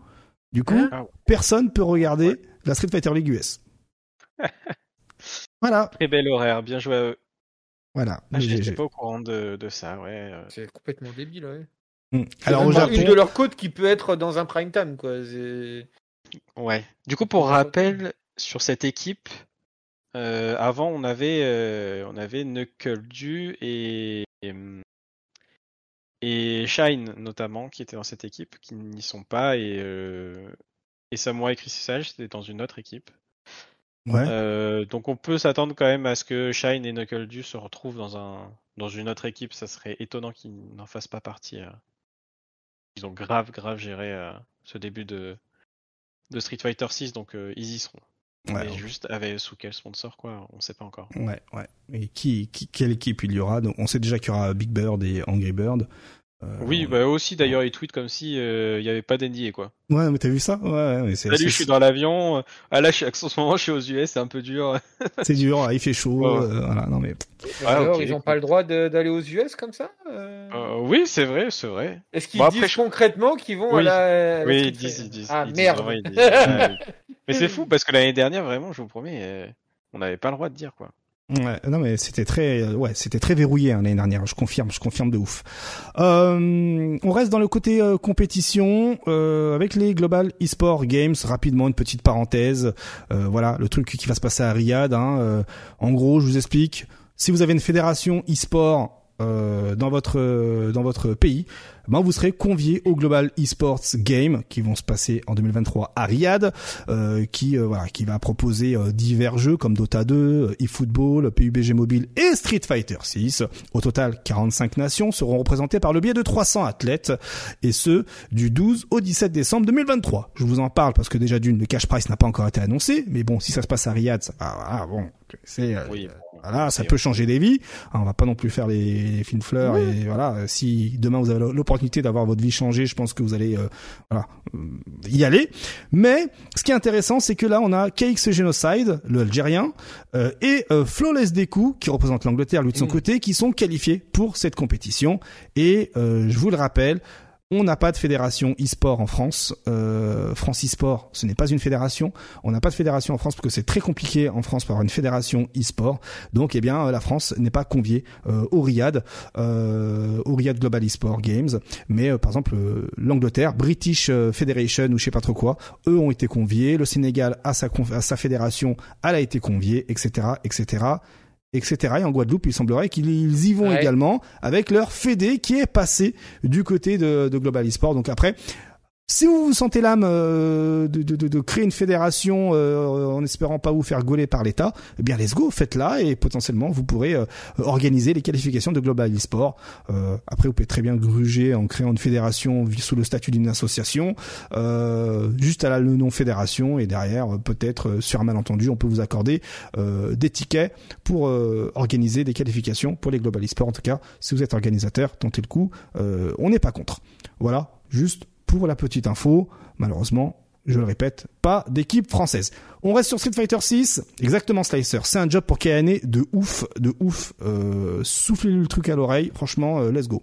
Du coup, Hein Ah ouais. personne peut regarder Ouais. la Street Fighter League US. (laughs) voilà, Très bel horaire, bien joué à eux. voilà. Ah, j'étais j'ai- pas au courant de, de ça, ouais. euh. C'est complètement débile, ouais. Alors au Japon, une de leurs côtes qui peut être dans un prime time, quoi. Ouais. Du coup, pour rappel, sur cette équipe, euh, avant, on avait, euh, on avait Knuckle Du et, et, et Shine, notamment, qui étaient dans cette équipe, qui n'y sont pas, et, euh, et Samurai et Chris Sage, c'était dans une autre équipe. ouais. Euh, donc on peut s'attendre quand même à ce que Shine et Knuckle Du se retrouvent dans un dans une autre équipe. Ça serait étonnant qu'ils n'en fassent pas partie. euh. Ils ont grave grave géré euh, ce début de de Street Fighter 6, donc euh, ils y seront. Ouais, Mais juste avec sous quel sponsor quoi, on sait pas encore. ouais, ouais. Et qui, qui, quelle équipe il y aura? Donc, On sait déjà qu'il y aura Big Bird et Angry Bird. Euh, Oui, on- bah eux aussi d'ailleurs ils tweetent comme si euh, il y avait pas d'NDA quoi. Ouais, mais t'as vu ça? Ouais, ouais, mais c'est Salut, je suis dans l'avion. euh, Ah là, je suis, en ce moment, je suis aux US, c'est un peu dur. c'est dur, il fait chaud. Ouais, euh, voilà, non mais Ah, Alors, ils n'ont écoute. pas le droit d'aller aux US comme ça euh oui, c'est vrai, c'est vrai. Est-ce qu'ils bon, disent concrètement qu'ils vont Oui. à la. Oui, ils disent, Fighter ils disent. Ah ils disent merde ils disent. Oui. (laughs) Mais c'est fou parce que l'année dernière, vraiment, je vous promets, euh, on n'avait pas le droit de dire quoi. Ouais, non mais c'était très, ouais, c'était très verrouillé hein, l'année dernière. Je confirme, je confirme de ouf. Euh, on reste dans le côté euh, compétition euh, avec les Global eSport Games. Rapidement, une petite parenthèse. Euh, voilà, le truc qui va se passer à Riyad. Hein, euh, en gros, je vous explique. Si vous avez une fédération e-sport euh, dans votre euh, dans votre pays, ben vous serez convié au Global Esports Games qui vont se passer en 2023 à Riyad, euh, qui euh, voilà qui va proposer euh, divers jeux comme Dota 2, euh, eFootball, PUBG Mobile et Street Fighter 6. Au total, 45 nations seront représentées par le biais de 300 athlètes et ce du 12 au 17 décembre 2023. Je vous en parle parce que déjà d'une le cash price n'a pas encore été annoncé, mais bon si ça se passe à Riyad, ça, ah, bon c'est Oui. Voilà, ça peut changer des vies. Hein, on va pas non plus faire les, les fines fleurs et voilà. Si demain vous avez l'opportunité d'avoir votre vie changée, je pense que vous allez euh, voilà euh, y aller. Mais ce qui est intéressant, c'est que là on a KX Genocide, le Algérien, euh, et euh, Flawless Deku qui représente l'Angleterre, lui de son Mm. côté, qui sont qualifiés pour cette compétition. Et euh, je vous le rappelle. On n'a pas de fédération e-sport en France. Euh, France e-sport, ce n'est pas une fédération. On n'a pas de fédération en France parce que c'est très compliqué en France pour avoir une fédération e-sport. Donc, eh bien, la France n'est pas conviée euh, au Riyad, euh, au Riyad Global e-sport Games. Mais euh, par exemple, euh, l'Angleterre, British euh, Federation ou je sais pas trop quoi, eux ont été conviés. Le Sénégal a sa, a sa fédération, elle a été conviée, etc., etc etc. Et en Guadeloupe, il semblerait qu'ils y vont Ouais. également avec leur fédé qui est passé du côté de, de Global eSport. Donc après, Si vous vous sentez l'âme euh, de, de, de, créer une fédération euh, en espérant pas vous faire gauler par l'État, eh bien let's go, faites-la et potentiellement vous pourrez euh, organiser les qualifications de Global eSport. Euh, après, vous pouvez très bien gruger en créant une fédération sous le statut d'une association, euh, juste à la, le nom fédération et derrière euh, peut-être sur un malentendu, on peut vous accorder des tickets pour organiser des qualifications pour les Global eSport. En tout cas, si vous êtes organisateur, tentez le coup. On n'est pas contre. Voilà, juste pour la petite info. Malheureusement, je le répète, pas d'équipe française. On reste sur Street Fighter 6, exactement Slicer. C'est un job pour Kaane de ouf, de ouf. Euh, soufflez-lui le truc à l'oreille, franchement, euh, let's go.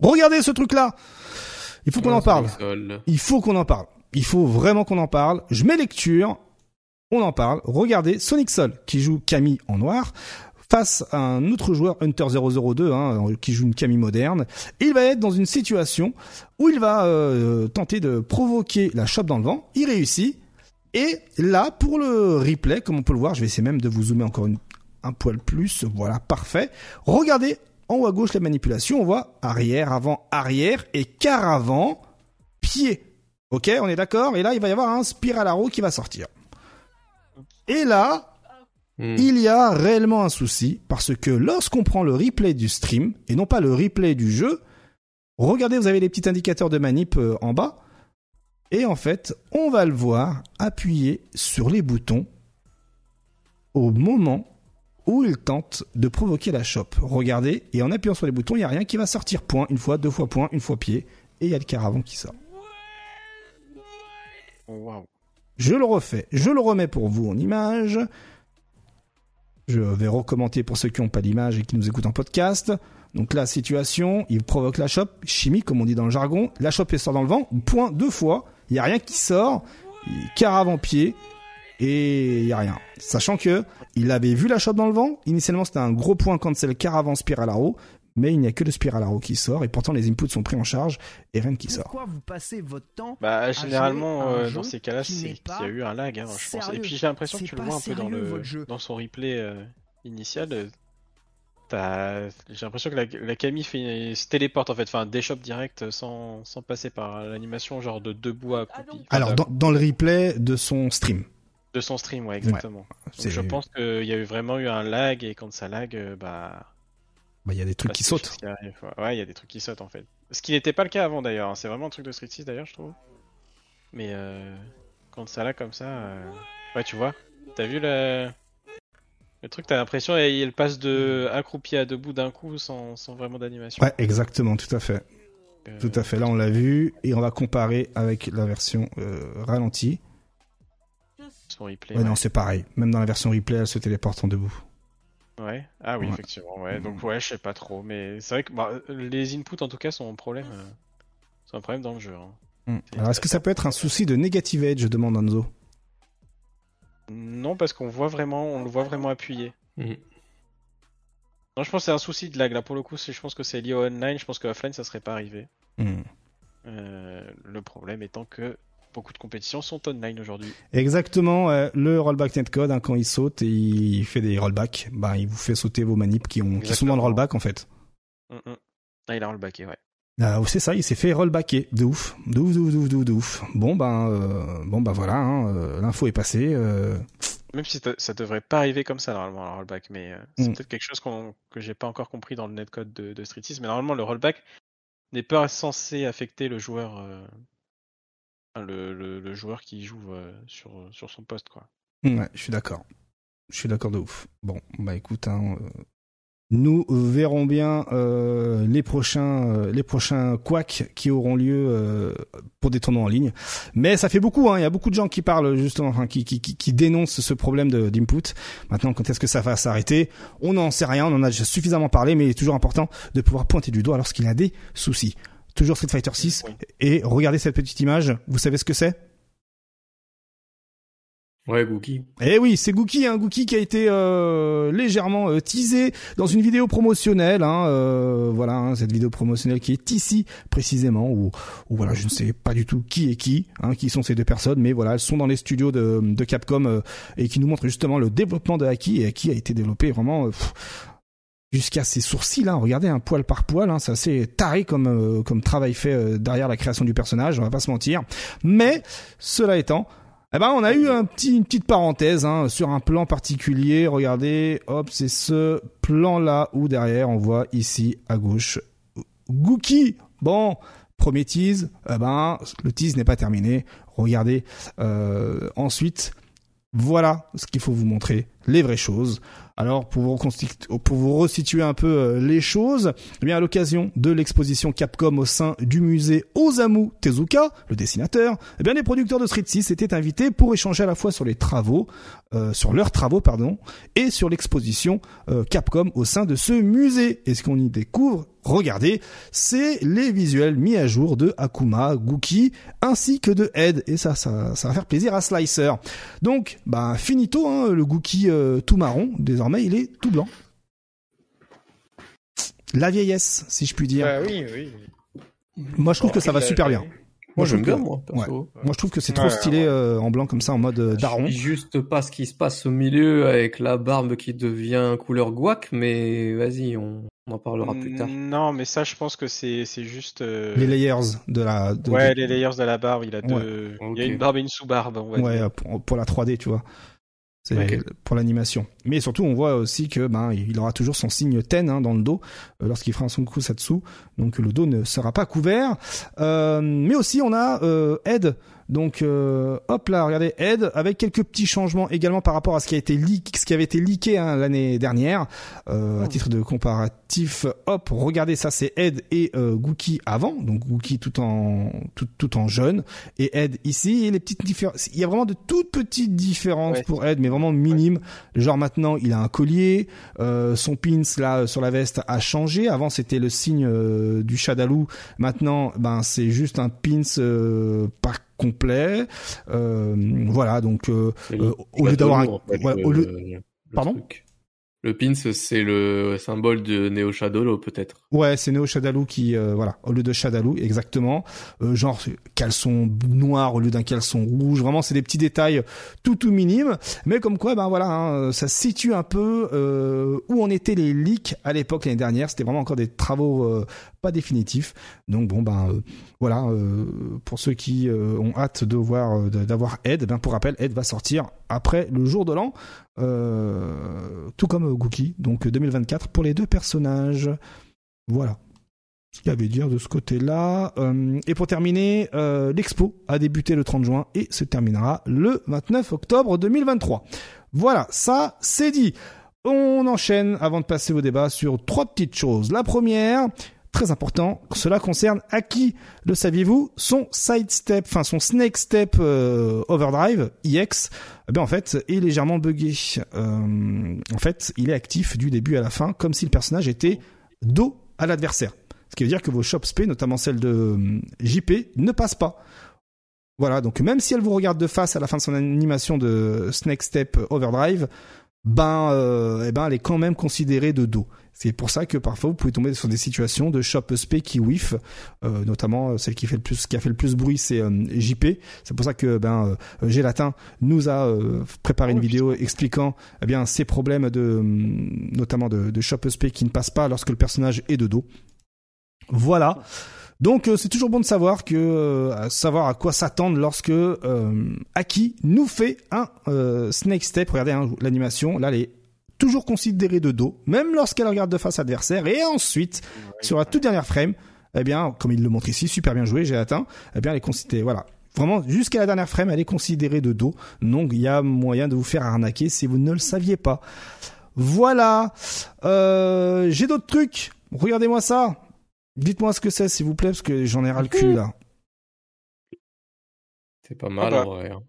Regardez ce truc-là. Il faut qu'on en parle. Il faut qu'on en parle. Il faut vraiment qu'on en parle. Je mets lecture. On en parle. Regardez Sonic Sol qui joue Camille en noir face à un autre joueur Hunter 002 hein, qui joue une Camille moderne. Il va être dans une situation où il va euh, tenter de provoquer la chope dans le vent. Il réussit. Et là, pour le replay, comme on peut le voir, je vais essayer même de vous zoomer encore un poil plus. Voilà, parfait. Regardez en haut à gauche la manipulation. On voit arrière, avant, arrière et quart avant, pied. Ok, on est d'accord Et là, il va y avoir un spiral arrow qui va sortir. Et là, Hmm. il y a réellement un souci parce que lorsqu'on prend le replay du stream et non pas le replay du jeu, regardez, vous avez les petits indicateurs de manip euh, en bas et en fait, on va le voir appuyer sur les boutons au moment où il tente de provoquer la chope. Regardez, et en appuyant sur les boutons, il n'y a rien qui va sortir. Point, une fois, deux fois point, une fois pied, et il y a le caravan qui sort. Je le refais, je le remets pour vous en image. Je vais recommenter pour ceux qui n'ont pas d'image et qui nous écoutent en podcast. Donc la situation, il provoque la chope, chimie comme on dit dans le jargon. La chope elle sort dans le vent, point deux fois. Il y a rien qui sort, en pied et il y a rien. Sachant que il avait vu la chope dans le vent. Initialement c'était un gros point quand c'est le caravan spiral arrow, mais il n'y a que le spiral arrow qui sort et pourtant les inputs sont pris en charge et rien qui sort. Pourquoi vous passez votre temps Bah généralement à euh, dans ces cas-là, c'est qu'il y a eu un lag, hein, je pense. Et puis j'ai l'impression que tu le vois un peu dans le jeu. dans son replay euh, initial. euh, t'as- J'ai l'impression que la, la Camille fait, se téléporte en fait, enfin déchoppe direct sans, sans passer par l'animation genre de debout à accroupi. Enfin, Alors dans, dans le replay de son stream. de son stream, ouais, exactement. Donc, je pense qu'il y a eu vraiment eu un lag et quand ça lag, euh, bah. Bah, il y a des trucs bah, qui sautent. qui ouais. Il y a des trucs qui sautent en fait. Ce qui n'était pas le cas avant d'ailleurs. hein. C'est vraiment un truc de Street 6 d'ailleurs, je trouve. Mais euh, quand ça lag comme ça, euh, ouais, tu vois. T'as vu le le truc T'as l'impression il passe de accroupi à debout d'un coup sans, sans vraiment d'animation. Ouais, exactement, tout à fait. Euh, Tout à fait. Là, on l'a vu et on va comparer avec la version euh, ralentie. Son replay. Ouais, ouais. non, c'est pareil. Même dans la version replay, elle se téléporte en debout. Ouais. Ah oui, Ouais. effectivement. Ouais. Donc ouais, je sais pas trop, mais c'est vrai que bah, les inputs en tout cas sont un problème. euh, sont un problème dans le jeu. hein. C'est Alors, est-ce que ça peut être un souci de negative edge demande Anzo. Non, parce qu'on voit vraiment, on le voit vraiment appuyé. Hmm. Non, je pense que c'est un souci de lag là. Pour le coup, c'est- je pense que c'est lié au online. Je pense que offline, ça serait pas arrivé. Euh, le problème étant que beaucoup de compétitions sont online aujourd'hui. Exactement. euh, le rollback netcode, hein, quand il saute et il fait des rollbacks, bah, il vous fait sauter vos manips qui, ont, qui sont dans le rollback en fait. Mm, mm. Ah, il a rollbacké, ouais. Ah, c'est ça, il s'est fait rollbacker. De ouf. De ouf, de ouf, de ouf, de ouf. Bon, ben, euh, bon, bah voilà, hein, euh, l'info est passée. euh, Même si ça- devrait pas arriver comme ça normalement, le rollback, mais euh, c'est Mm. peut-être quelque chose qu'on que j'ai pas encore compris dans le netcode de, de Street 6. Mais normalement, le rollback n'est pas censé affecter le joueur, le, le- le joueur qui joue euh, sur, sur son poste, quoi. Ouais, je suis d'accord. Je suis d'accord de ouf. Bon, bah écoute, hein, euh, nous verrons bien euh, les prochains, euh, les prochains quacks qui auront lieu euh, pour des tournois en ligne. Mais ça fait beaucoup, hein. Il y a beaucoup de gens qui parlent justement, enfin, qui, qui, qui, qui dénoncent ce problème de- d'input. Maintenant, quand est-ce que ça va s'arrêter? On n'en sait rien. On en a déjà suffisamment parlé, mais il est toujours important de pouvoir pointer du doigt lorsqu'il y a des soucis. Toujours Street Fighter 6. Oui. Et regardez cette petite image. Vous savez ce que c'est? Ouais, Gookie. Eh oui, c'est Gookie, hein, Gookie qui a été euh, légèrement euh, teasé dans une vidéo promotionnelle. Hein, euh, voilà, hein, cette vidéo promotionnelle qui est ici précisément, où, où voilà, je ne sais pas du tout qui est qui, hein, qui sont ces deux personnes, mais voilà, elles sont dans les studios de, de Capcom euh, et qui nous montrent justement le développement de Haki et Haki a été développé vraiment. euh, pff, jusqu'à ses sourcils. Hein. Regardez un poil par poil, hein, c'est assez taré comme euh, travail fait euh, derrière la création du personnage. On va pas se mentir. Mais cela étant, eh ben, on a eu une petite parenthèse hein, sur un plan particulier. Regardez, hop, c'est ce plan-là où derrière on voit ici à gauche Gookie. Bon, premier tease, eh ben, le tease n'est pas terminé. Regardez euh, ensuite. Voilà ce qu'il faut vous montrer, les vraies choses. Alors pour vous, resituer un peu euh, les choses, eh bien à l'occasion de l'exposition Capcom au sein du musée Osamu Tezuka, le dessinateur, eh bien les producteurs de Street 6 étaient invités pour échanger à la fois sur les travaux, euh, sur leurs travaux pardon, et sur l'exposition euh, Capcom au sein de ce musée. Et ce qu'on y découvre, regardez, c'est les visuels mis à jour de Akuma, Gookie, ainsi que de Ed. Et ça, ça, ça va faire plaisir à Slicer. Donc, bah finito, hein, le Gookie tout marron, désormais il est tout blanc. La vieillesse, si je puis dire. Bah oui, oui. Moi je trouve que ça va super bien. Moi, je j'aime trouve bien, que- moi, perso. Moi je trouve que c'est trop Ouais, stylé euh, en blanc comme ça en mode euh, daron. Je sais juste pas ce qui se passe au milieu avec la barbe qui devient couleur guac, mais vas-y, on, on en parlera plus tard. Non, mais ça, je pense que c'est c'est juste. euh, Les layers de la. de- Ouais, de- les layers de la barbe. Il a Ouais. deux. Il y a une barbe et une sous-barbe. on va Ouais, dire. pour, pour la 3D, tu vois. C'est Ouais. pour l'animation. Mais surtout, on voit aussi que ben il aura toujours son signe ten hein, dans le dos euh, lorsqu'il fera son kusatsu. Donc le dos ne sera pas couvert. Euh, mais aussi, on a euh, Ed. Donc euh, hop là, regardez Ed avec quelques petits changements également par rapport à ce qui a été leak, ce qui avait été leaké hein, l'année dernière. Euh, À titre de comparatif, hop, regardez ça, c'est Ed et euh, Gookie avant, donc Gookie tout en tout, tout en jaune et Ed ici. Et les petites différences, il y a vraiment de toutes petites différences Ouais. pour Ed, mais vraiment minimes. Genre maintenant, il a un collier, euh, son pins là sur la veste a changé. Avant, c'était le signe euh, du Shadaloo. Maintenant, ben c'est juste un pins euh, pas complet. Euh, voilà, donc au lieu d'avoir un, au lieu- Pardon? truc. Le pins, c'est le symbole de Neo Shadow, peut-être. Ouais, c'est Neo Shadaloo qui, euh, voilà, au lieu de Shadaloo, exactement. Euh, genre caleçon noir au lieu d'un caleçon rouge. Vraiment, c'est des petits détails tout tout minimes, mais comme quoi, ben voilà, hein, ça situe un peu euh, où en étaient les leaks à l'époque l'année dernière. C'était vraiment encore des travaux pas définitifs. Donc bon, ben voilà, pour ceux qui ont hâte de voir, d'avoir Ed, ben pour rappel, Ed va sortir après le jour de l'an, tout comme Gookie, donc euh, 2024 pour les deux personnages. Voilà ce qu'il y avait à dire de ce côté-là. Euh, et pour terminer, euh, l'expo a débuté le 30 juin et se terminera le 29 octobre 2023. Voilà, ça c'est dit. On enchaîne avant de passer au débat sur trois petites choses. La première, très important, cela concerne Aki. Le saviez-vous Son sidestep, enfin son snake step euh, overdrive EX, eh bien en fait est légèrement buggé. En fait, il est actif du début à la fin, comme si le personnage était dos à l'adversaire. Ce qui veut dire que vos shop spé, notamment celle de euh, JP, ne passent pas. Voilà, donc même si elle vous regarde de face à la fin de son animation de Snake Step Overdrive, ben, euh, eh ben, elle est quand même considérée de dos. C'est pour ça que parfois vous pouvez tomber sur des situations de shop spé qui whiff, euh, notamment euh, celle qui fait le plus, qui a fait le plus bruit, c'est euh, JP. C'est pour ça que ben euh, Gélatin nous a euh, préparé une Oh, vidéo expliquant eh bien ces problèmes de, hum, notamment de, de shop spé qui ne passent pas lorsque le personnage est de dos. Voilà. Donc euh, c'est toujours bon de savoir que euh, à savoir à quoi s'attendre lorsque euh, Aki nous fait un euh, snake step. Regardez hein, l'animation, là elle est toujours considérée de dos, même lorsqu'elle regarde de face adversaire. Et ensuite, sur la toute dernière frame, eh bien, comme il le montre ici, super bien joué, j'ai atteint. Eh bien, elle est considérée, voilà. Vraiment, jusqu'à la dernière frame, elle est considérée de dos. Donc, il y a moyen de vous faire arnaquer si vous ne le saviez pas. Voilà. Euh, j'ai d'autres trucs. Regardez-moi ça. Dites-moi ce que c'est, s'il vous plaît, parce que j'en ai ras le cul, là. C'est pas mal, Ah bah. en vrai. hein.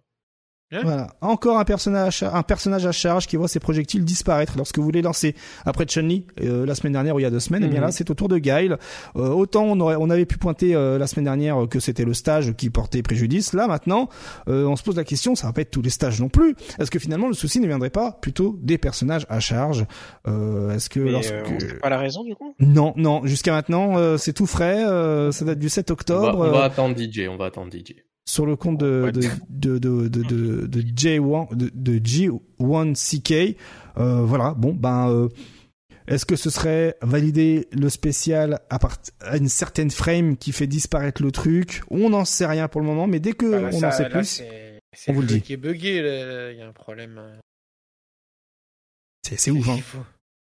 Voilà. Encore un personnage, un personnage à charge qui voit ses projectiles disparaître lorsque vous les lancez. Après Chun-Li, euh, la semaine dernière ou il y a deux semaines, et bien Mhm. là, c'est au tour de Guile. Euh, autant on, aurait, on avait pu pointer euh, la semaine dernière que c'était le stage qui portait préjudice. Là, maintenant, euh, on se pose la question, ça va pas être tous les stages non plus. Est-ce que finalement le souci ne viendrait pas plutôt des personnages à charge euh, Est-ce que Mais, lorsque... euh, on sait pas la raison du coup? Non, non, jusqu'à maintenant, euh, c'est tout frais. euh, ça date du 7 On va, octobre. on va attendre DJ, on va attendre DJ. Sur le compte de de de de de, de, de J1 de, de G1CK euh, voilà bon ben euh, Est-ce que ce serait valider le spécial à, part- à une certaine frame qui fait disparaître le truc? On n'en sait rien pour le moment, mais dès que Bah, là, on ça- en sait là, plus, on vous le dit. qui est buggé, là, il y a un problème. euh, c'est ouf. Hein.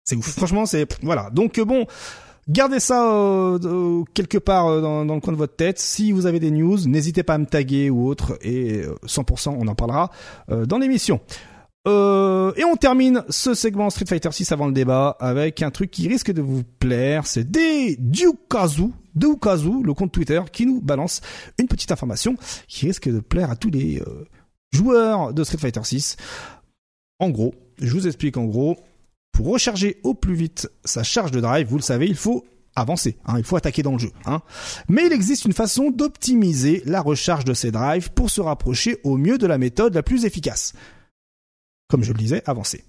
C'est ouf. Franchement, c'est voilà. Donc euh, bon, gardez ça euh, euh, quelque part euh, dans, le coin de votre tête. Si vous avez des news, n'hésitez pas à me taguer ou autre, et euh, 100%, on en parlera euh, dans l'émission. Euh, et on termine ce segment Street Fighter 6 avant le débat avec un truc qui risque de vous plaire. C'est des Dukazu, Dukazu, le compte Twitter, qui nous balance une petite information qui risque de plaire à tous les euh, joueurs de Street Fighter 6. En gros, je vous explique en gros, pour recharger au plus vite sa charge de drive, vous le savez, il faut avancer, hein, il faut attaquer dans le jeu. Hein. Mais il existe une façon d'optimiser la recharge de ces drives pour se rapprocher au mieux de la méthode la plus efficace. Comme je le disais, avancer.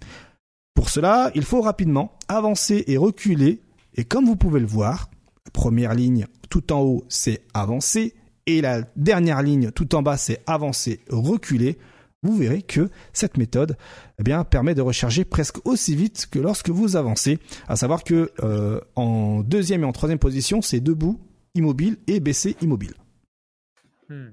Pour cela, il faut rapidement avancer et reculer, et comme vous pouvez le voir, la première ligne tout en haut, c'est avancer, et la dernière ligne tout en bas, c'est avancer, reculer. Vous verrez que cette méthode eh bien, permet de recharger presque aussi vite que lorsque vous avancez. À savoir que euh, en deuxième et en troisième position, c'est debout, immobile et baissé, immobile. Hmm.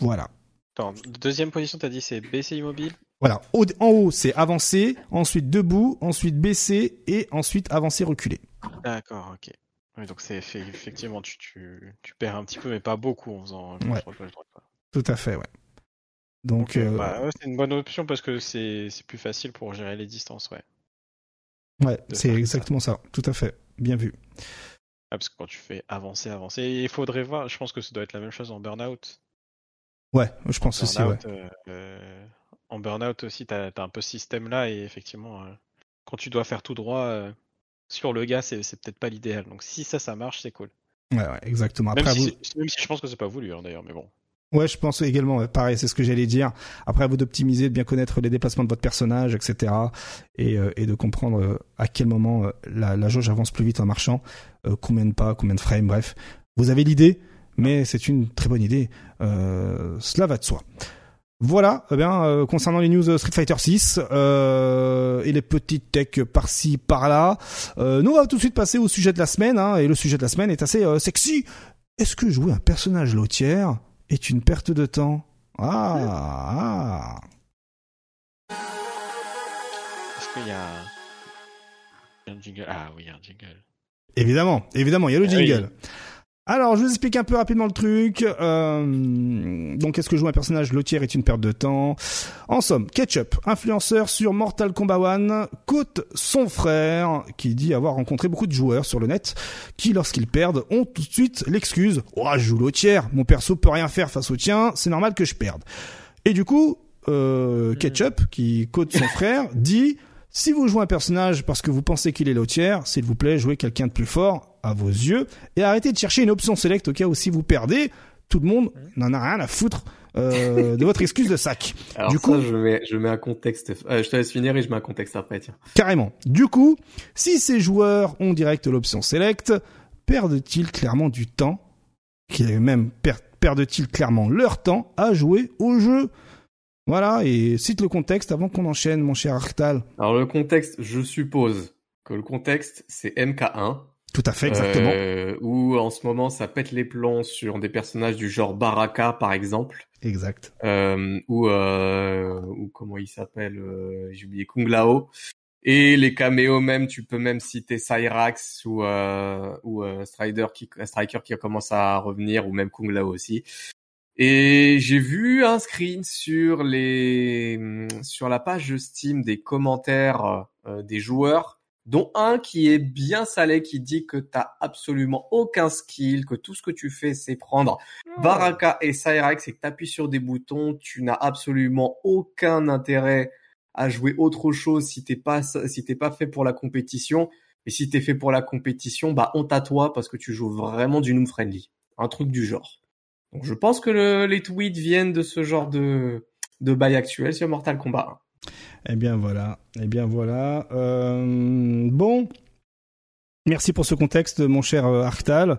Voilà. Attends, deuxième position, t'as dit c'est BC Immobile? Voilà. Au- en haut, c'est avancer, ensuite debout, ensuite baisser et ensuite avancer, reculer. D'accord, ok. Oui, donc c'est fait- effectivement, tu, tu, tu perds un petit peu, mais pas beaucoup en faisant Ouais. Tout à fait, ouais. Donc, euh, bah, ouais, c'est une bonne option parce que c'est c'est plus facile pour gérer les distances, ouais. ouais, c'est exactement ça. Tout à fait. Bien vu. Ah, parce que quand tu fais avancer, avancer, il faudrait voir, je pense que ça doit être la même chose en burn-out. Ouais, je pense aussi, ouais. Euh, euh, en burn-out aussi, t'as as un peu ce système-là et effectivement, euh, quand tu dois faire tout droit euh, sur le gars, c'est c'est peut-être pas l'idéal. Donc si ça, ça marche, c'est cool. Ouais, ouais, exactement. Même Après, si, vous... c'est- même si je pense que c'est pas voulu hein, d'ailleurs, mais bon. Ouais, je pense également. pareil, c'est ce que j'allais dire. Après, à vous d'optimiser, de bien connaître les déplacements de votre personnage, etc. Et, euh, et de comprendre euh, à quel moment euh, la, jauge avance plus vite en marchant, combien de pas, combien de frames, bref. Vous avez l'idée, mais c'est une très bonne idée. Cela va de soi. Voilà, eh bien, concernant les news Street Fighter 6 euh, et les petites techs par-ci par-là, nous on va tout de suite passer au sujet de la semaine. Hein, et le sujet de la semaine est assez sexy. Est-ce que jouer un personnage lotière est une perte de temps Ah, ah. Est-ce qu'il y a il y a un jingle? Ah oui, il y a un jingle. Évidemment, évidemment, il y a le Ah oui. Alors, je vous explique un peu rapidement le truc. Euh, donc, est-ce que jouer un personnage? Lotière est une perte de temps En somme, Ketchup, influenceur sur Mortal Kombat 1, cote son frère, qui dit avoir rencontré beaucoup de joueurs sur le net, qui, lorsqu'ils perdent, ont tout de suite l'excuse « Oh, je joue lotière, mon perso peut rien faire face au tien, c'est normal que je perde. » Et du coup, euh, Ketchup, qui cote son frère, dit si vous jouez un personnage parce que vous pensez qu'il est lotière, s'il vous plaît, jouez quelqu'un de plus fort à vos yeux et arrêtez de chercher une option select au cas où si vous perdez, tout le monde n'en a rien à foutre euh, de votre excuse de sac. (laughs) Alors Du ça, coup- je mets, je mets un contexte. Euh, je te laisse finir et je mets un contexte après, tiens. Carrément. Du coup, si ces joueurs ont direct l'option select, perdent-ils clairement du temps, qui même per- perdent-ils clairement leur temps à jouer au jeu? Voilà, et cite le contexte avant qu'on enchaîne, mon cher Arctal. Alors le contexte, je suppose que le contexte c'est MK1, Tout à fait, exactement. euh, où en ce moment ça pète les plombs sur des personnages du genre Baraka par exemple, Exact. euh, ou euh, ou comment il s'appelle, euh, j'ai oublié Kung Lao. Et les caméos même, tu peux même citer Cyrax ou euh, ou euh, Strider qui Striker qui commence à revenir ou même Kung Lao aussi. Et j'ai vu un screen sur les sur la page de Steam des commentaires des joueurs, dont un qui est bien salé, qui dit que t'as absolument aucun skill, que tout ce que tu fais c'est prendre Baraka et Cyrax et que t'appuies sur des boutons, tu n'as absolument aucun intérêt à jouer autre chose si t'es pas si t'es pas fait pour la compétition. Et si t'es fait pour la compétition, bah honte à toi parce que tu joues vraiment du noob friendly, un truc du genre. Donc je pense que le- les tweets viennent de ce genre de de bail actuel sur Mortal Kombat 1. Eh bien voilà, eh bien voilà. Euh, bon, Merci pour ce contexte, mon cher euh, Arctal.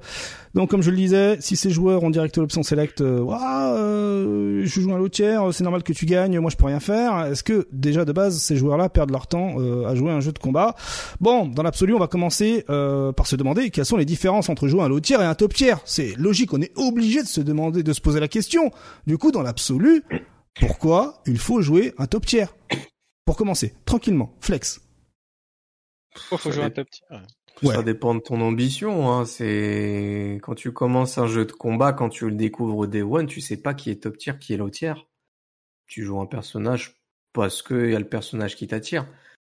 Donc, comme je le disais, si ces joueurs ont direct l'option select, euh, euh, je joue un lot tiers, c'est normal que tu gagnes, moi je peux rien faire. Est-ce que déjà de base ces joueurs-là perdent leur temps à jouer un jeu de combat? Bon, dans l'absolu, on va commencer par se demander quelles sont les différences entre jouer un lot tiers et un top tiers. C'est logique, on est obligé de se demander, de se poser la question. Du coup, dans l'absolu, pourquoi il faut jouer un top tiers? Pour commencer, tranquillement, flex. Pourquoi faut Ça jouer un top tier Ouais. Ça dépend de ton ambition. Hein. C'est quand tu commences un jeu de combat, quand tu le découvres au day one, tu sais pas qui est top tier, qui est low tier. Tu joues un personnage parce que y a le personnage qui t'attire.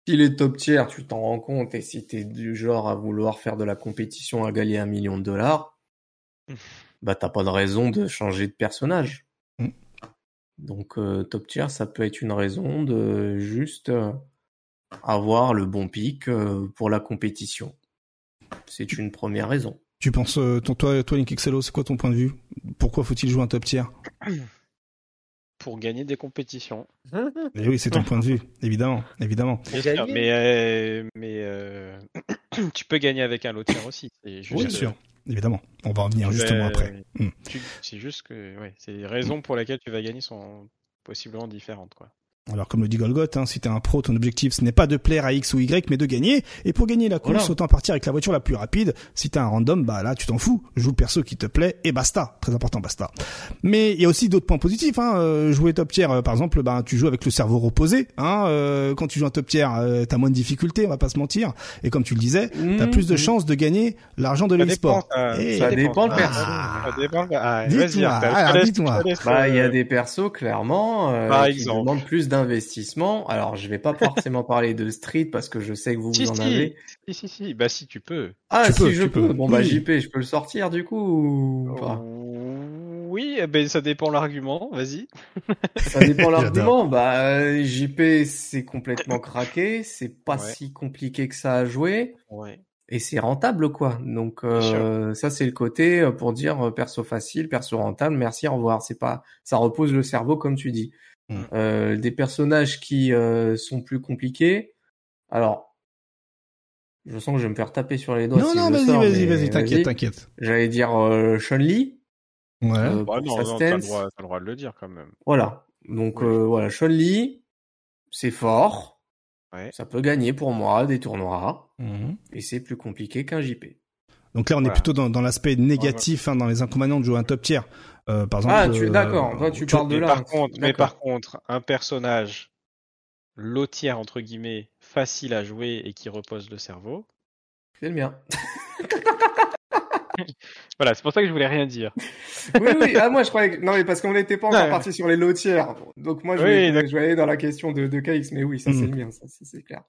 S'il est top tier, tu t'en rends compte. Et si t'es du genre à vouloir faire de la compétition à gagner un million de dollars, bah t'as pas de raison de changer de personnage. Donc euh, top tier, ça peut être une raison de juste euh, avoir le bon pic euh, pour la compétition. C'est une première raison. Tu penses, euh, ton, toi, toi, Link Excello, c'est quoi ton point de vue? Pourquoi faut-il jouer un top tier? (clears throat) Pour gagner des compétitions. (laughs) Eh oui, c'est ton point de vue, évidemment, évidemment. Bien Gagner. sûr, mais euh, mais euh, (clears throat) tu peux gagner avec un lot tiers aussi. C'est juste, Bien sûr, évidemment. On va en venir justement après. Mm. tu- C'est juste que ouais, c'est les raisons pour lesquelles tu vas gagner sont possiblement différentes quoi. Alors, comme le dit Golgoth, hein, si t'es un pro, ton objectif, ce n'est pas de plaire à X ou Y, mais de gagner. Et pour gagner la course, Voilà. autant partir avec la voiture la plus rapide. Si t'es un random, bah là, tu t'en fous. Joue le perso qui te plaît et basta. Très important, basta. Mais il y a aussi d'autres points positifs. Hein. Euh, jouer top tier, euh, par exemple, bah, tu joues avec le cerveau reposé. Hein. Euh, quand tu joues un top tier, euh, t'as moins de difficultés, on va pas se mentir. Et comme tu le disais, t'as Mmh, plus de mmh. chances de gagner l'argent de Ça l'e-sport. dépend, ça, Eh, ça dépend le Ah, perso. Ça dépend. Ah, Dites-moi, te laisse, Bah, il y a euh, des persos clairement euh, qui demandent plus d'investissement. Alors, je vais pas forcément (laughs) parler de Street parce que je sais que vous Si, vous en si. avez. Si si si, bah si tu peux. Ah, Tu si peux, je peux. peux. Bon bah Oui. JP, je peux le sortir du coup ou pas? Oui, eh ben ça dépend l'argument. Vas-y. Ça dépend (laughs) l'argument. Bah euh, JP, c'est complètement craqué. C'est pas Ouais. si compliqué que ça à jouer. Ouais. Et c'est rentable, quoi. Donc euh, ça, c'est le côté euh, pour dire euh, perso facile, perso rentable. Merci, au revoir. C'est pas, ça repose le cerveau, comme tu dis. Mm. Euh, des personnages qui euh, sont plus compliqués. Alors, je sens que je vais me faire taper sur les doigts. Non, si non, vas-y, sors, vas-y, vas-y, t'inquiète, t'inquiète. J'allais dire euh, Chun-Li. Ouais. euh, Bah, non, non, t'as le stance. droit, t'as le droit de le dire quand même. Voilà. Donc euh, voilà, Chun-Li, c'est fort. Ouais. Ça peut gagner pour moi des tournois. Mhm. Et c'est plus compliqué qu'un JP. Donc là, on est plutôt dans, dans l'aspect négatif, hein, dans les inconvénients de jouer un top tier. Euh, par exemple. Ah, tu euh, d'accord. Toi, tu tu- parles de là. par contre, mais par contre, un personnage lotière entre guillemets facile à jouer et qui repose le cerveau. C'est le mien. (laughs) Voilà, c'est pour ça que je voulais rien dire. oui, oui. Ah, moi, je croyais que... Non, mais parce qu'on n'était pas encore Ouais. parti sur les lotières. Donc, moi, je Oui, vais, d'accord. je vais aller dans la question de, de KX. Mais oui, ça, c'est Mm. le mien. Ça, c'est clair.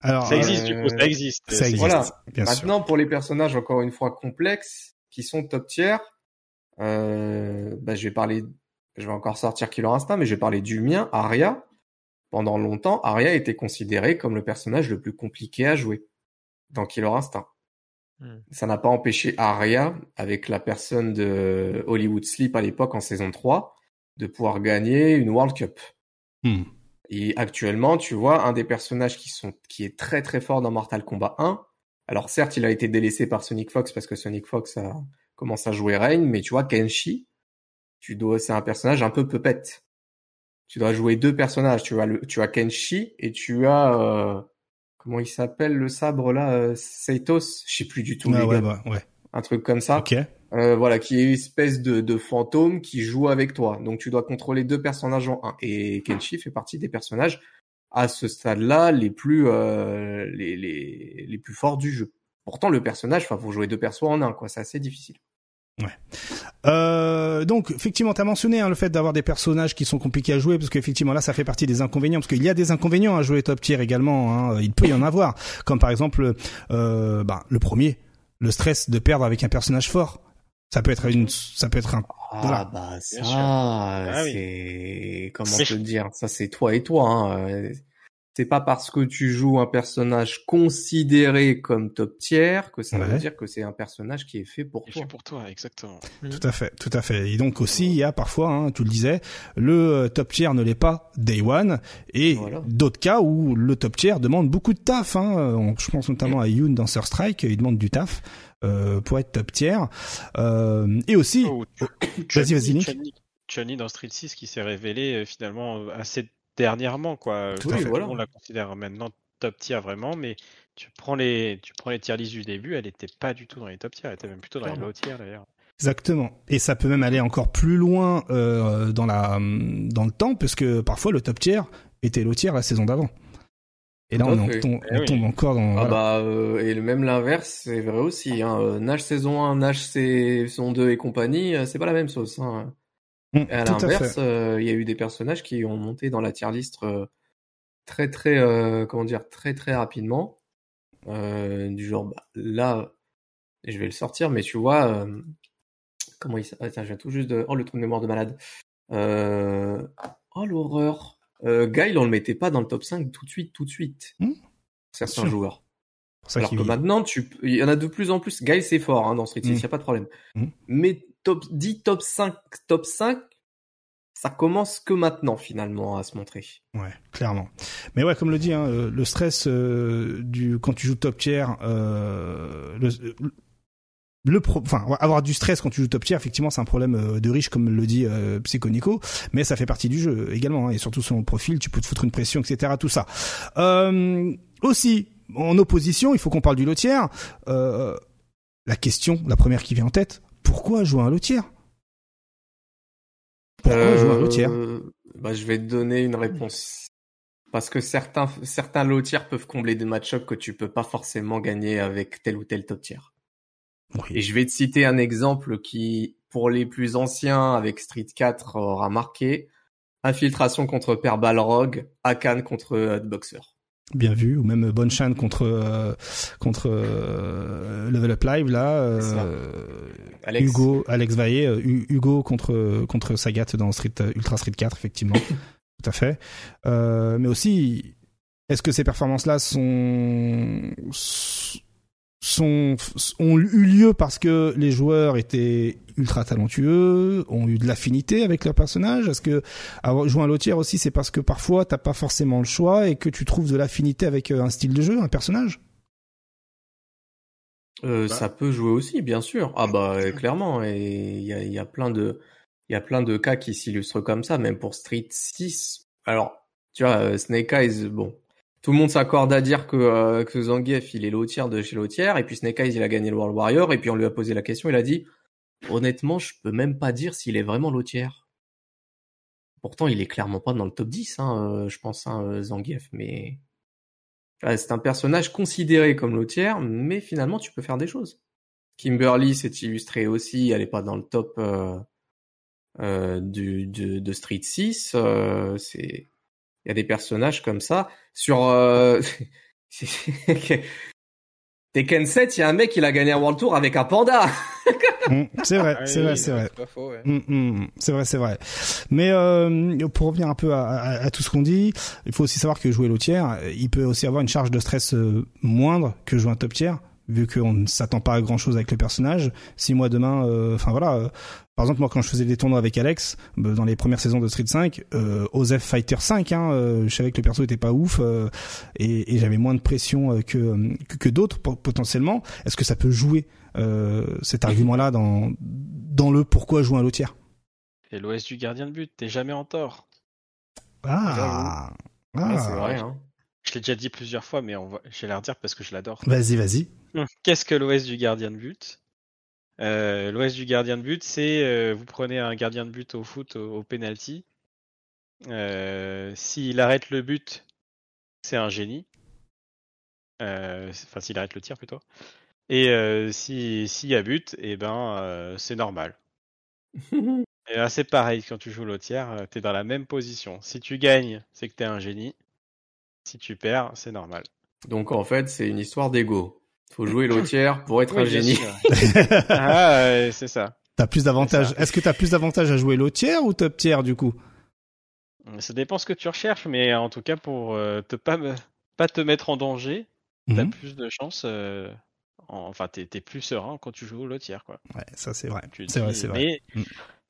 Alors, Ça euh, existe du coup, ça existe. ça existe, Voilà. bien sûr. Maintenant, pour les personnages, encore une fois, complexes, qui sont top tier, euh, bah, je vais parler... Je vais encore sortir Killer Instinct, mais je vais parler du mien, Arya. Pendant longtemps, Arya était considérée comme le personnage le plus compliqué à jouer dans Killer Instinct. Hmm. Ça n'a pas empêché Arya, avec la personne de Hollywood Sleep à l'époque en saison 3, de pouvoir gagner une World Cup. Hmm. Et actuellement, tu vois, un des personnages qui sont, qui est très très fort dans Mortal Kombat 1. Alors certes, il a été délaissé par Sonic Fox parce que Sonic Fox a commencé à jouer Reign, mais tu vois, Kenshi, tu dois, c'est un personnage un peu pupette. Tu dois jouer deux personnages. Tu as le, tu as Kenshi et tu as, euh, comment il s'appelle le sabre là, euh, Seitos, je sais plus du tout. Ah les ouais, gars. bah, ouais. Un truc comme ça. Ok. Euh, voilà, qui est une espèce de, de fantôme qui joue avec toi. Donc tu dois contrôler deux personnages en un. Et Kenshi fait partie des personnages à ce stade-là les plus euh, les, les les plus forts du jeu. Pourtant le personnage, enfin faut jouer deux persos en un, quoi. C'est assez difficile. Euh, donc effectivement, tu as mentionné hein, le fait d'avoir des personnages qui sont compliqués à jouer parce qu'effectivement là, ça fait partie des inconvénients parce qu'il y a des inconvénients à jouer top tier également. Hein, il peut y en avoir, comme par exemple euh, bah, le premier, le stress de perdre avec un personnage fort. Ça peut être une, ça peut être un. Ah Voilà. bah ça. Ah oui. c'est comment Mais te dire, ça c'est toi et toi. Hein. C'est pas parce que tu joues un personnage considéré comme top tier que ça Ouais. veut dire que c'est un personnage qui est fait pour toi. fait pour toi, exactement. Tout à fait, tout à fait. Et donc aussi, il y a parfois, hein, tu le disais, le euh, top tier ne l'est pas day one, et Voilà. d'autres cas où le top tier demande beaucoup de taf. Hein. On- Je pense notamment à Yoon dans Sur Strike, il demande du taf euh, pour être top tier. Euh, et aussi, Oh, (coughs) vas-y, vas-y, Nick. Chun-Li dans Street 6 qui s'est révélé finalement assez dernièrement quoi. Tout que voilà. On la considère maintenant top tier vraiment, mais tu prends les tu prends les tier lists du début, elle était pas du tout dans les top tier, elle était même plutôt dans les Clairement. low tier d'ailleurs. Exactement. Et ça peut même aller encore plus loin euh, dans la dans le temps, parce que parfois le top tier était le tier la saison d'avant. Et là, on, en fait. tombe, Eh on oui. tombe encore dans. Ah voilà. bah euh, et le- même l'inverse c'est vrai aussi hein. Euh, Nash saison 1, Nash saison 2 et compagnie, euh, c'est pas la même sauce hein. Mm, Et à l'inverse, euh, il y a eu des personnages qui ont monté dans la tier list euh, très très euh, comment dire très très rapidement du genre bah, là je vais le sortir mais tu vois comment il s'appelle Attends, je viens tout juste de oh le trou de mémoire de malade oh l'horreur Guile on le mettait pas dans le top 5 tout de suite tout de suite Mm. certains sûr. joueurs alors que maintenant, tu, il y en a de plus en plus. Guy, c'est fort hein, dans Street 6, il n'y a pas de problème. Mm. Mais top 10, top 5, top 5, ça commence que maintenant, finalement, à se montrer. Ouais, clairement. Mais ouais, comme le dit, hein, euh, le stress euh, du quand tu joues top tier, euh, le, enfin avoir du stress quand tu joues top tier, effectivement, c'est un problème de riche, comme le dit euh, Psychonico, mais ça fait partie du jeu également, hein, et surtout selon le profil, tu peux te foutre une pression, etc. Tout ça. Aussi, en opposition, il faut qu'on parle du lotier. Euh, la question, la première qui vient en tête, pourquoi jouer un lotier Pourquoi jouer un lotier Euh, bah, Je vais te donner une réponse. Parce que certains, certains peuvent combler des match-ups que tu peux pas forcément gagner avec tel ou tel top tier. Et je vais te citer un exemple qui, pour les plus anciens, avec Street 4, aura marqué. Infiltration contre Père Balrog, Akan contre Hotboxer. Bien vu ou même Bonchan contre euh, contre euh, Level Up Live là euh, Alex. Hugo Alex Vaillé euh, Hu- Hugo contre contre Sagat dans Street euh, Ultra Street 4 effectivement. (coughs) Tout à fait. Euh, mais aussi est-ce que ces performances là sont sont ont eu lieu parce que les joueurs étaient ultra talentueux, ont eu de l'affinité avec leur personnage. Est-ce que avoir joué un lotier aussi, c'est parce que parfois t'as pas forcément le choix et que tu trouves de l'affinité avec euh, un style de jeu, un personnage? Euh, Bah. Ça peut jouer aussi, bien sûr. Ah bah clairement, et il y a, y a plein de, il y a plein de cas qui s'illustrent comme ça, même pour Street 6. Alors, tu vois, euh, Snake Eyes, bon, tout le monde s'accorde à dire que euh, Zangief il est lotier de chez lotier, et puis Snake Eyes il a gagné le World Warrior, et puis on lui a posé la question, il a dit, honnêtement, je peux même pas dire s'il est vraiment lotier. Pourtant, il est clairement pas dans le top 10, hein, euh, je pense, hein, euh, Zangief, mais c'est un personnage considéré comme lotier, mais finalement tu peux faire des choses. Kimberly s'est illustrée aussi, elle est pas dans le top de, de Street 6. euh, c'est il y a des personnages comme ça sur euh... (laughs) Tekken 7, il y a un mec il a gagné un World Tour avec un panda. (laughs) Mm, C'est vrai, Ah c'est vrai, c'est vrai. ouais. Mm, mm, c'est vrai, c'est vrai. Mais euh, pour revenir un peu à, à- à tout ce qu'on dit, il faut aussi savoir que jouer low tier, euh, il peut aussi avoir une charge de stress euh, moindre que jouer un top tier, vu qu'on ne s'attend pas à grand chose avec le personnage. Si moi demain, euh, enfin voilà, euh, par exemple moi quand je faisais des tournois avec Alex euh, dans les premières saisons de Street 5, euh, Osef Fighter 5, hein, euh, je savais que le perso était pas ouf et, et j'avais moins de pression que que, que d'autres po- potentiellement. Est-ce que ça peut jouer cet argument-là dans dans le pourquoi jouer un low tier Et l'OS du gardien de but, t'es jamais en tort. Ah, ah. c'est vrai. Hein. Je l'ai déjà dit plusieurs fois, mais on va... je vais la redire parce que je l'adore. Vas-y, vas-y. Qu'est-ce que l'OS du gardien de but? Euh, L'OS du gardien de but, c'est euh, vous prenez un gardien de but au foot au, au penalty. Euh, S'il arrête le but, c'est un génie. Enfin, s'il arrête le tir plutôt. Et si s'il y a but, et ben euh, c'est normal. (laughs) Et là, c'est pareil quand tu joues l'autre tiers, t'es dans la même position. Si tu gagnes, c'est que t'es un génie. Si tu perds, c'est normal. Donc en fait, c'est une histoire d'ego. Faut jouer lotier pour être Oui, un génie. ah, ouais, c'est ça. T'as plus d'avantages. Est-ce que t'as plus d'avantages à jouer low tier ou top tier du coup? Ça dépend ce que tu recherches, mais en tout cas, pour euh, te pas, me- pas te mettre en danger, t'as Mhm. plus de chances. euh, en- Enfin, t'es t'es plus serein quand tu joues au lotière, quoi. Ouais, ça c'est vrai. Tu te C'est vrai, dis- c'est vrai. Mais, Mm.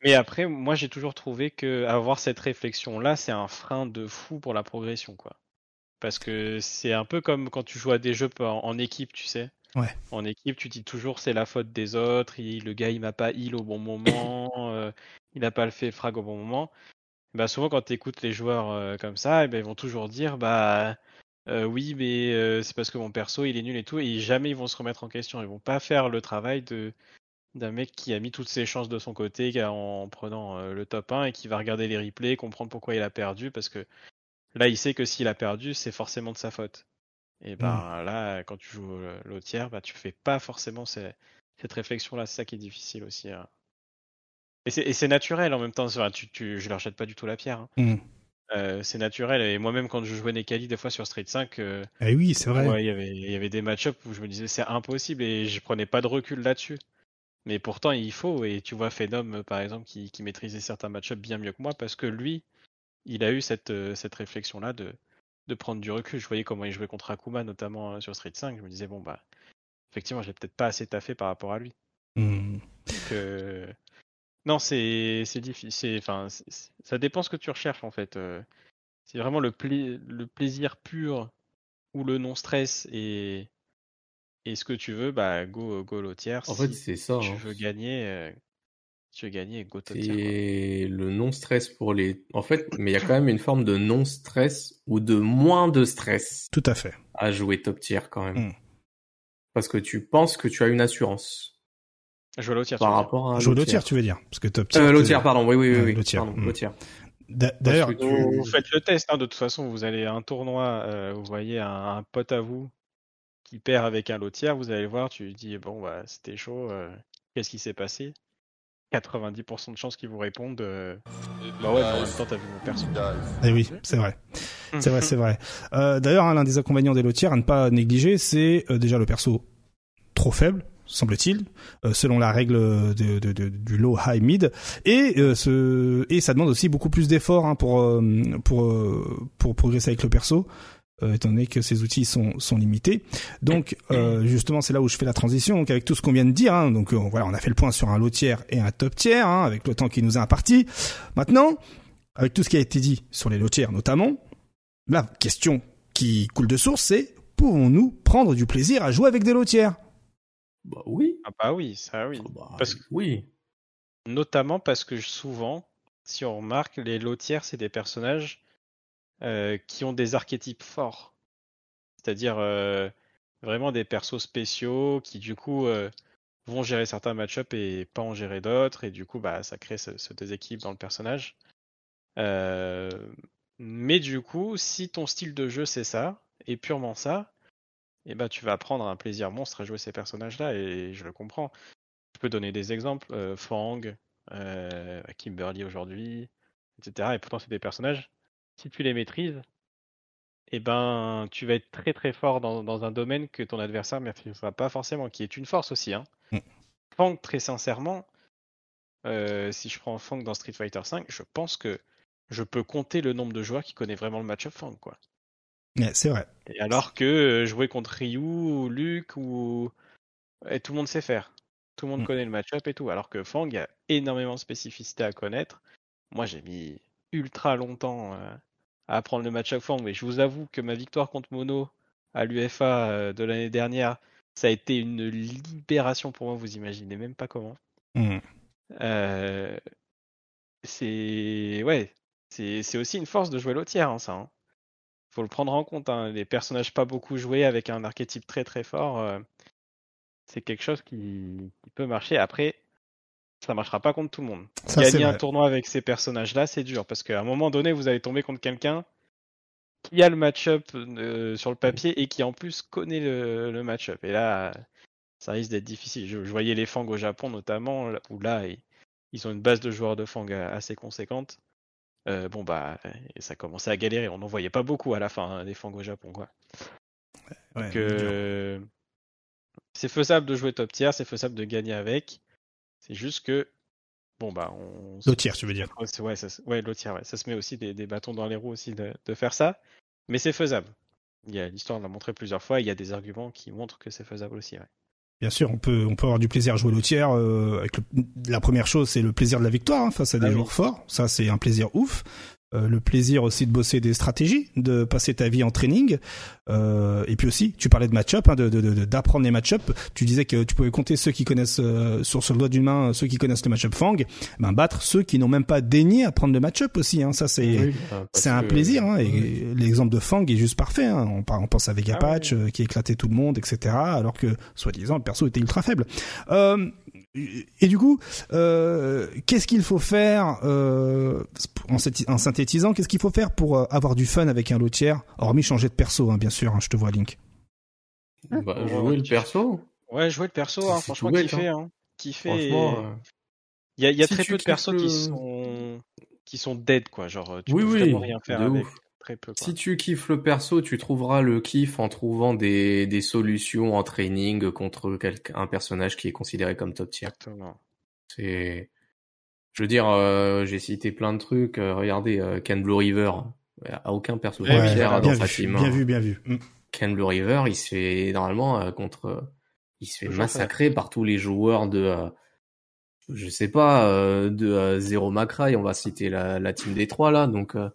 mais après, moi, j'ai toujours trouvé que avoir cette réflexion-là, c'est un frein de fou pour la progression, quoi. Parce que c'est un peu comme quand tu joues à des jeux en, en équipe, tu sais. Ouais. En équipe, tu dis toujours c'est la faute des autres. il- le gars, il m'a pas heal au bon moment. (coughs) euh, il a pas le fait frag au bon moment. Bah souvent, quand tu écoutes les joueurs euh, comme ça, eh ben, ils vont toujours dire bah euh, oui, mais c'est parce que mon perso il est nul et tout, et jamais ils vont se remettre en question. Ils vont pas faire le travail de d'un mec qui a mis toutes ses chances de son côté en prenant le top 1 et qui va regarder les replays, comprendre pourquoi il a perdu, parce que là il sait que s'il a perdu, c'est forcément de sa faute. Et ben là, quand tu joues euh, l'autre tiers, bah tu fais pas forcément ces- cette réflexion-là, c'est ça qui est difficile aussi. hein. Et c'est et c'est naturel en même temps, vrai, tu, tu, je leur jette pas du tout la pierre. hein. Mm. Euh, c'est naturel, et moi-même quand je jouais Nekali des fois sur Street 5, euh, Eh oui, c'est vrai. Ouais, il y avait, il y avait des match-ups où je me disais c'est impossible et je prenais pas de recul là-dessus. Mais pourtant il faut et tu vois Phenom par exemple qui, qui maîtrisait certains match-ups bien mieux que moi parce que lui il a eu cette, euh, cette réflexion là de, de prendre du recul. Je voyais comment il jouait contre Akuma notamment euh, sur Street 5. Je me disais bon bah effectivement j'ai peut-être pas assez taffé par rapport à lui. Mm. Donc, euh, non c'est c'est difficile. Enfin ça dépend ce que tu recherches en fait. C'est vraiment le, pla- le plaisir pur ou le non-stress et, et ce que tu veux, bah go, go lotière. En si fait, c'est ça. tu hein. veux gagner, euh, top tier. quoi. C'est le non-stress pour les. En fait, mais il y a quand même une forme de non-stress ou de moins de stress Tout à fait. à jouer top tier quand même. Mm. Parce que tu penses que tu as une assurance Jouer lotière, tu par rapport à Jouer low au tiers, tu veux dire Parce que top tier. Euh, tu- tier, pardon. Oui, oui, oui. Oui. low tier. Mm. tier. D'a- D'ailleurs, tu- vous faites le test, hein, de toute façon, vous allez à un tournoi, euh, vous voyez un, un pote à vous qui perd avec un lotière, vous allez le voir, tu lui dis bon bah c'était chaud, euh, qu'est-ce qui s'est passé? 90% de chances qu'ils vous répondent euh, bah ouais, mais en même temps t'as vu mon perso. Eh oui, c'est vrai. C'est vrai, c'est vrai. Euh, D'ailleurs, hein, l'un des inconvénients des lotières à ne pas négliger, c'est euh, déjà le perso trop faible, semble-t-il, euh, selon la règle de, de- de- du low high mid, et euh, ce et ça demande aussi beaucoup plus d'efforts hein, pour euh, pour euh, pour progresser avec le perso. Euh, étant donné que ces outils sont, sont limités. Donc euh, justement c'est là où je fais la transition donc avec tout ce qu'on vient de dire. Hein, donc euh, voilà on a fait le point sur un low tier et un top tier hein, avec le temps qui nous est imparti. Maintenant avec tout ce qui a été dit sur les tiers notamment, la question qui coule de source c'est pouvons-nous prendre du plaisir à jouer avec des tiers? Bah oui. Ah bah oui, ça oui. Bah, Parce que- Oui. Notamment parce que souvent, si on remarque, les lotières, c'est des personnages euh, qui ont des archétypes forts. C'est-à-dire euh, vraiment des persos spéciaux qui du coup euh, vont gérer certains match-ups et pas en gérer d'autres. Et du coup, bah, ça crée ce, déséquilibre dans le personnage. Mais du coup, si ton style de jeu c'est ça, et purement ça, et ben tu vas prendre un plaisir monstre à jouer ces personnages-là, et je le comprends. Je peux donner des exemples, Fang, Kimberly aujourd'hui, etc. Et pourtant c'est des personnages, si tu les maîtrises, et ben tu vas être très très fort dans, dans un domaine que ton adversaire ne maîtrisera pas forcément, qui est une force aussi. Hein. Mm. Fang, très sincèrement, euh, si je prends Fang dans Street Fighter V, je pense que je peux compter le nombre de joueurs qui connaît vraiment le match-up Fang, quoi. Ouais, C'est vrai. Et alors que euh, jouer contre Ryu ou Luke ou et tout le monde sait faire. Tout le monde Mm. connaît le match-up et tout. Alors que Fang, il y a énormément de spécificités à connaître. Moi, j'ai mis ultra longtemps euh, à apprendre le match-up Fang, mais je vous avoue que ma victoire contre Mono à l'UFA euh, de l'année dernière, ça a été une libération pour moi. Vous imaginez même pas comment. Mm. Euh, c'est ouais, c'est c'est aussi une force de jouer l'autre hein, ça. hein. Faut le prendre en compte. Hein. Les personnages pas beaucoup joués avec un archétype très très fort, euh, c'est quelque chose qui, qui peut marcher. Après, ça marchera pas contre tout le monde. Ça Gagner un tournoi avec ces personnages-là, c'est dur parce qu'à un moment donné, vous allez tomber contre quelqu'un qui a le match-up euh, sur le papier et qui en plus connaît le, le match-up. Et là, ça risque d'être difficile. Je, je voyais les Fang au Japon notamment, où là, ils, ils ont une base de joueurs de Fang a- assez conséquente. Euh, bon bah, et ça commençait à galérer. On n'en voyait pas beaucoup à la fin hein, des Fang au Japon, quoi. Ouais, euh, c'est faisable de jouer top tier, c'est faisable de gagner avec. C'est juste que bon bah on. L'autre tiers, tu veux dire. Ouais, ça, se- ouais. Ça se met aussi des, des bâtons dans les roues aussi de, de faire ça, mais c'est faisable. Il y a l'histoire l'a montré plusieurs fois. Il y a des arguments qui montrent que c'est faisable aussi. Ouais. Bien sûr, on peut, on peut avoir du plaisir à jouer au tiers. Euh, avec le- la première chose, c'est le plaisir de la victoire hein, face à des Ah oui. joueurs forts. Ça, c'est un plaisir ouf. Euh, le plaisir aussi de bosser des stratégies, de passer ta vie en training. Euh, et puis aussi, tu parlais de match-up, hein, de, de, de- d'apprendre les match-up. Tu disais que tu pouvais compter ceux qui connaissent euh, sur, sur le doigt d'une main, ceux qui connaissent le match-up Fang, ben battre ceux qui n'ont même pas daigné apprendre le match-up aussi. Hein. Ça, c'est Oui, euh, parce c'est un que- plaisir, hein, et Oui. l'exemple de Fang est juste parfait. Hein. On, on pense à Vega Ah euh, qui éclatait tout le monde, etc. Alors que, soi-disant, le perso était ultra faible. Et du coup, euh, qu'est-ce qu'il faut faire euh, en, synthéti- en synthétisant Qu'est-ce qu'il faut faire pour euh, avoir du fun avec un lotière Hormis changer de perso, hein, bien sûr. hein, je te vois, Link. Bah, Ouais, jouer le perso. Ouais, jouer le perso, hein, franchement, kiffer, hein. Kiffer. Franchement, et- euh, Il y a, il y a si très peu de persos qui sont qui sont dead, quoi. Genre, tu Oui, peux oui, vraiment rien faire avec. ouf. Très peu. Quoi. Si tu kiffes le perso, tu trouveras le kiff en trouvant des, des solutions en training contre quelqu'un, un personnage qui est considéré comme top tier. Exactement. C'est, je veux dire, euh, j'ai cité plein de trucs. euh, regardez, euh, Ken Blue River, à aucun perso top Ouais, tier ouais, dans bien sa vu, team. bien hein. vu, bien vu. Mm. Ken Blue River, il se fait normalement euh, contre, il se fait massacrer par tous les joueurs de, euh, je sais pas, euh, de euh, Zero Macrae. On va citer la, la team des trois là, donc. euh,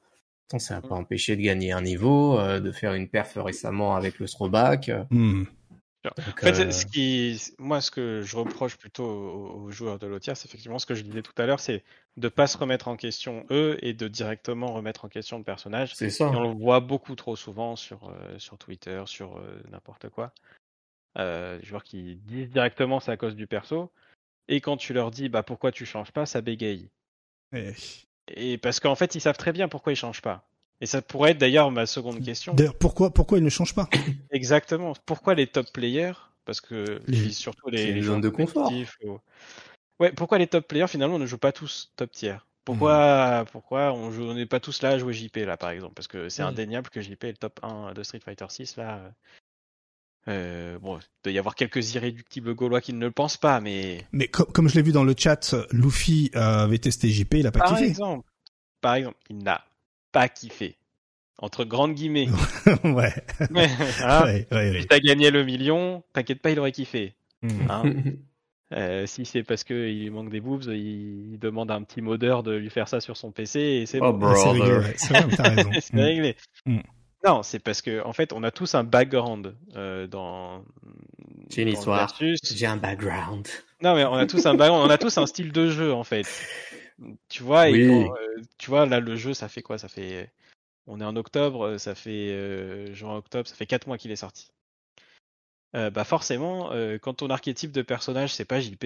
ça n'a pas empêché de gagner un niveau, euh, de faire une perf récemment avec le throwback. euh, Mm. donc, En fait, euh, ce qui, moi, ce que je reproche plutôt aux, aux joueurs de l'OTIA, c'est effectivement ce que je disais tout à l'heure, c'est de pas se remettre en question eux et de directement remettre en question le personnage. c'est ça. Et on le voit beaucoup trop souvent sur, euh, sur Twitter, sur euh, n'importe quoi. Euh, des joueurs qui disent directement c'est à cause du perso. Et quand tu leur dis bah pourquoi tu changes pas, ça bégaye. Et- Et parce qu'en fait ils savent très bien pourquoi ils changent pas. Et ça pourrait être d'ailleurs ma seconde question. D'ailleurs, pourquoi, pourquoi il ne change pas (coughs) Exactement. Pourquoi les top players? Parce que Les- surtout les, c'est une les zone joueurs de confort. ou- Ouais, pourquoi les top players finalement ne jouent pas tous top tier Pourquoi, pourquoi on joue- on n'est pas tous là à jouer JP là par exemple? Parce que c'est Mm. indéniable que JP est le top 1 de Street Fighter 6 là. Euh, bon, il doit y avoir quelques irréductibles gaulois qui ne le pensent pas, mais Mais co- comme je l'ai vu dans le chat, Luffy euh, avait testé JP, il a pas par kiffé. exemple, par exemple, il n'a pas kiffé. Entre grandes guillemets. (laughs) ouais. (laughs) Hein ouais, ouais, ouais. Si t'as gagné le million, t'inquiète pas, il aurait kiffé. Mm. Hein (laughs) Euh, si c'est parce qu'il lui manque des boobs, il, il demande à un petit modeur de lui faire ça sur son PC et c'est Oh, bon. Ah, c'est réglé, t'as raison. c'est Mm. réglé. Mm. Non, c'est parce que en fait, on a tous un background euh, dans. J'ai une dans histoire. J'ai un background. Non, mais on a tous un background, on a tous un style de jeu en fait. Tu vois, et quand, euh, tu vois là le jeu, ça fait quoi? Ça fait, on est en octobre, ça fait euh, juin octobre, ça fait quatre mois qu'il est sorti. Euh, bah forcément, euh, quand ton archétype de personnage c'est pas JP,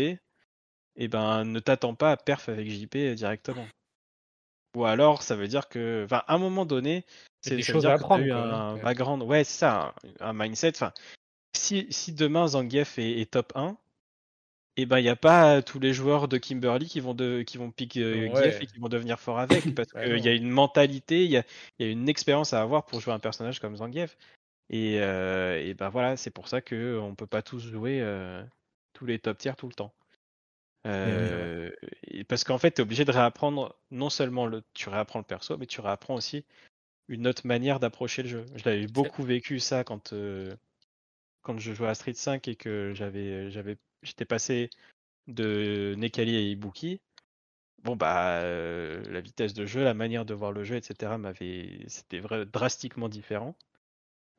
et ben ne t'attends pas à perf avec JP directement. Ou alors ça veut dire que, enfin, à un moment donné, a des choses à apprendre, eu un ouais. background, ouais c'est ça, un, un mindset. Enfin, si, si demain Zangief est, est top 1, et ben il n'y a pas tous les joueurs de Kimberly qui vont de, qui vont pick euh, Ouais. Et qui vont devenir forts avec (coughs) parce Bah qu'il y a une mentalité, il y a, il y a une expérience à avoir pour jouer un personnage comme Zangief. Et, euh, et ben voilà, c'est pour ça que on peut pas tous jouer euh, tous les top tiers tout le temps. Euh, et parce qu'en fait, tu es obligé de réapprendre non seulement le, tu réapprends le perso, mais tu réapprends aussi une autre manière d'approcher le jeu. Je l'avais beaucoup vécu ça quand euh, quand je jouais à Street 5 et que j'avais j'avais j'étais passé de Nekali à Ibuki. Bon bah euh, la vitesse de jeu, la manière de voir le jeu, etc. m'avait c'était vrai drastiquement différent.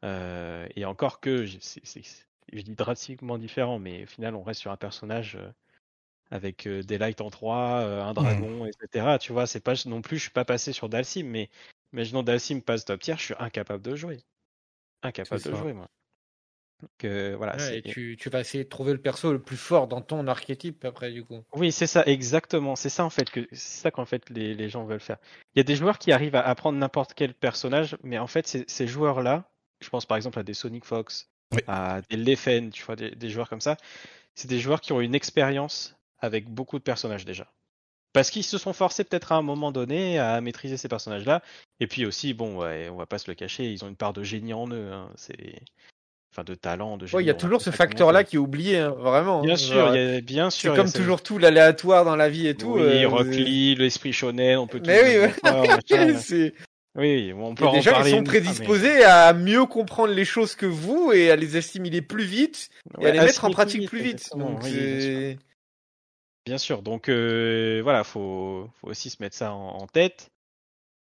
Euh, et encore que je- c'est- c'est- je dis drastiquement différent, mais au final on reste sur un personnage euh, avec euh, des lights en 3, euh, un dragon, etc. Tu vois, c'est pas non plus, je suis pas passé sur Dalsim, mais imaginons Dalsim passe top tier, je suis incapable de jouer. Incapable de jouer, moi. Euh, voilà. Ouais, et tu, tu vas essayer de trouver le perso le plus fort dans ton archétype après du coup. Oui, c'est ça, exactement. C'est ça en fait que c'est ça qu'en fait les, les gens veulent faire. Il y a des joueurs qui arrivent à apprendre n'importe quel personnage, mais en fait ces, ces joueurs-là, je pense par exemple à des Sonic Fox, Oui. à des Leffen, tu vois, des, des joueurs comme ça, c'est des joueurs qui ont une expérience avec beaucoup de personnages déjà. Parce qu'ils se sont forcés peut-être à un moment donné à maîtriser ces personnages-là, et puis aussi bon, ouais, on va pas se le cacher, ils ont une part de génie en eux. hein. C'est enfin de talent, de. Ouais, il y a toujours ce facteur-là qui est oublié, hein, vraiment. Bien hein, sûr, genre, il y a, bien C'est sûr. il y a comme ça. toujours tout l'aléatoire dans la vie et tout. Oui, euh, Rock Lee, l'esprit shonen, on peut. Mais tout oui, ouais. (laughs) c'est- Oui, on peut a en qui parler sont ah, mais- prédisposés à mieux comprendre les choses que vous et à les assimiler plus vite et à Ouais, les mettre en pratique plus vite. Donc, oui, bien sûr. donc euh, voilà, faut, faut aussi se mettre ça en, tête.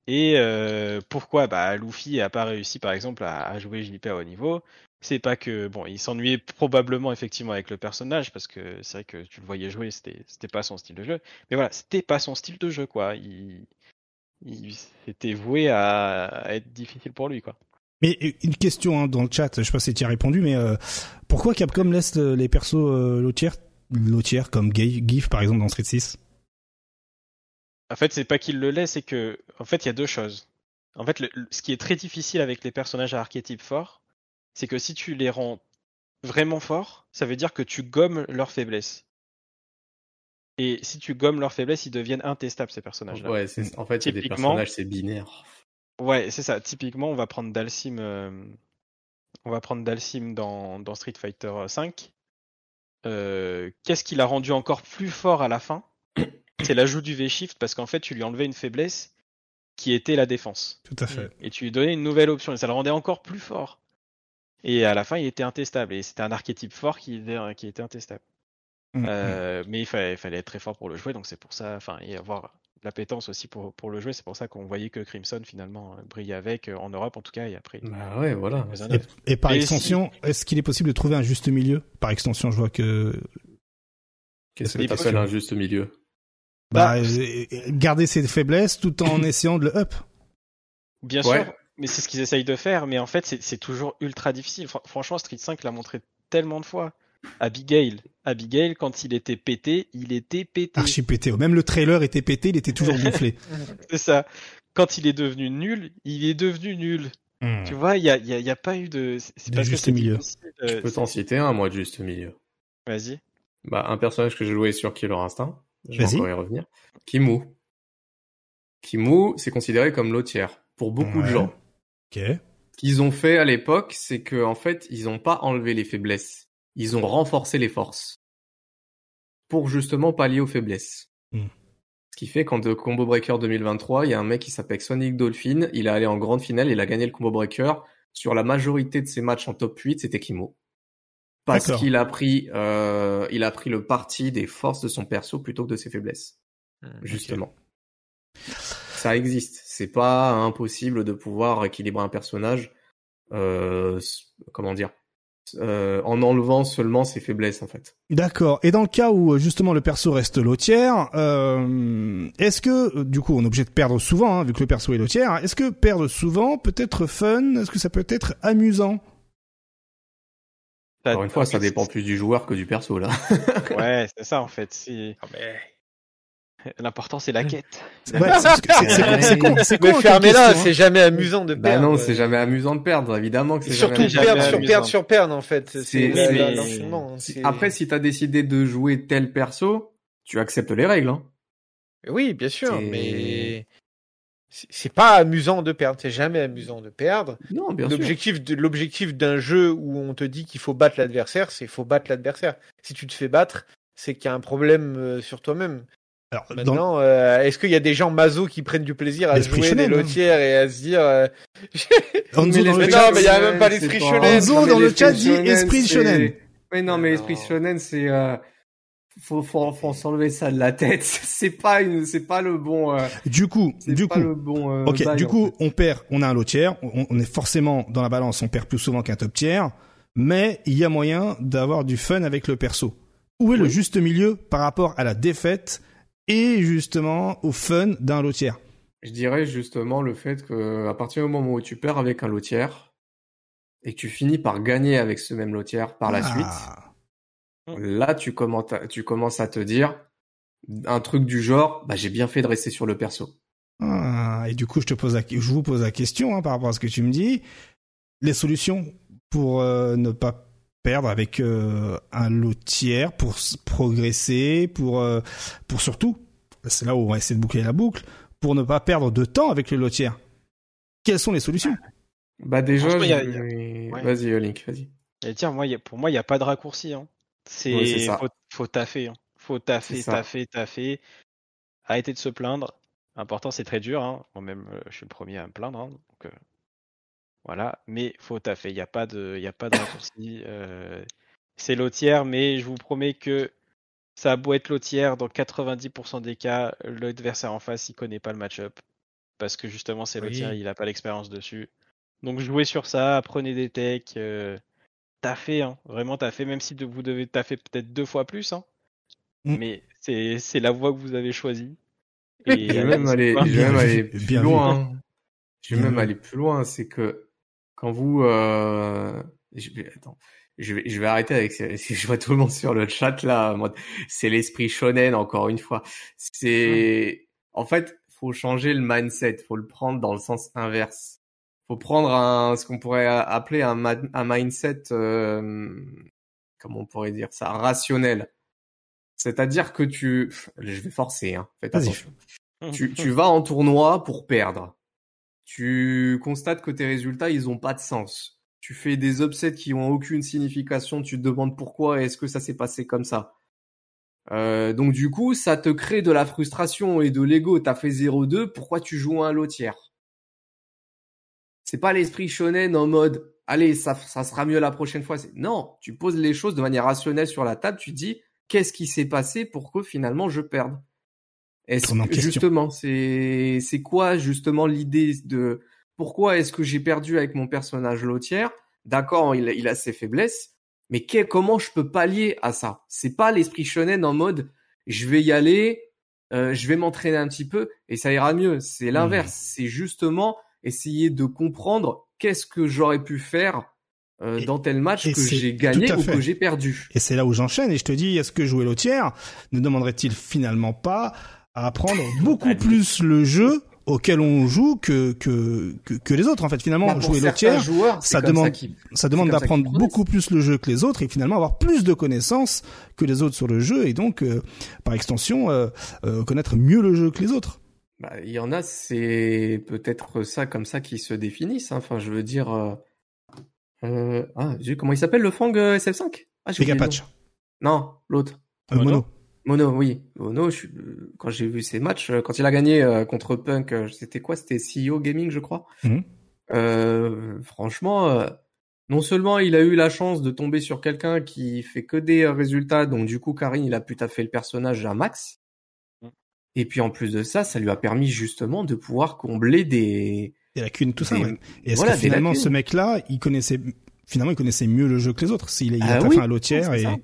Et euh, pourquoi bah, Luffy a pas réussi par exemple à, jouer JP à haut niveau? C'est pas que bon, il s'ennuyait probablement effectivement avec le personnage parce que c'est vrai que tu le voyais jouer, c'était pas son style de jeu. Mais voilà, c'était pas son style de jeu quoi. Il, il c'était voué à, être difficile pour lui quoi. Mais une question hein, dans le chat, je sais pas si tu as répondu, mais euh, pourquoi Capcom laisse les persos euh, lotières comme GIF par exemple dans Street 6 En fait, c'est pas qu'il le laisse, c'est que en fait, il y a deux choses. En fait, le- ce qui est très difficile avec les personnages à archétype forts, c'est que si tu les rends vraiment forts, ça veut dire que tu gommes leurs faiblesses. Et si tu gommes leurs faiblesses, ils deviennent intestables ces personnages-là. Ouais, c'est en fait, il y a des Typiquement- personnages, c'est binaire. Ouais, c'est ça. Typiquement, on va prendre Dalsim. euh, On va prendre Dalsim dans, dans Street Fighter V. Euh, Qu'est-ce qui l'a rendu encore plus fort à la fin? (coughs) C'est l'ajout du V-Shift parce qu'en fait, tu lui enlevais une faiblesse qui était la défense. Tout à fait. Et tu lui donnais une nouvelle option et ça le rendait encore plus fort. Et à la fin, il était intestable. Et c'était un archétype fort qui était, qui était intestable. Mm, Euh, mais il fallait, il fallait être très fort pour le jouer, donc c'est pour ça, enfin, et avoir l'appétence aussi pour, pour le jouer, c'est pour ça qu'on voyait que Crimson finalement euh, brillait avec, euh, en Europe en tout cas, et après. Bah ouais, voilà. Et, et par Et extension, est-ce qu'il est possible de trouver un juste milieu? Par extension, je vois que Qu'est-ce que t'appelles possible. un juste milieu? Bah, Bah, euh, garder ses faiblesses tout en (coughs) essayant de le up. Bien Ouais. sûr, mais c'est ce qu'ils essayent de faire, mais en fait, c'est toujours ultra difficile. Fran- franchement, Street 5 l'a montré tellement de fois. Abigail, Abigail, quand il était pété, il était pété. Archi pété. Même le trailer était pété, il était toujours (laughs) gonflé. C'est ça. Quand il est devenu nul, il est devenu nul. Hmm. Tu vois, il y a, y a- y a pas eu de. C'est que juste milieu. difficile, Je euh, peux t'en citer un, moi, de juste milieu. Vas-y. Bah, un personnage que j'ai joué sur Killer Instinct. Je vais encore y revenir. Kimu. Kimu, c'est considéré comme l'otière pour beaucoup de gens. Ok. Ce qu'ils ont fait à l'époque, c'est que en fait, ils n'ont pas enlevé les faiblesses. Ils ont renforcé les forces. Pour justement pallier aux faiblesses. Hmm. Ce qui fait qu'en de Combo Breaker 2023, il y a un mec qui s'appelle Sonic Dolphin. Il est allé en grande finale, il a gagné le Combo Breaker. Sur la majorité de ses matchs en top 8, c'était Kimo. Parce qu'il a pris, euh, il a pris le parti des forces de son perso plutôt que de ses faiblesses. Justement. Ça existe. C'est pas impossible de pouvoir équilibrer un personnage, euh, comment dire, euh, en enlevant seulement ses faiblesses en fait. D'accord. Et dans le cas où euh, justement le perso reste lotière, euh, est-ce que euh, du coup on est obligé de perdre souvent, hein, vu que le perso est lotière, hein, est-ce que perdre souvent peut être fun? Est-ce que ça peut être amusant? Encore une fois, ça dépend plus du joueur que du perso là. Ouais, c'est ça en fait. C'est Ah, mais... (laughs) l'important, c'est la quête. Ouais, c'est con, c'est con, fermez-la, hein. c'est jamais amusant de bah perdre. non, c'est jamais amusant de perdre. Évidemment que c'est surtout jamais jamais perdre sur perdre sur perdre en fait. C'est l'enchaînement, hein, Après, si t'as décidé de jouer tel perso, tu acceptes les règles. Hein. Oui, bien sûr, mais c'est pas amusant de perdre. C'est jamais amusant de perdre. Non, bien sûr. L'objectif de l'objectif d'un jeu où on te dit qu'il faut battre l'adversaire, c'est faut battre l'adversaire. Si tu te fais battre, c'est qu'il y a un problème euh, sur toi-même. Alors, dans- Maintenant, euh, est-ce qu'il y a des gens maso qui prennent du plaisir à L'esprit jouer des hein. lotières et à se dire euh, (laughs) dans le l'esprit non, mais il y a même pas l'esprit shonen. Enzo dans le l'esprit chat dit esprit shonen. Mais non, mais Non. esprit shonen, c'est euh, faut faut faut s'enlever ça de la tête. (laughs) C'est pas une, c'est pas le bon. euh, du coup, du pas coup, le bon. euh, ok, bail, du en coup, fait. on perd, on a un lot tiers, on, on est forcément dans la balance, on perd plus souvent qu'un top tiers, mais il y a moyen d'avoir du fun avec le perso. Où est le Oui. juste milieu par rapport à la défaite et justement au fun d'un lot tiers Je dirais justement le fait que à partir du moment où tu perds avec un lotière et que tu finis par gagner avec ce même lotière par la Ah. suite, là tu commences à, tu commences à te dire un truc du genre, bah j'ai bien fait de rester sur le perso. Ah, et du coup, je te pose la, je vous pose la question hein, par rapport à ce que tu me dis. Les solutions pour euh, ne pas perdre avec euh, un lot tiers, pour progresser, pour euh, pour surtout, c'est là où on va essayer de boucler la boucle, pour ne pas perdre de temps avec le lot tiers. Quelles sont les solutions? Bah déjà, je- ouais. vas-y euh, Link, vas-y. Et tiens, moi, y a- pour moi, il n'y a pas de raccourci. Hein. C'est faut, faut taffer. Hein. Faut taffer, taffer, taffer. Arrêtez de se plaindre. L'important, c'est très dur. Hein. Moi-même, euh, je suis le premier à me plaindre. hein, donc, euh, voilà. Mais faut taffer. Il n'y a pas de, il y a pas de raccourci. euh, c'est l'autière, mais je vous promets que ça a beau être l'autière, dans 90% des cas, l'adversaire en face, il connaît pas le match-up. Parce que justement, c'est Oui. l'autière, il n'a pas l'expérience dessus. Donc jouez sur ça, apprenez des techs. Euh, taffez, hein. vraiment taffez, même si de- vous devez taffer peut-être deux fois plus. Hein. Mm. Mais c'est c'est la voie que vous avez choisie. Je vais même aller, allez-y, je vais même aller plus loin. hein. Je vais Bien même aller plus loin. C'est que quand vous, euh, je vais, attends, je vais, je vais arrêter avec, que (laughs) je vois tout le monde sur le chat là. C'est l'esprit shonen encore une fois. C'est, en fait, faut changer le mindset. Faut le prendre dans le sens inverse. Faut prendre un, ce qu'on pourrait appeler un, un mindset, euh, comment on pourrait dire ça, rationnel. C'est-à-dire que tu, je vais forcer, hein. Faites attention (laughs) tu, tu vas en tournoi pour perdre. Tu constates que tes résultats, ils ont pas de sens. Tu fais des upsets qui ont aucune signification. Tu te demandes pourquoi est-ce que ça s'est passé comme ça. Euh, donc du coup, ça te crée de la frustration et de l'ego. T'as fait 0-2, pourquoi tu joues un lot tiers? C'est pas l'esprit shonen en mode allez, ça, ça sera mieux la prochaine fois. Non, tu poses les choses de manière rationnelle sur la table. Tu dis qu'est-ce qui s'est passé pour que finalement je perde? Est-ce que justement, c'est c'est quoi justement l'idée de pourquoi est-ce que j'ai perdu avec mon personnage lotière D'accord, il, a- il a ses faiblesses, mais que- comment je peux pallier à ça? C'est pas l'esprit shonen en mode je vais y aller, euh, je vais m'entraîner un petit peu et ça ira mieux. C'est l'inverse. C'est justement essayer de comprendre qu'est-ce que j'aurais pu faire euh, Et- dans tel match que j'ai gagné ou que j'ai perdu. Et c'est là où j'enchaîne et je te dis, est-ce que jouer l'autière ne demanderait-il finalement pas à apprendre (laughs) beaucoup plus le jeu auquel on joue que, que, que, que les autres en fait finalement Bah, jouer joueurs, c'est ça demande- ça demande d'apprendre beaucoup plus le jeu que les autres et finalement avoir plus de connaissances que les autres sur le jeu et donc euh, par extension euh, euh, connaître mieux le jeu que les autres Bah, il y en a, c'est peut-être ça comme ça qui se définissent. hein. Enfin, je veux dire, euh, euh, ah, comment il s'appelle le Fang euh, SF5 Ah, le nom. Non, l'autre. euh, Mono. Mono oui. Mono, je euh, quand j'ai vu ses matchs, euh, quand il a gagné euh, contre Punk, c'était quoi? C'était CEO Gaming, je crois. Mhm. Euh, franchement, euh, non seulement il a eu la chance de tomber sur quelqu'un qui fait que des résultats, donc du coup, Karine, il a pu taffer le personnage à max. Mhm. Et puis en plus de ça, ça lui a permis justement de pouvoir combler des... des lacunes tout ça ouais. et est-ce voilà, que des finalement ce mec là il connaissait finalement il connaissait mieux le jeu que les autres? S'il il a Ah oui, un lotière c'est et ça.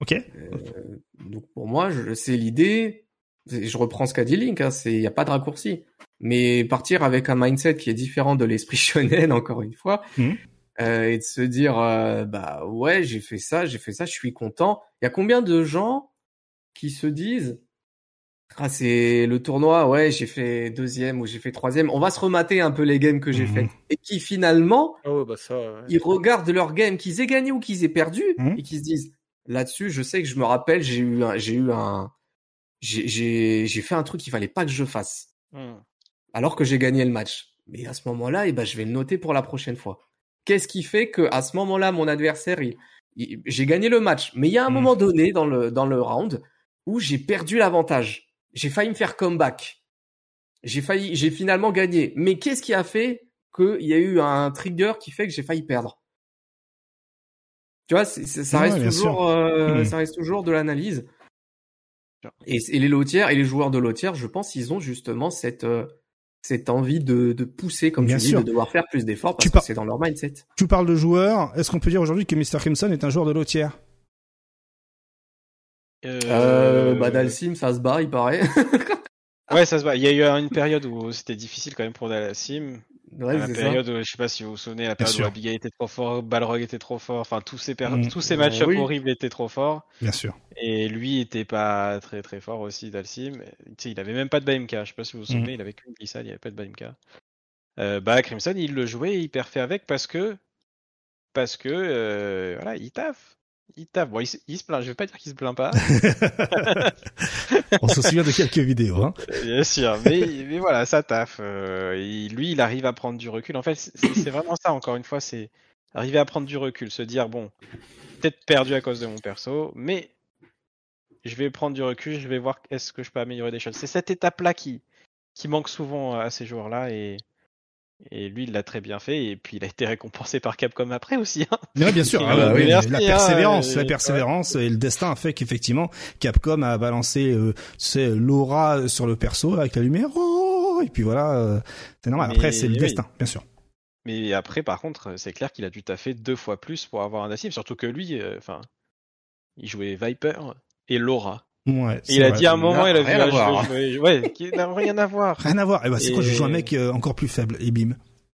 Ok Euh, donc pour moi, je- c'est l'idée. Je reprends ce qu'a dit Link. hein, c'est il y a pas de raccourci. Mais partir avec un mindset qui est différent de l'esprit (laughs) shonen, encore une fois, Mhm. euh, et de se dire euh, bah ouais, j'ai fait ça, j'ai fait ça, je suis content. Il y a combien de gens qui se disent ah c'est le tournoi, ouais, j'ai fait deuxième ou j'ai fait troisième. On va se remater un peu les games que j'ai Mhm. faites et qui finalement Ah bah ça. ouais. ils regardent leur game, qu'ils aient gagné ou qu'ils aient perdu, Mhm. et qu'ils se disent là-dessus, je sais que je me rappelle, j'ai eu un, j'ai eu un, j'ai, j'ai, j'ai fait un truc qu'il fallait pas que je fasse, Hmm. alors que j'ai gagné le match. Mais à ce moment-là, eh ben, je vais le noter pour la prochaine fois. Qu'est-ce qui fait que à ce moment-là, mon adversaire, il, il- j'ai gagné le match, mais il y a un Mhm. moment donné dans le dans le round où j'ai perdu l'avantage. J'ai failli me faire comeback. J'ai failli, j'ai finalement gagné. Mais qu'est-ce qui a fait qu'il y a eu un trigger qui fait que j'ai failli perdre? Tu vois, c'est- c'est- ça Ouais, reste bien toujours, euh, Mhm. ça reste toujours de l'analyse. Et, et les lotières et les joueurs de lotières, je pense, ils ont justement cette euh, cette envie de, de pousser, comme Bien tu dis, sûr. de devoir faire plus d'efforts parce Tu que c'est dans leur mindset. tu parles de joueurs est-ce qu'on peut dire aujourd'hui que Mr Crimson est un joueur de lotière Euh, bah Dalsim, ça se bat, il paraît. Ouais, ça se va. Il y a eu une période où c'était difficile quand même pour Dalsim. Ouais, la période, où, je sais pas si vous vous souvenez, la période où Abigail était trop fort, Balrog était trop fort, enfin tous ces per- Mm. tous ces Euh, match oui. horribles étaient trop forts. bien sûr Et lui était pas très très fort aussi, Dalsim. Tu sais, il avait même pas de BMK. Je sais pas si vous vous souvenez, il avait qu'une glissade, il avait pas de BMK. Euh, bah Crimson, il le jouait, il perfait avec parce que parce que euh, voilà, il taffe. Il taffe. Bon, il, se- il se plaint. Je vais pas dire qu'il se plaint pas, (laughs) on se souvient de quelques vidéos hein bien sûr. Mais, mais voilà, ça taffe. Euh, lui, il arrive à prendre du recul. En fait, c'est c'est vraiment ça. Encore une fois, c'est arriver à prendre du recul, se dire bon, peut-être perdu à cause de mon perso, mais je vais prendre du recul, je vais voir est-ce que je peux améliorer des choses. C'est cette étape-là qui, qui manque souvent à ces joueurs-là et, et lui, il l'a très bien fait et puis il a été récompensé par Capcom après aussi. Hein. Ouais, bien sûr, (laughs) ah, bah oui, oui, merci, la hein, persévérance, et- la persévérance et le destin a fait qu'effectivement Capcom a balancé euh, c'est l'aura sur le perso avec la lumière. Oh, et puis voilà, euh, c'est normal. Après, c'est le oui. destin, bien sûr. Mais après, par contre, c'est clair qu'il a dû taffer deux fois plus pour avoir un actif, surtout que lui, euh, il jouait Viper et Laura. Ouais, Et c'est il a vrai. dit à un moment, il a rien à ah, je voir, ouais, qui n'a rien à voir. Rien à voir. Eh ben, c'est quoi Je Et- joue un mec euh, encore plus faible et bim,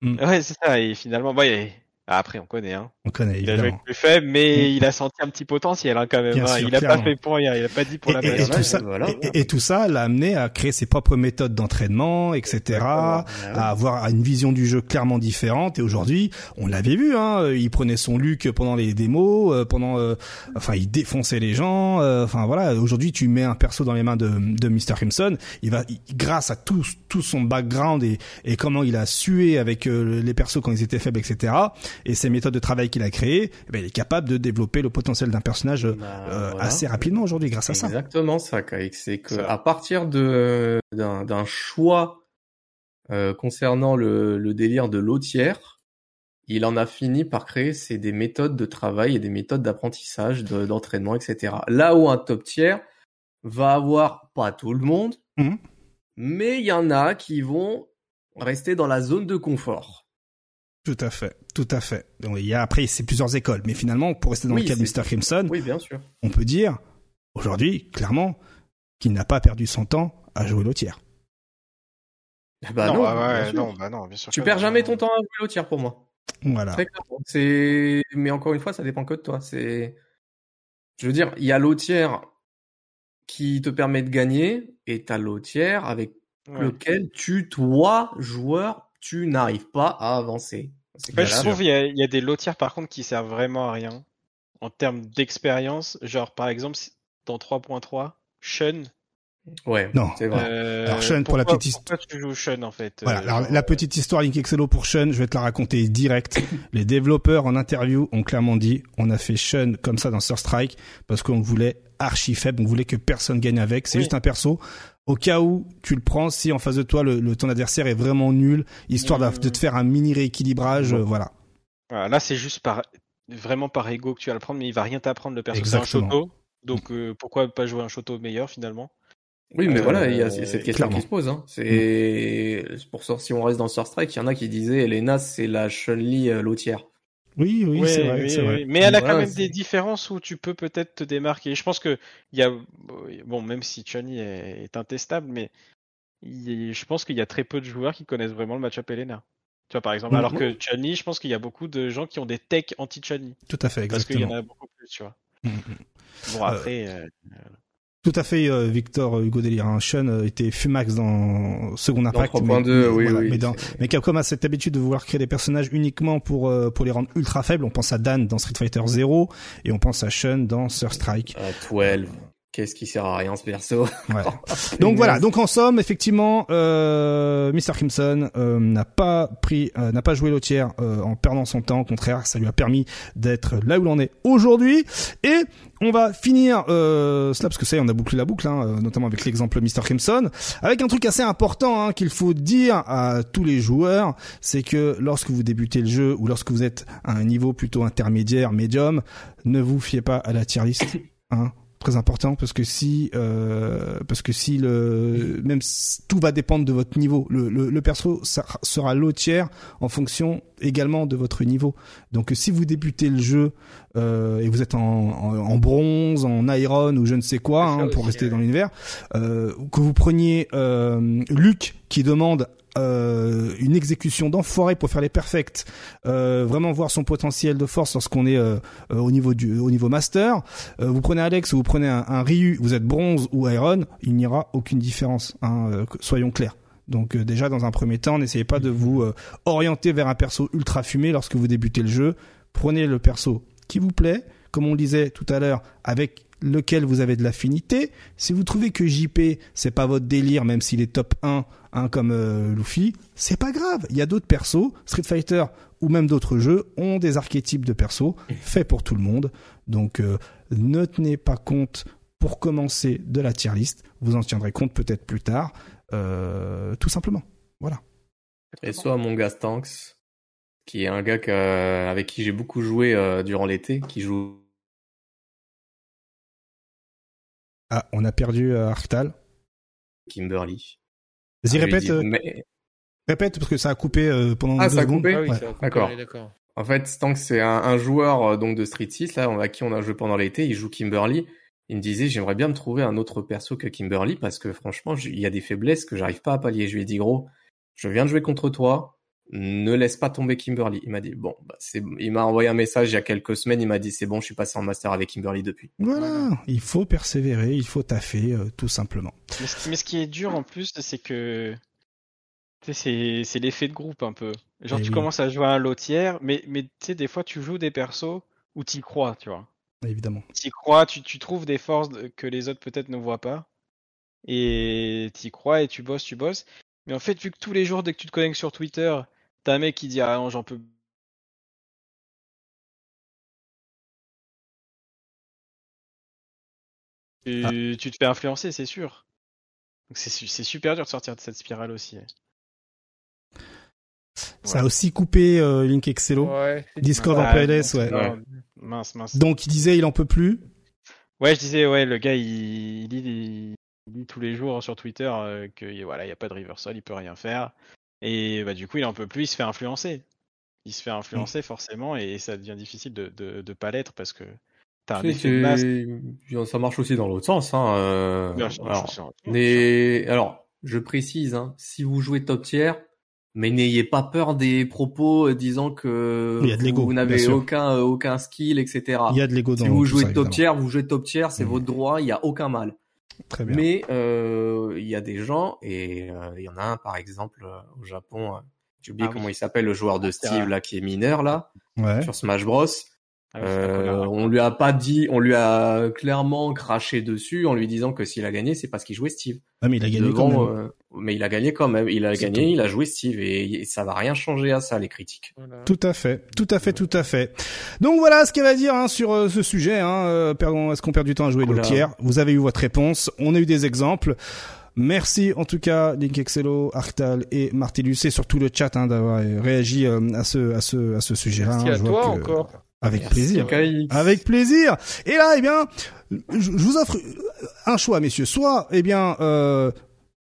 Ouais, c'est ça. Et finalement, bah, il- après, on connaît, hein. on connaît Il a joué évidemment. plus faible, mais il a senti un petit potentiel, hein, quand même. Hein. sûr, il a clairement. pas fait pour rien. Il a pas dit pour la Et, et- tout ça, voilà. et, tout ça l'a amené à créer ses propres méthodes d'entraînement, etc., à avoir une vision du jeu clairement différente. Et aujourd'hui, on l'avait vu, hein, il prenait son Luc pendant les démos, euh, pendant, euh, enfin, il défonçait les gens. euh, Enfin voilà, aujourd'hui, tu mets un perso dans les mains de, de Mr. Crimson, il va, il- grâce à tout, tout son background et, et comment il a sué avec euh, les persos quand ils étaient faibles, etc., et ses méthodes de travail qu'il a créées, eh ben, il est capable de développer le potentiel d'un personnage Bah, euh, voilà. assez rapidement aujourd'hui grâce à C'est ça. exactement ça, Kaïk. C'est que à partir de d'un d'un choix euh, concernant le, le délire de l'eau-tiers, il en a fini par créer c'est des méthodes de travail et des méthodes d'apprentissage, de- d'entraînement, etc. Là où un top tiers va avoir pas tout le monde, Mhm. mais il y en a qui vont rester dans la zone de confort. Tout à fait, tout à fait. Donc, il y a après c'est plusieurs écoles, mais finalement pour rester dans Oui, le cas de Mr Crimson, Oui, bien sûr. on peut dire aujourd'hui clairement qu'il n'a pas perdu son temps à jouer l'eau-tiers. Bah non, non, ah ouais, bien sûr. non, bah non, bien sûr. Tu perds non. jamais ton temps à jouer l'eau-tiers pour moi. Voilà. C'est, mais encore une fois, ça dépend que de toi. C'est, je veux dire, il y a l'eau tiers qui te permet de gagner et t'as l'eau tiers avec Ouais. lequel tu, toi, joueur, tu n'arrives pas à avancer. Je trouve qu'il y, a- il y a des lotières par contre qui servent vraiment à rien en termes d'expérience. Genre par exemple dans 3.3, Shun. ouais, Non. c'est vrai. euh, Alors, Shun, pour la petite hist- Pourquoi tu joues Shun en fait Voilà. euh, Alors genre, la petite histoire Link Excello pour Shun, je vais te la raconter direct. (coughs) Les développeurs en interview ont clairement dit on a fait Shun comme ça dans Sur Strike parce qu'on voulait archi faible, on voulait que personne gagne avec. C'est Oui. juste un perso. Au cas où tu le prends, si en face de toi le, le- ton adversaire est vraiment nul, histoire Mmh. de, de te faire un mini rééquilibrage, euh, voilà. Voilà, là, c'est juste par vraiment par ego que tu vas le prendre, mais il va rien t'apprendre le perso. C'est un. Shoto, donc euh, pourquoi pas jouer un Shoto meilleur finalement? Oui, mais Euh, voilà, il y a cette question clairement. qui se pose. Hein. C'est c'est pour ça, si on reste dans Star Strike, il y en a qui disaient Elena, c'est la Chun-Li euh, l'eau-tiers. Oui, oui, Ouais, c'est vrai, oui, vrai. Mais elle a Voilà, quand même des différences où tu peux peut-être te démarquer. Je pense que il y a bon, même si Chun-Li est, est intestable, mais il- je pense qu'il y a très peu de joueurs qui connaissent vraiment le match-up Elena. Tu vois, par exemple, Mhm. alors que Chun-Li, je pense qu'il y a beaucoup de gens qui ont des techs anti-Chun-Li. Tout à fait, Parce qu'il y en exactement. a beaucoup plus, tu vois. Mm, mm. Bon, après, euh, Tout à fait, euh, Victor euh, Hugo Délire. Hein. Sean euh, était Fumax dans Second Dans Impact. 3.2, oui, voilà, oui. mais, dans- c'est- mais Capcom a cette habitude de vouloir créer des personnages uniquement pour euh, pour les rendre ultra faibles. On pense à Dan dans Street Fighter 0 et on pense à Sean dans Sur Strike. 12. Qu'est-ce qui sert à rien ce perso? Ouais. (laughs) Donc voilà. Donc en somme, effectivement, euh, Mr Crimson euh, n'a pas pris, euh, n'a pas joué l'autre tiers euh, en perdant son temps. Au contraire, ça lui a permis d'être là où l'on est aujourd'hui. Et on va finir euh, cela parce que ça, y est, on a bouclé la boucle, hein, euh, notamment avec l'exemple Mr Crimson, avec un truc assez important hein, qu'il faut dire à tous les joueurs, c'est que lorsque vous débutez le jeu ou lorsque vous êtes à un niveau plutôt intermédiaire, médium, ne vous fiez pas à la tier list. Hein, très important parce que si euh, parce que si le même tout va dépendre de votre niveau. Le le, le perso sera l'eau tiers en fonction également de votre niveau donc si vous débutez le jeu euh, et vous êtes en, en, en bronze en iron ou je ne sais quoi hein, pour rester dans l'univers euh, que vous preniez euh, Luc qui demande euh, une exécution d'enfoiré pour faire les perfects, euh, vraiment voir son potentiel de force lorsqu'on est euh, euh, au niveau du au niveau master. Euh, vous prenez Alex ou vous prenez un, un Ryu, vous êtes bronze ou Iron, il n'y aura aucune différence. Hein, euh, soyons clairs. Donc euh, déjà dans un premier temps, n'essayez pas de vous euh, orienter vers un perso ultra fumé lorsque vous débutez le jeu. Prenez le perso qui vous plaît, comme on le disait tout à l'heure, avec lequel vous avez de l'affinité. Si vous trouvez que JP, c'est pas votre délire, même s'il est top 1, hein, comme euh, Luffy, c'est pas grave. Il y a d'autres persos, Street Fighter ou même d'autres jeux ont des archétypes de persos faits pour tout le monde. Donc ne tenez pas compte pour commencer de la tier list. Vous en tiendrez compte peut-être plus tard. Euh, tout simplement. Voilà. Et soit mon gars Stanks, qui est un gars que- avec qui j'ai beaucoup joué euh, durant l'été, qui joue Ah, on a perdu euh, Arctal. Kimberly. Vas-y, Ah, répète, euh, mais- répète, parce que ça a coupé euh, pendant Ah, deux ça a secondes. coupé Ah oui, Ouais. ça a coupé, D'accord. En fait, Stanks, c'est un, un joueur euh, donc de Street 6, là, à qui on a joué pendant l'été. Il joue Kimberly. Il me disait, j'aimerais bien me trouver un autre perso que Kimberly parce que franchement, il y a des faiblesses que j'arrive pas à pallier. Je lui ai dit, gros, je viens de jouer contre toi. Ne laisse pas tomber Kimberly. Il m'a dit, bon, bah, c'est, il m'a envoyé un message il y a quelques semaines. Il m'a dit, c'est bon, je suis passé en master avec Kimberly depuis. Voilà, il faut persévérer, il faut taffer, euh, tout simplement. Mais ce, mais ce qui est dur en plus, c'est que tu sais, c'est c'est l'effet de groupe un peu. Genre Eh tu oui. commences à jouer à un lot tiers, mais mais tu sais des fois tu joues des persos où t'y crois, tu vois. Évidemment. T'y crois, tu, tu trouves des forces que les autres peut-être ne voient pas, et t'y crois et tu bosses, tu bosses. Mais en fait, vu que tous les jours dès que tu te connectes sur Twitter, t'as un mec qui dit ah non j'en peux tu, Ah. tu te fais influencer, c'est sûr. Donc c'est su- c'est super dur de sortir de cette spirale aussi. Ça a aussi coupé euh, Link Excello. Ouais, Discord en PLS, mince, ouais. Mince, mince. Donc il disait il en peut plus. Ouais, je disais, ouais, le gars, il, il lit, il, lit tous les jours sur Twitter euh, que voilà, il n'y a pas de reversal, il peut rien faire. Et bah, du coup, il en peut plus, il se fait influencer. Il se fait Mm. influencer forcément et ça devient difficile de, de, de pas l'être parce que t'as un effet de masse. ça marche aussi dans l'autre sens. Hein, euh, alors, sûr. Mais alors, je précise, hein, si vous jouez top tier, mais n'ayez pas peur des propos euh, disant que Il y a de l'ego, vous n'avez aucun euh, aucun skill, etc. Il y a de l'ego dans si vous jouez ça, top évidemment. tier, vous jouez top tier, c'est Mhm. votre droit, il y a aucun mal. Très bien. Mais euh, il y a des gens et euh, il y en a un par exemple euh, au Japon. euh, J'ai oublié Ah oui. comment il s'appelle le joueur de Ah, c'est Steve là qui est mineur là Ouais. sur Smash Bros. Ah Euh, on lui a pas dit, on lui a clairement craché dessus en lui disant que s'il a gagné, c'est parce qu'il jouait Steve. Ah mais il a gagné Devant, quand même. euh, mais il a gagné quand même. Il a gagné, tout. il a joué Steve et, et ça va rien changer à ça les critiques. Voilà. Tout à fait, tout à fait, tout à fait. Donc voilà ce qu'elle va dire hein, sur euh, ce sujet. Hein, euh, perdons- Est-ce qu'on perd du temps à jouer le Oula. tiers Vous avez eu votre réponse. On a eu des exemples. Merci en tout cas Link Excello, Arctal et Martellus et surtout le chat hein, d'avoir réagi euh, à ce à ce à ce sujet-là. Merci hein. à Je vois toi que- encore. Avec Merci, plaisir. Avec plaisir. Et là, eh bien, je, je vous offre un choix, messieurs. Soit, eh bien, euh,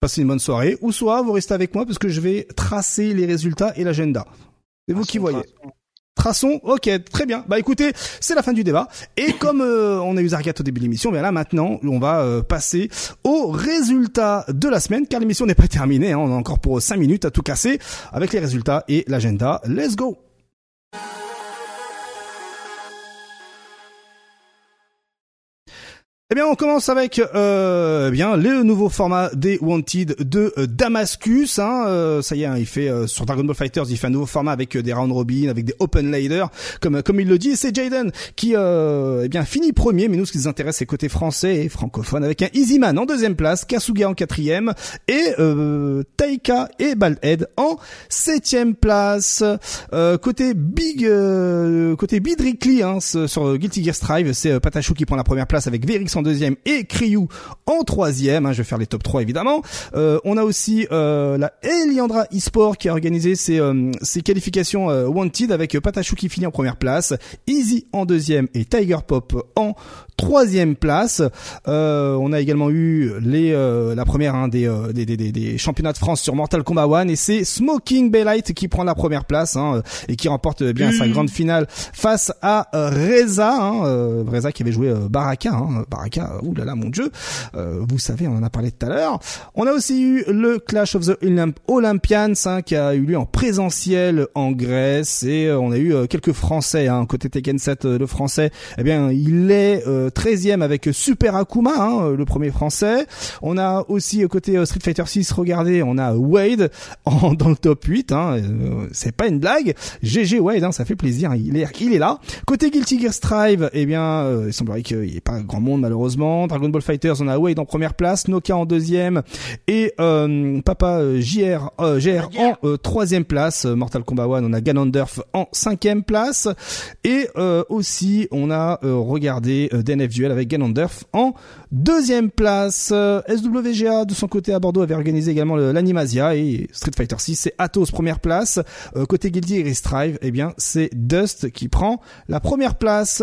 passez une bonne soirée, ou soit vous restez avec moi parce que je vais tracer les résultats et l'agenda. C'est vous qui voyez. Traçons, ok, très bien. Bah écoutez, c'est la fin du débat. Et comme euh, on a eu Zargat au début de l'émission, bien là maintenant, on va euh, passer aux résultats de la semaine, car l'émission n'est pas terminée. hein. on a encore pour 5 minutes à tout casser avec les résultats et l'agenda. Let's go Eh bien, on commence avec euh, eh bien le nouveau format des Wanted de euh, Damascus. Hein, euh, ça y est, hein, il fait euh, sur Dragon Ball Fighters, il fait un nouveau format avec euh, des round robin, avec des open ladder, comme comme il le dit. C'est Jaden qui eh bien finit premier. Mais nous, ce qui nous intéresse, c'est côté français et francophone, avec un Easyman en deuxième place, Kasuga en quatrième et Taika et Baldhead en septième place. Côté Big, côté Bidrickley hein, sur Guilty Gear Strive, c'est Patachou qui prend la première place avec Verix en deuxième et Kryu en troisième. Hein, je vais faire les top 3 évidemment. Euh, on a aussi euh, la Eliandra eSport qui a organisé ses, euh, qualifications Wanted avec Patachou qui finit en première place, Easy en deuxième et Tiger Pop en troisième place. Euh, on a également eu les euh, la première hein, des, euh, des, des, des, des championnats de France sur Mortal Kombat 1 et c'est Smoking Baylight qui prend la première place hein, et qui remporte euh, bien sa grande finale face à euh, Reza, hein, euh, Reza qui avait joué euh, Baraka, hein, Baraka Cobra Ouh là là, mon dieu. Euh, vous savez, on en a parlé tout à l'heure. On a aussi eu le Clash of the Olymp Olympians hein, qui a eu lieu en présentiel en Grèce et on a eu quelques Français. Hein, côté Tekken 7, le français, eh bien, il est 13e avec Super Akuma, hein, le premier français. On a aussi côté Street Fighter 6, regardez, on a Wade (laughs) en, dans le top 8. Hein, c'est pas une blague. GG Wade, hein, ça fait plaisir. Il est, il est là. Côté Guilty Gear Strive, eh bien, il semblerait qu'il n'y ait pas grand monde malheureusement. Dragon Ball Fighters, on a Wade en première place, Nokia en deuxième et euh, Papa euh, JR, euh, GR en euh, troisième place. Mortal Kombat 1, on a Ganondorf en cinquième place et aussi on a regardé DNF Duel avec Ganondorf en deuxième place. SWGA de son côté à Bordeaux avait organisé également l'Animasia et Street Fighter 6 c'est Atos première place. côté Guilty et Strive, eh bien c'est Dust qui prend la première place.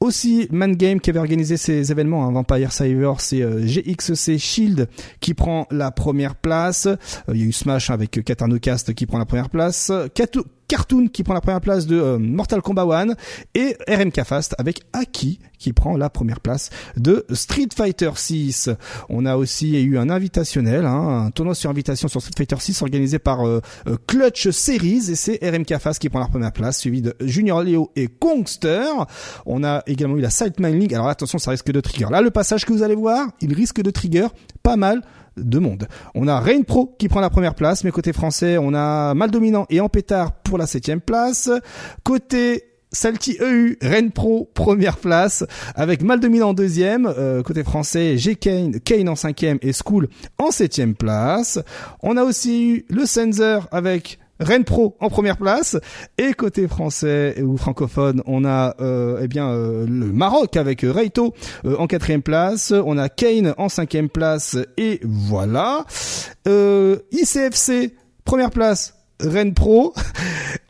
Aussi Man Game qui avait organisé ces événements, hein, Vampire Cyber, c'est GXC Shield qui prend la première place. Euh, il y a eu Smash avec Katarnocast qui prend la première place. Cartoon qui prend la première place de euh, Mortal Kombat 1 et RMK Fast avec Aki qui prend la première place de Street Fighter 6. On a aussi eu un invitationnel, hein, un tournoi sur invitation sur Street Fighter 6 organisé par euh, Clutch Series et c'est RMK Fast qui prend la première place suivi de Junior Leo et Kongster. On a également eu la Sightman League. Alors attention, ça risque de trigger. Là, le passage que vous allez voir, il risque de trigger pas mal de monde. On a Rain Pro qui prend la première place, mais côté français, on a Mal Dominant et Ampétard pour la septième place. Côté Salty EU, Rain Pro, première place, avec Mal Dominant en deuxième. Euh, côté français, G Kane, Kane en cinquième et School en septième place. On a aussi eu le Sensor avec Rennes Pro en première place. Et côté français ou francophone on a euh, eh bien euh, le Maroc avec Reito euh, en quatrième place. On a Kane en cinquième place. Et voilà. ICFC première place Rennes Pro.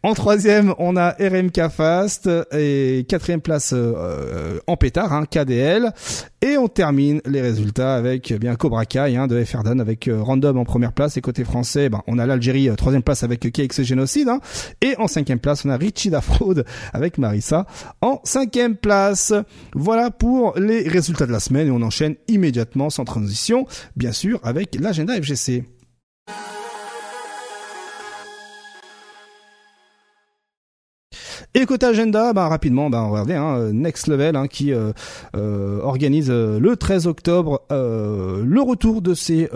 En troisième, on a RMK Fast et quatrième place euh, en pétard, hein, KDL. Et on termine les résultats avec eh bien Cobra Kai hein, de FRDAN avec euh, Random en première place et côté français, ben, on a l'Algérie euh, troisième place avec KX Génocide hein. et en cinquième place on a Richie Fraude avec Marissa en cinquième place. Voilà pour les résultats de la semaine et on enchaîne immédiatement sans transition, bien sûr avec l'agenda FGC. Et côté agenda, bah, rapidement, bah, regardez, hein, Next Level hein, qui euh, euh, organise euh, le 13 octobre le retour de ces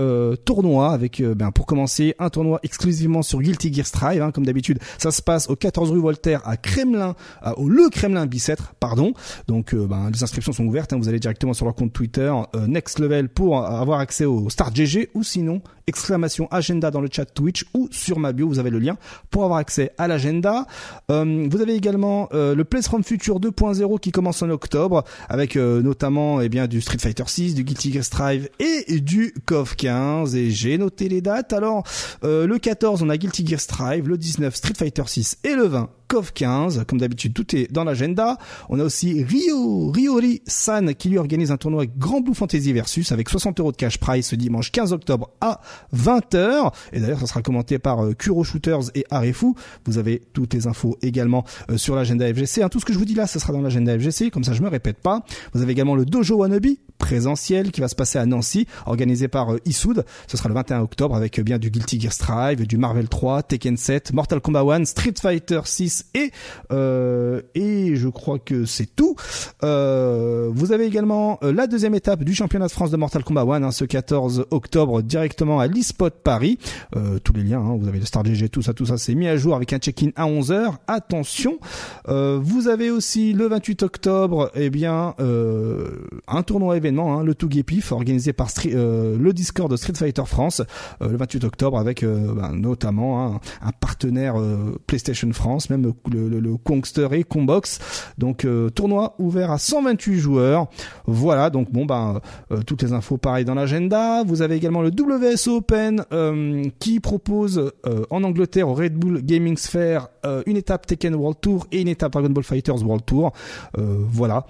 tournois avec, ben, pour commencer, un tournoi exclusivement sur Guilty Gear Strive, hein, comme d'habitude. Ça se passe au 14 rue Voltaire à Kremlin, au Le Kremlin Bicêtre, pardon. Donc, ben, les inscriptions sont ouvertes. Hein, vous allez directement sur leur compte Twitter Next Level pour avoir accès au Start GG ou sinon exclamation agenda dans le chat Twitch ou sur ma bio, vous avez le lien pour avoir accès à l'agenda. vous avez également euh, le Place from Future 2.0 qui commence en octobre avec euh, notamment eh bien du Street Fighter 6, du Guilty Gear Strive et du KOF 15 et j'ai noté les dates. Alors euh, le 14 on a Guilty Gear Strive, le 19 Street Fighter 6 et le 20 KOF 15. Comme d'habitude, tout est dans l'agenda. On a aussi Ryo, Ryori San qui lui organise un tournoi Grand Blue Fantasy Versus avec 60 euros de cash prize ce dimanche 15 octobre à 20h. Et d'ailleurs, ça sera commenté par euh, Kuro Shooters et Arefu. Vous avez toutes les infos également euh, sur l'agenda FGC. Hein, tout ce que je vous dis là, ce sera dans l'agenda FGC. Comme ça, je me répète pas. Vous avez également le Dojo Wannabe présentiel qui va se passer à Nancy, organisé par euh, Isoud. Ce sera le 21 octobre avec bien du Guilty Gear Strive, du Marvel 3, Tekken 7, Mortal Kombat 1, Street Fighter 6 et euh, et je crois que c'est tout. Euh, vous avez également euh, la deuxième étape du championnat de France de Mortal Kombat 1 hein, ce 14 octobre directement à l'eSpot Paris. Euh, tous les liens, hein, vous avez le Star GG, tout ça, tout ça, c'est mis à jour avec un check-in à 11h. Attention. Euh, vous avez aussi le 28 octobre, eh bien, un tournoi événement, hein, le Tougepif, organisé par le Discord de Street Fighter France, le 28 octobre avec ben, notamment hein, un partenaire PlayStation France, même le, Kongster et Combox. Donc euh, tournoi ouvert à 128 joueurs. Voilà, donc bon ben euh, toutes les infos pareil dans l'agenda. Vous avez également le WS Open euh, qui propose en Angleterre au Red Bull Gaming Sphere une étape Tekken World Tour et une étape Dragon Ball Fighters World Tour. voilà,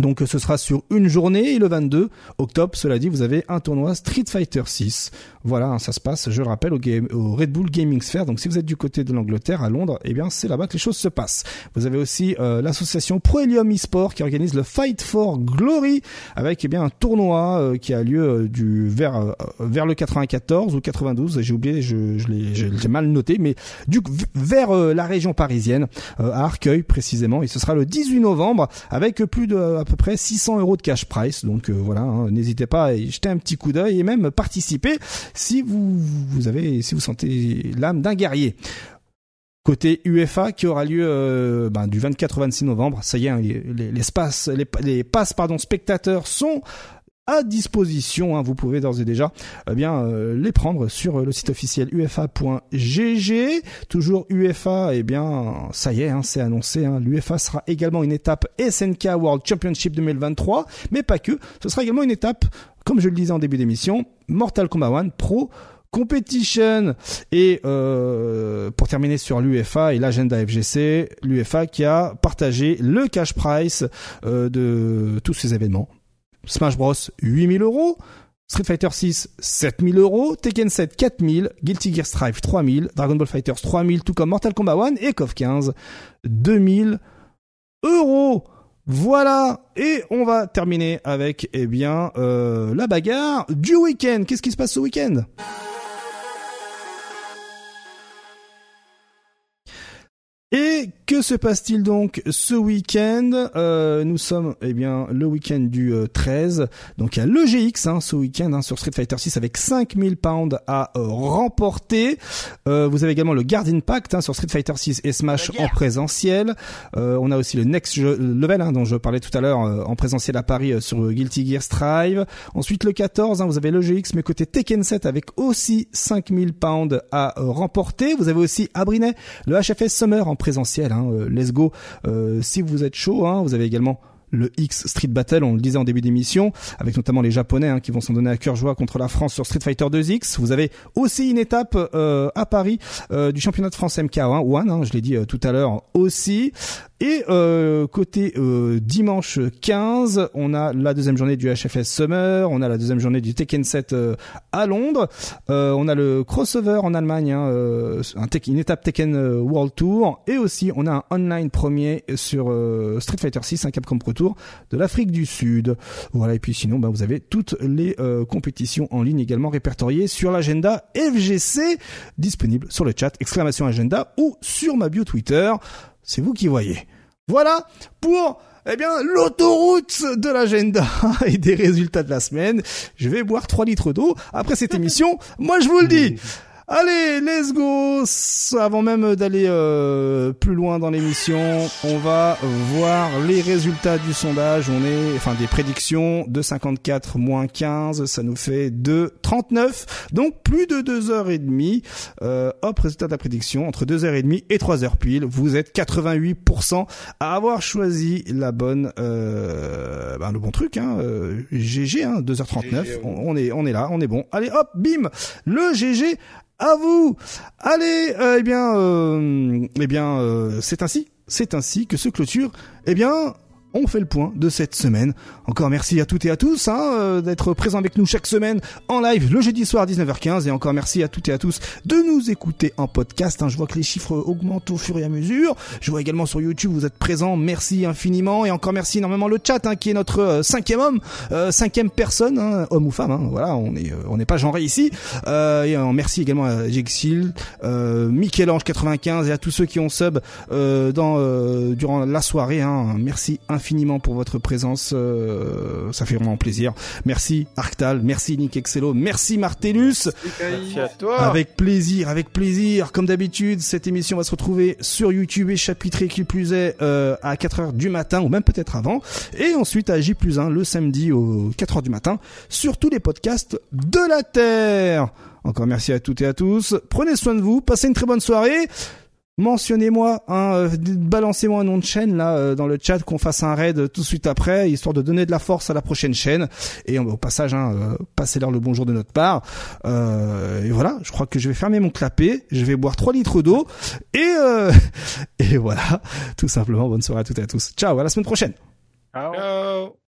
Donc ce sera sur une journée et le 22 octobre, cela dit, vous avez un tournoi Street Fighter 6. Voilà, hein, ça se passe, je le rappelle, au, game, au Red Bull Gaming Sphere. Donc si vous êtes du côté de l'Angleterre, à Londres, eh bien c'est là-bas que les choses se passent. Vous avez aussi euh, l'association Pro Helium eSport qui organise le Fight for Glory avec eh bien un tournoi euh, qui a lieu euh, du vers euh, vers le 94 ou 92, j'ai oublié, je, je l'ai mal noté, mais du vers euh, la région parisienne, à Arcueil précisément, et ce sera le 18 novembre avec plus de à peu près 600 euros de cash price. Donc voilà, hein, n'hésitez pas à y jeter un petit coup d'œil et même participer si vous vous avez si vous sentez l'âme d'un guerrier. Côté UEFA qui aura lieu euh, ben, du 24 au 26 novembre, ça y est, hein, les, les, les, passes pardon spectateurs sont à disposition. hein, vous pouvez d'ores et déjà eh bien euh, les prendre sur le site officiel ufa.gg. Toujours UEFA, eh bien ça y est, hein, c'est annoncé. Hein, L'UEFA sera également une étape SNK World Championship 2023, mais pas que. Ce sera également une étape, comme je le disais en début d'émission, Mortal Kombat 1 Pro. Competition et euh, pour terminer sur l'UEFA et l'agenda FGC, l'UEFA qui a partagé le cash price euh, de tous ces événements. Smash Bros 8000 euros, Street Fighter 6 7000 euros, Tekken 7 4000, Guilty Gear Strive 3000, Dragon Ball Fighters 3000, tout comme Mortal Kombat 1 et KOF 15 2000 euros. Voilà, et on va terminer avec eh bien euh, la bagarre du week-end. Qu'est-ce qui se passe ce week-end? Et que se passe-t-il donc ce week-end? Euh, Nous sommes eh bien le week-end du euh, 13. Donc il y a l'EGX hein, ce week-end hein, sur Street Fighter 6 avec 5000 pounds à euh, remporter. Euh, vous avez également le Guard Impact hein, sur Street Fighter 6 et Smash en présentiel. Euh, on a aussi le Next Level hein, dont je parlais tout à l'heure euh, en présentiel à Paris euh, sur Guilty Gear Strive. Ensuite le 14, hein, vous avez l'EGX mais côté Tekken 7 avec aussi 5000 pounds à euh, remporter. Vous avez aussi à Brinet le HFS Summer en présentiel. Hein, euh, let's go. Euh, si vous êtes chaud, hein, vous avez également le X Street Battle, on le disait en début d'émission, avec notamment les Japonais hein, qui vont s'en donner à cœur joie contre la France sur Street Fighter 2X. Vous avez aussi une étape euh, à Paris euh, du championnat de France MK1, One, hein, je l'ai dit euh, tout à l'heure aussi. Et euh, côté euh, dimanche 15, on a la deuxième journée du HFS Summer, on a la deuxième journée du Tekken 7 euh, à Londres, on a le crossover en Allemagne, hein, un une étape Tekken World Tour, et aussi on a un online premier sur Street Fighter 6, un Capcom Pro De l'Afrique du Sud. Voilà, et puis sinon, bah, vous avez toutes les euh, compétitions en ligne également répertoriées sur l'agenda FGC, disponible sur le chat, exclamation agenda, ou sur ma bio Twitter. C'est vous qui voyez. Voilà pour eh bien l'autoroute de l'agenda (laughs) et des résultats de la semaine. Je vais boire 3 litres d'eau après cette (laughs) émission. Moi je vous le dis. (laughs) Allez, let's go Avant même d'aller euh, plus loin dans l'émission, on va voir les résultats du sondage. On est, enfin, des prédictions de 54 moins 15, ça nous fait de 39. Donc plus de deux heures et demie. Euh, hop, résultat de la prédiction entre deux heures et demie et trois heures pile. Vous êtes 88% à avoir choisi la bonne, euh, ben, le bon truc. Hein, euh, GG, hein, 2h39. GG, on, on est, on est là, on est bon. Allez, hop, bim, le GG à vous. Allez, euh, eh bien, euh, eh bien, euh, c'est ainsi, c'est ainsi que se clôture, eh bien, on fait le point de cette semaine. Encore merci à toutes et à tous hein, euh, d'être présents avec nous chaque semaine en live le jeudi soir à 19h15 et encore merci à toutes et à tous de nous écouter en podcast. hein. Je vois que les chiffres augmentent au fur et à mesure. Je vois également sur YouTube vous êtes présents. Merci infiniment et encore merci énormément le chat hein, qui est notre euh, cinquième homme, euh, cinquième personne, hein, homme ou femme. hein. voilà, on euh, on n'est pas genré ici. Euh, et merci également à Jexil, Michel-Ange 95 et à tous ceux qui ont sub dans durant la soirée. Hein. Merci infiniment pour votre présence. euh, ça fait vraiment plaisir. Merci Arctal, merci Nick Excello, merci Martellus. Merci à toi. Avec plaisir, avec plaisir. Comme d'habitude, cette émission va se retrouver sur YouTube et chapitrée qui plus est euh, à 4h du matin ou même peut-être avant. Et ensuite à J plus 1 le samedi aux 4h du matin sur tous les podcasts de la Terre. Encore merci à toutes et à tous. Prenez soin de vous, passez une très bonne soirée. Mentionnez-moi, hein, euh, balancez-moi un nom de chaîne là euh, dans le chat qu'on fasse un raid tout de suite après, histoire de donner de la force à la prochaine chaîne. Et euh, au passage, hein, euh, passez-leur le bonjour de notre part. Euh, et voilà, je crois que je vais fermer mon clapet, je vais boire 3 litres d'eau et euh, (laughs) et voilà, tout simplement. Bonne soirée à toutes et à tous. Ciao, à la semaine prochaine. Ciao. Ciao.